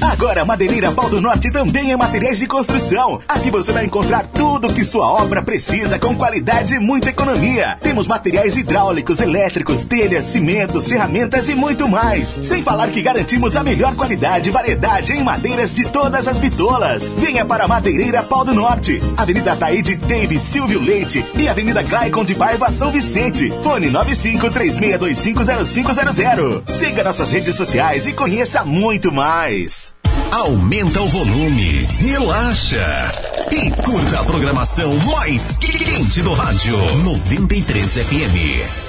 Agora, Madeireira Pau do Norte também é materiais de construção. Aqui você vai encontrar tudo que sua obra precisa com qualidade e muita economia. Temos materiais hidráulicos, elétricos, telhas, cimentos, ferramentas e muito mais. Sem falar que garantimos a melhor qualidade e variedade em madeiras de todas as bitolas. Venha para Madeireira Pau do Norte, Avenida Taíde Davis Silvio Leite e Avenida Glaicon de Paiva São Vicente. Fone 9536250500. Siga nossas redes sociais e conheça muito mais. Aumenta o volume, relaxa e curta a programação mais quente do rádio 93 FM.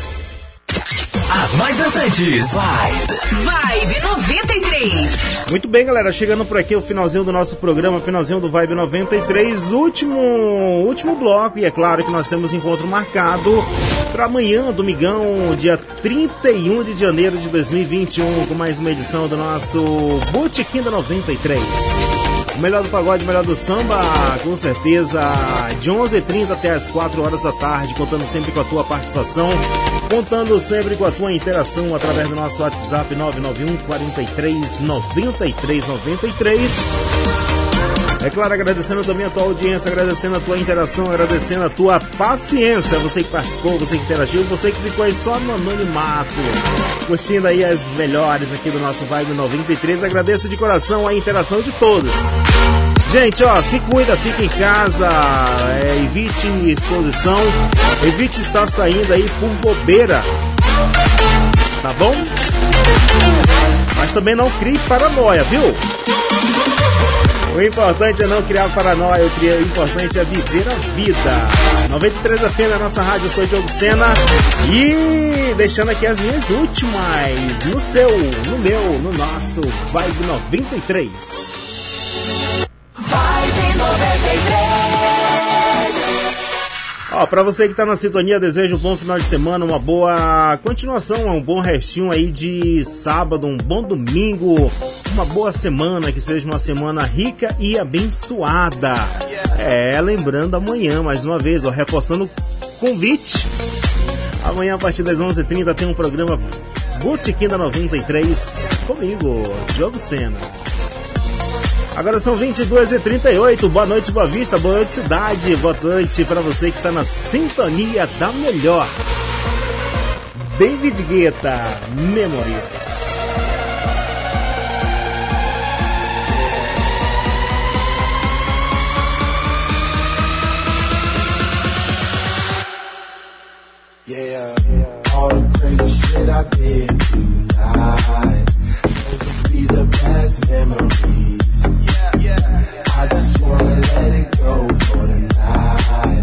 As mais dançantes. Vibe. Vibe 93. Muito bem, galera. Chegando por aqui o finalzinho do nosso programa, finalzinho do Vibe 93, último, último bloco. E é claro que nós temos encontro marcado para amanhã, domingão, dia 31 de janeiro de 2021, com mais uma edição do nosso Botequim da 93. Melhor do pagode, melhor do samba, com certeza, de 11h30 até as 4 horas da tarde, contando sempre com a tua participação, contando sempre com a tua interação através do nosso WhatsApp 991 43 93 93. É claro, agradecendo também a tua audiência, agradecendo a tua interação, agradecendo a tua paciência. Você que participou, você que interagiu, você que ficou aí só no anonimato, curtindo aí as melhores aqui do nosso Vibe 93. Agradeço de coração a interação de todos. Gente, ó, se cuida, fica em casa, é, evite exposição, evite estar saindo aí por bobeira, tá bom? Mas também não crie paranoia, viu? O importante é não criar paranoia, o importante é viver a vida. 93 FM é a nossa rádio, eu sou Diogo Sena e deixando aqui as minhas últimas no seu, no meu, no nosso Vibe 93. Ó, pra você que tá na sintonia, desejo um bom final de semana, uma boa continuação, um bom restinho aí de sábado, um bom domingo, uma boa semana, que seja uma semana rica e abençoada. É, lembrando amanhã, mais uma vez, ó, reforçando o convite. Amanhã, a partir das 11h30, tem um programa Botequim da 93 comigo, Diogo Sena. Agora são 22h38. Boa noite, Boa Vista. Boa noite, cidade. Boa noite para você que está na sintonia da melhor. David Guetta, Memories. Yeah, all the crazy shit I did tonight. Those will be the best memories. I just wanna let it go for the night.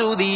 the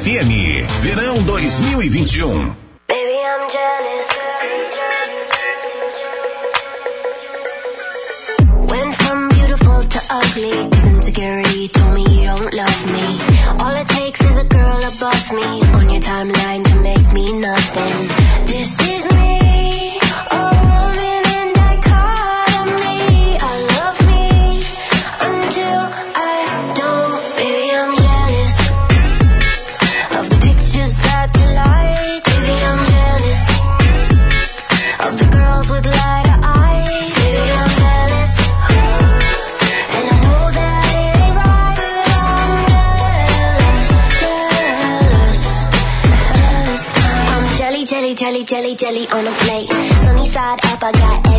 FM. Verão 2021. jelly, jelly, jelly on a plate. Sunny side up, I got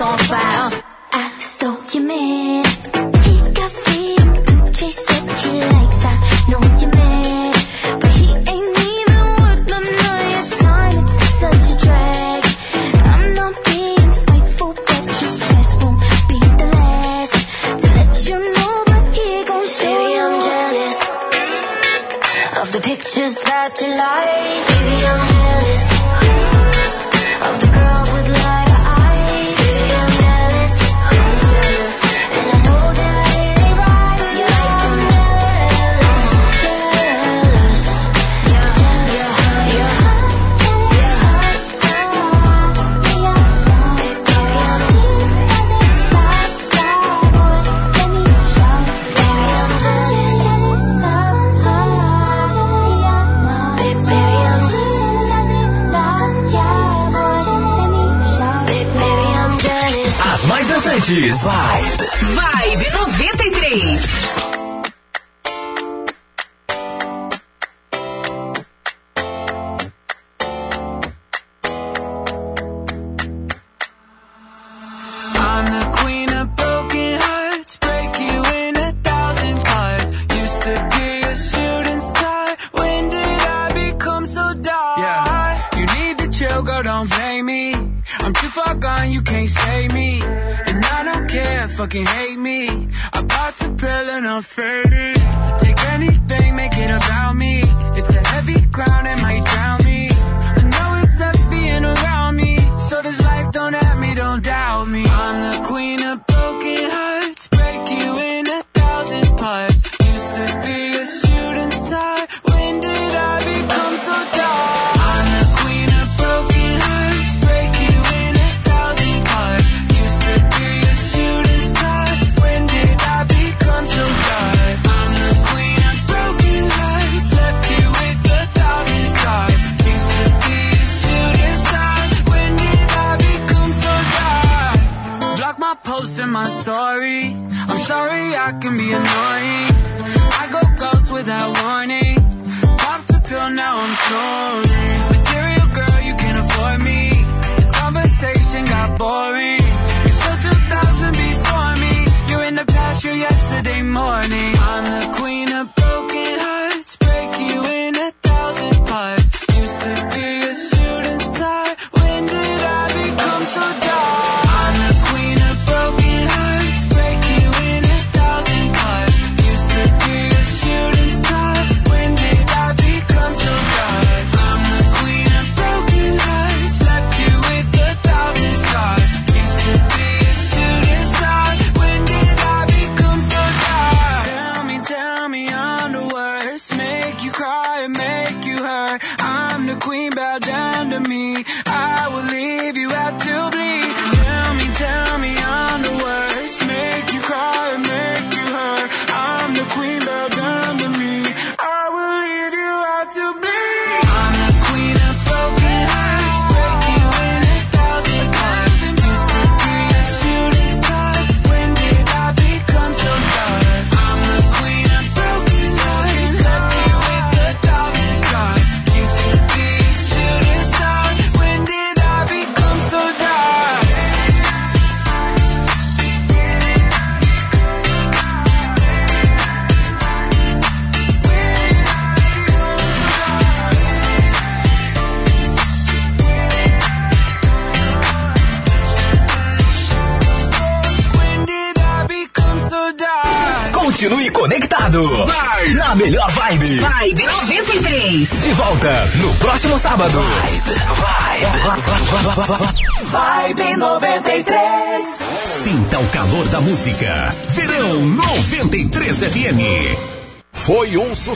and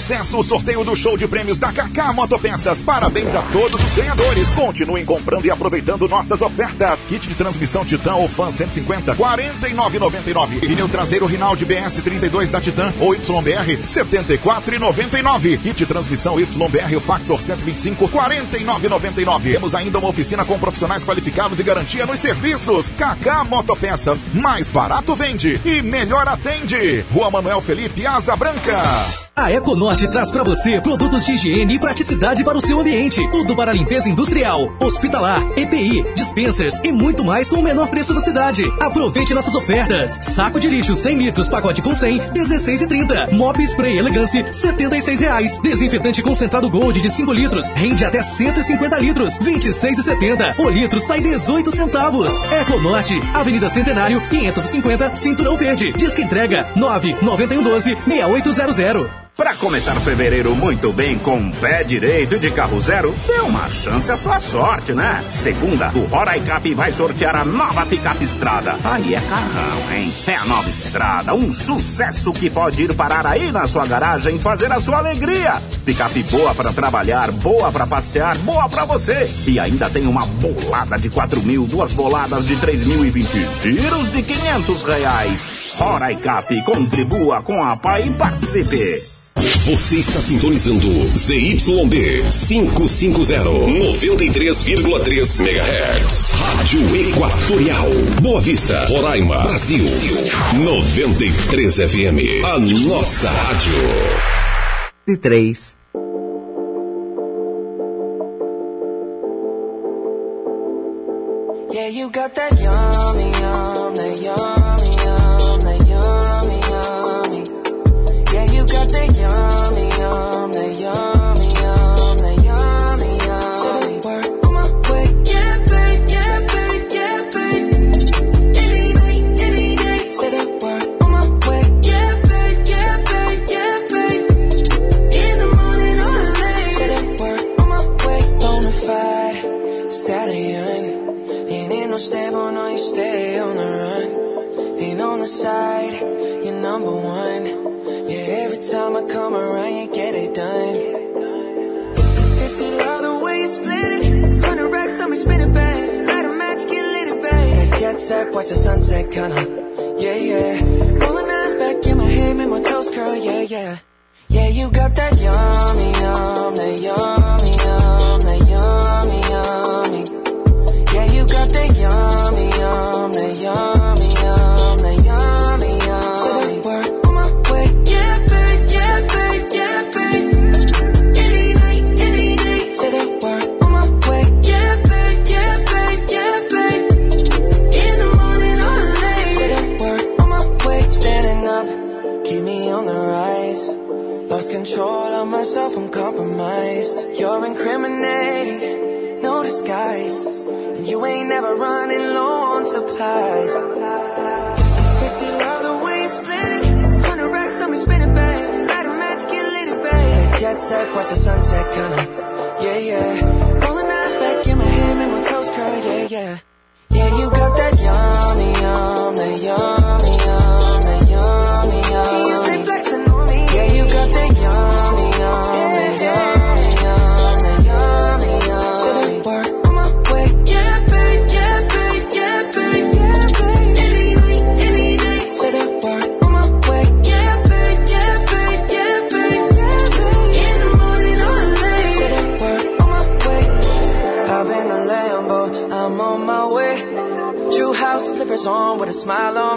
sucesso o sorteio do show de prêmios da Kaká Motopeças. Parabéns a todos os ganhadores. Continuem comprando e aproveitando nossas ofertas. Kit de transmissão Titan ou Fan 150, 49,99. Pneu traseiro Rinaldi BS 32 da Titan ou YBR, 74,99. Kit de transmissão YBR Factor 125, 49,99. Temos ainda uma oficina com profissionais qualificados e garantia nos serviços. Kaká Motopeças, mais barato vende e melhor atende. Rua Manuel Felipe, Asa Branca. A Econorte traz para você produtos de higiene e praticidade para o seu ambiente. Tudo para limpeza industrial, hospitalar, EPI, dispensers e muito mais com o menor preço da cidade. Aproveite nossas ofertas. Saco de lixo 100 litros, pacote com 100, 16,30. Mop spray elegância, 76 reais. Desinfetante concentrado Gold de 5 litros, rende até 150 litros, 26,70. O litro sai 18 centavos. Econorte, Avenida Centenário, 550, Cinturão Verde. Disque entrega 99112 6800. Começar fevereiro muito bem com pé direito de carro zero, dê uma chance à sua sorte, né? Segunda, o Roraicap vai sortear a nova picape estrada. Aí é carrão, hein? É a nova estrada, um sucesso que pode ir parar aí na sua garagem fazer a sua alegria. Picape boa para trabalhar, boa para passear, boa para você. E ainda tem uma bolada de 4 mil, duas boladas de 3 mil e 20 giros de 500 reais. Roraicap, contribua com a PAI e participe. Você está sintonizando ZYD 550, 93,3 MHz. Rádio Equatorial. Boa Vista, Roraima, Brasil. 93 FM. A nossa rádio. De três. Yeah, yeah. You got that yummy, yum, that yum, smile on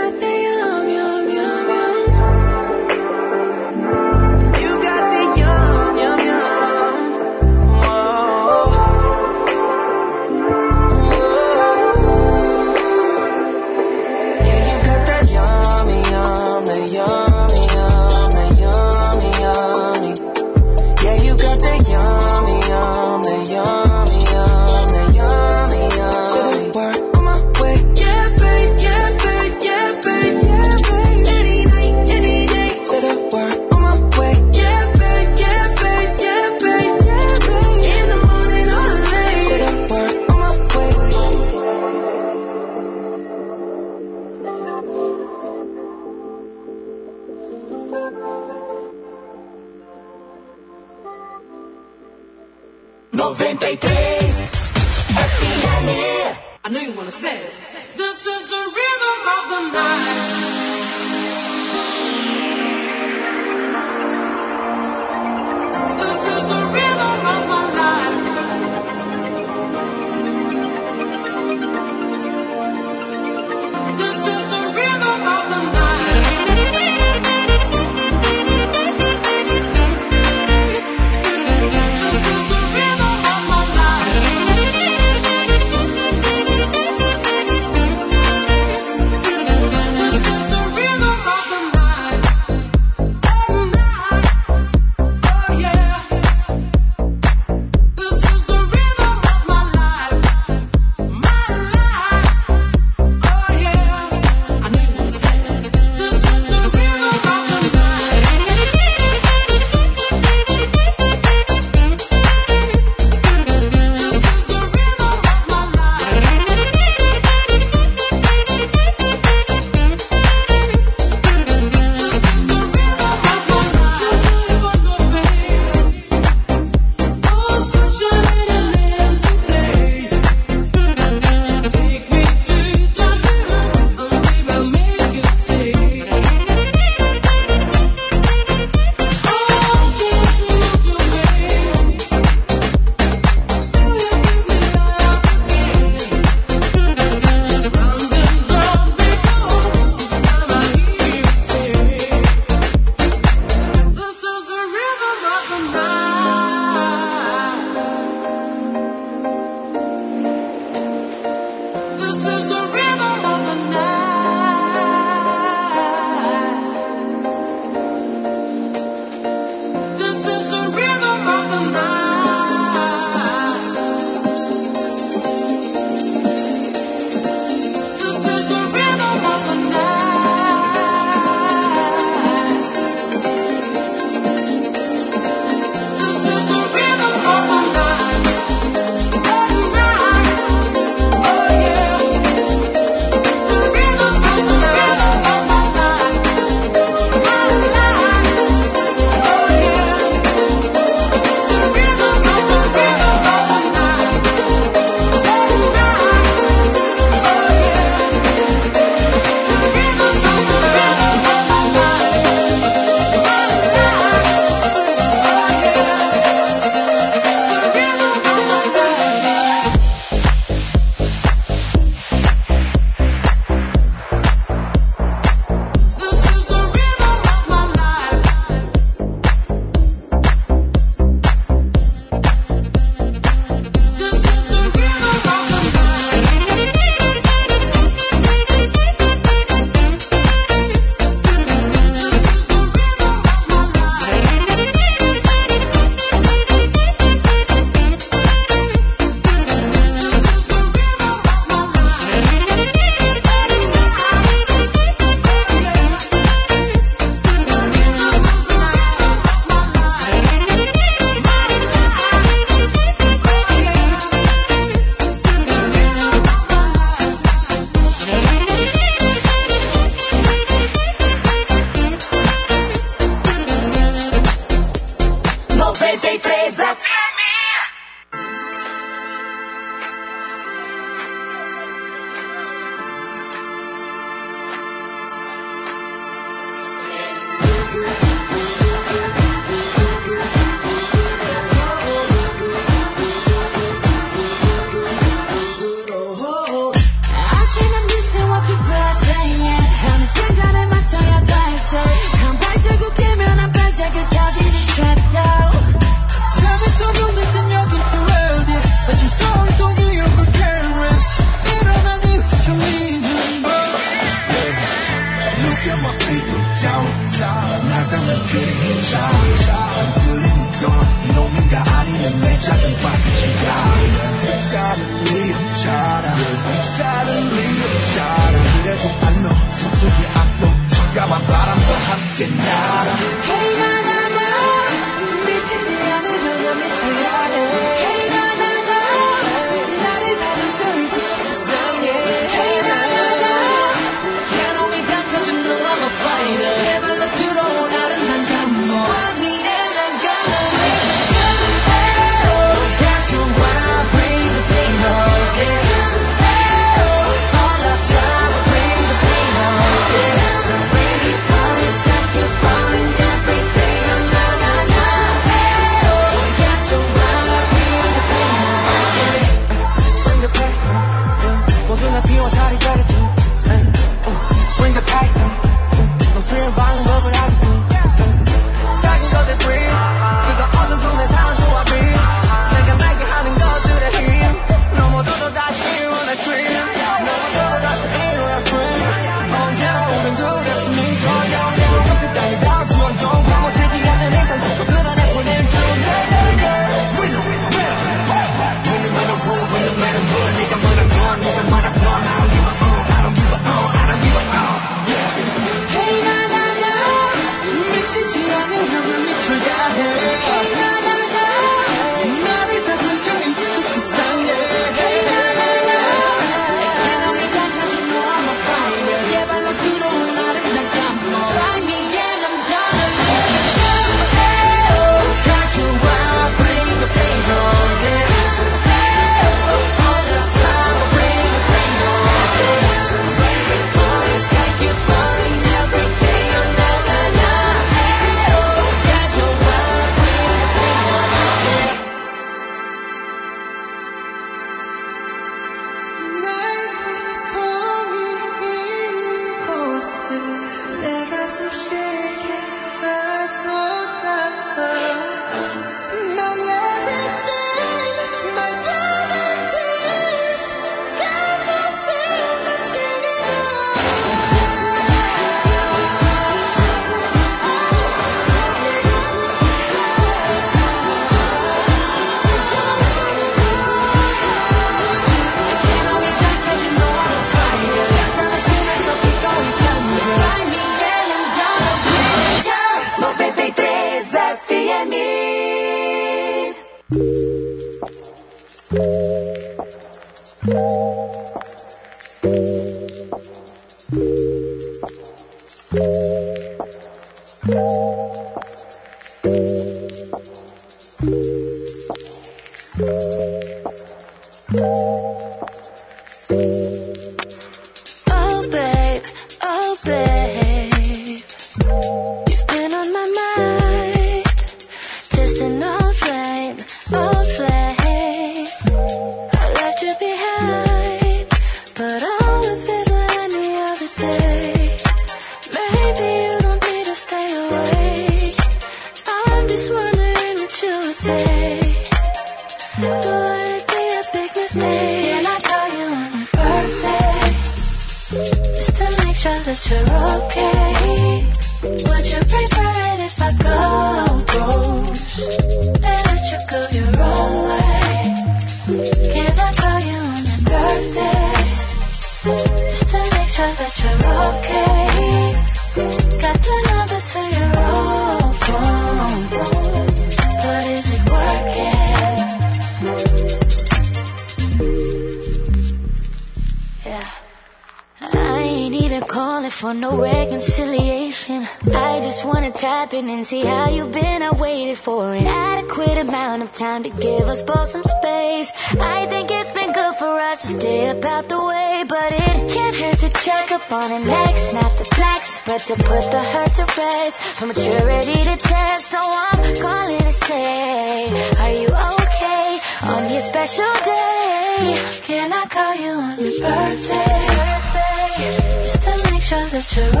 to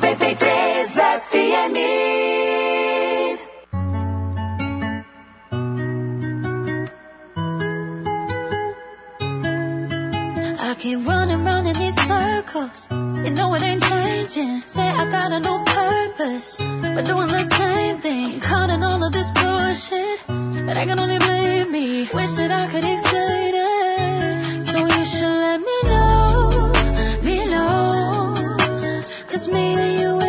93 FM. I keep running round in these circles. You know it ain't changing. Say I got a new purpose, but doing the same thing. I'm caught in all of this bullshit, but I can only blame me. Wish that I could explain it, so you should let me know. me and you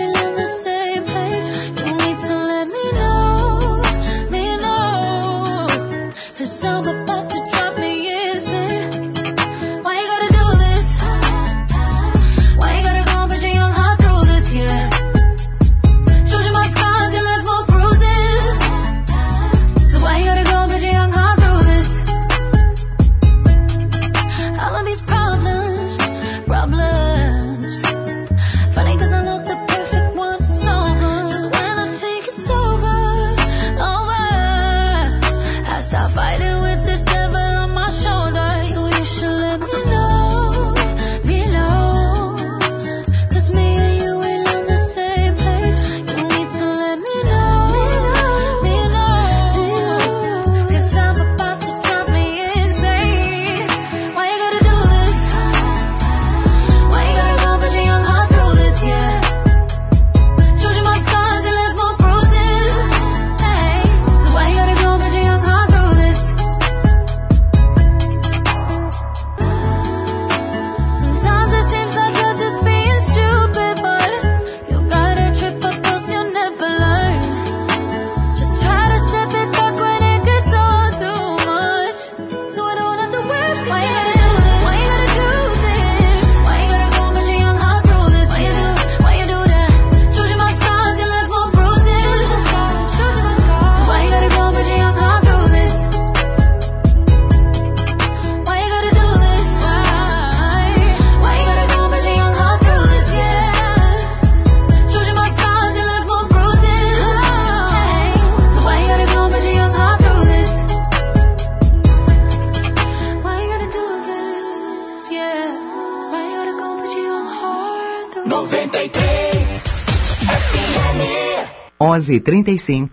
12h35.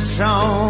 Song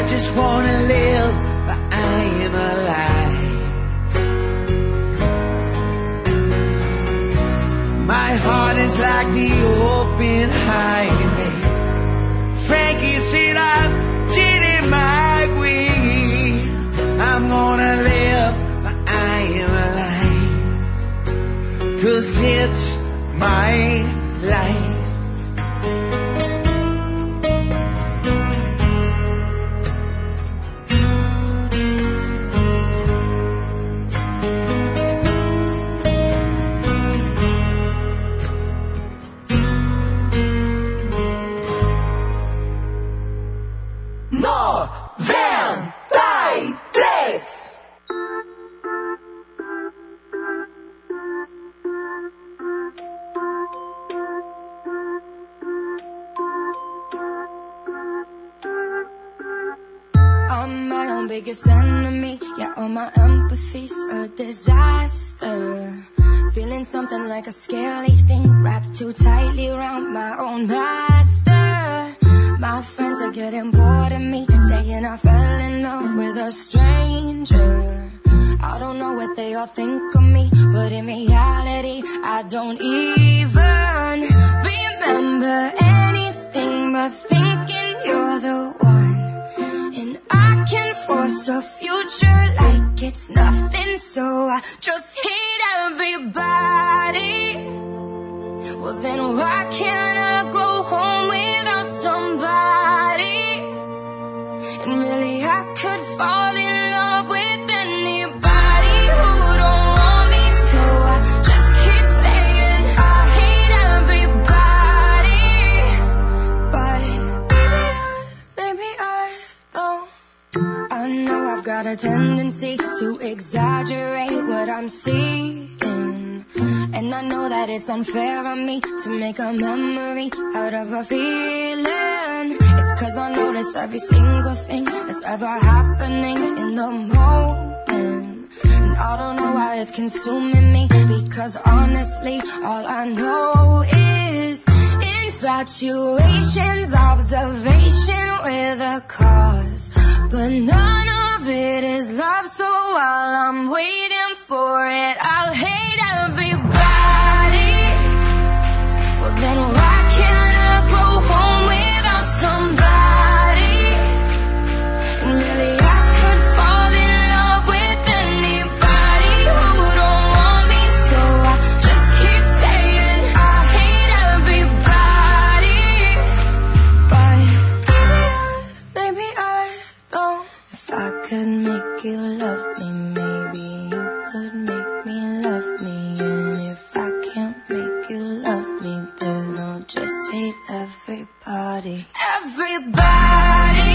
I just wanna live, but I am alive. My heart is like the open high. scale the future like it's nothing, so I just hate everybody. Well, then why can't I go home without somebody? And really, I could fall in love with anybody. a tendency to exaggerate what I'm seeing. And I know that it's unfair on me to make a memory out of a feeling. It's cause I notice every single thing that's ever happening in the moment. And I don't know why it's consuming me. Because honestly, all I know is infatuation's observation with a cause. But none of of it is love, so while I'm waiting for it, I'll hate everybody. Well, then Everybody. Everybody.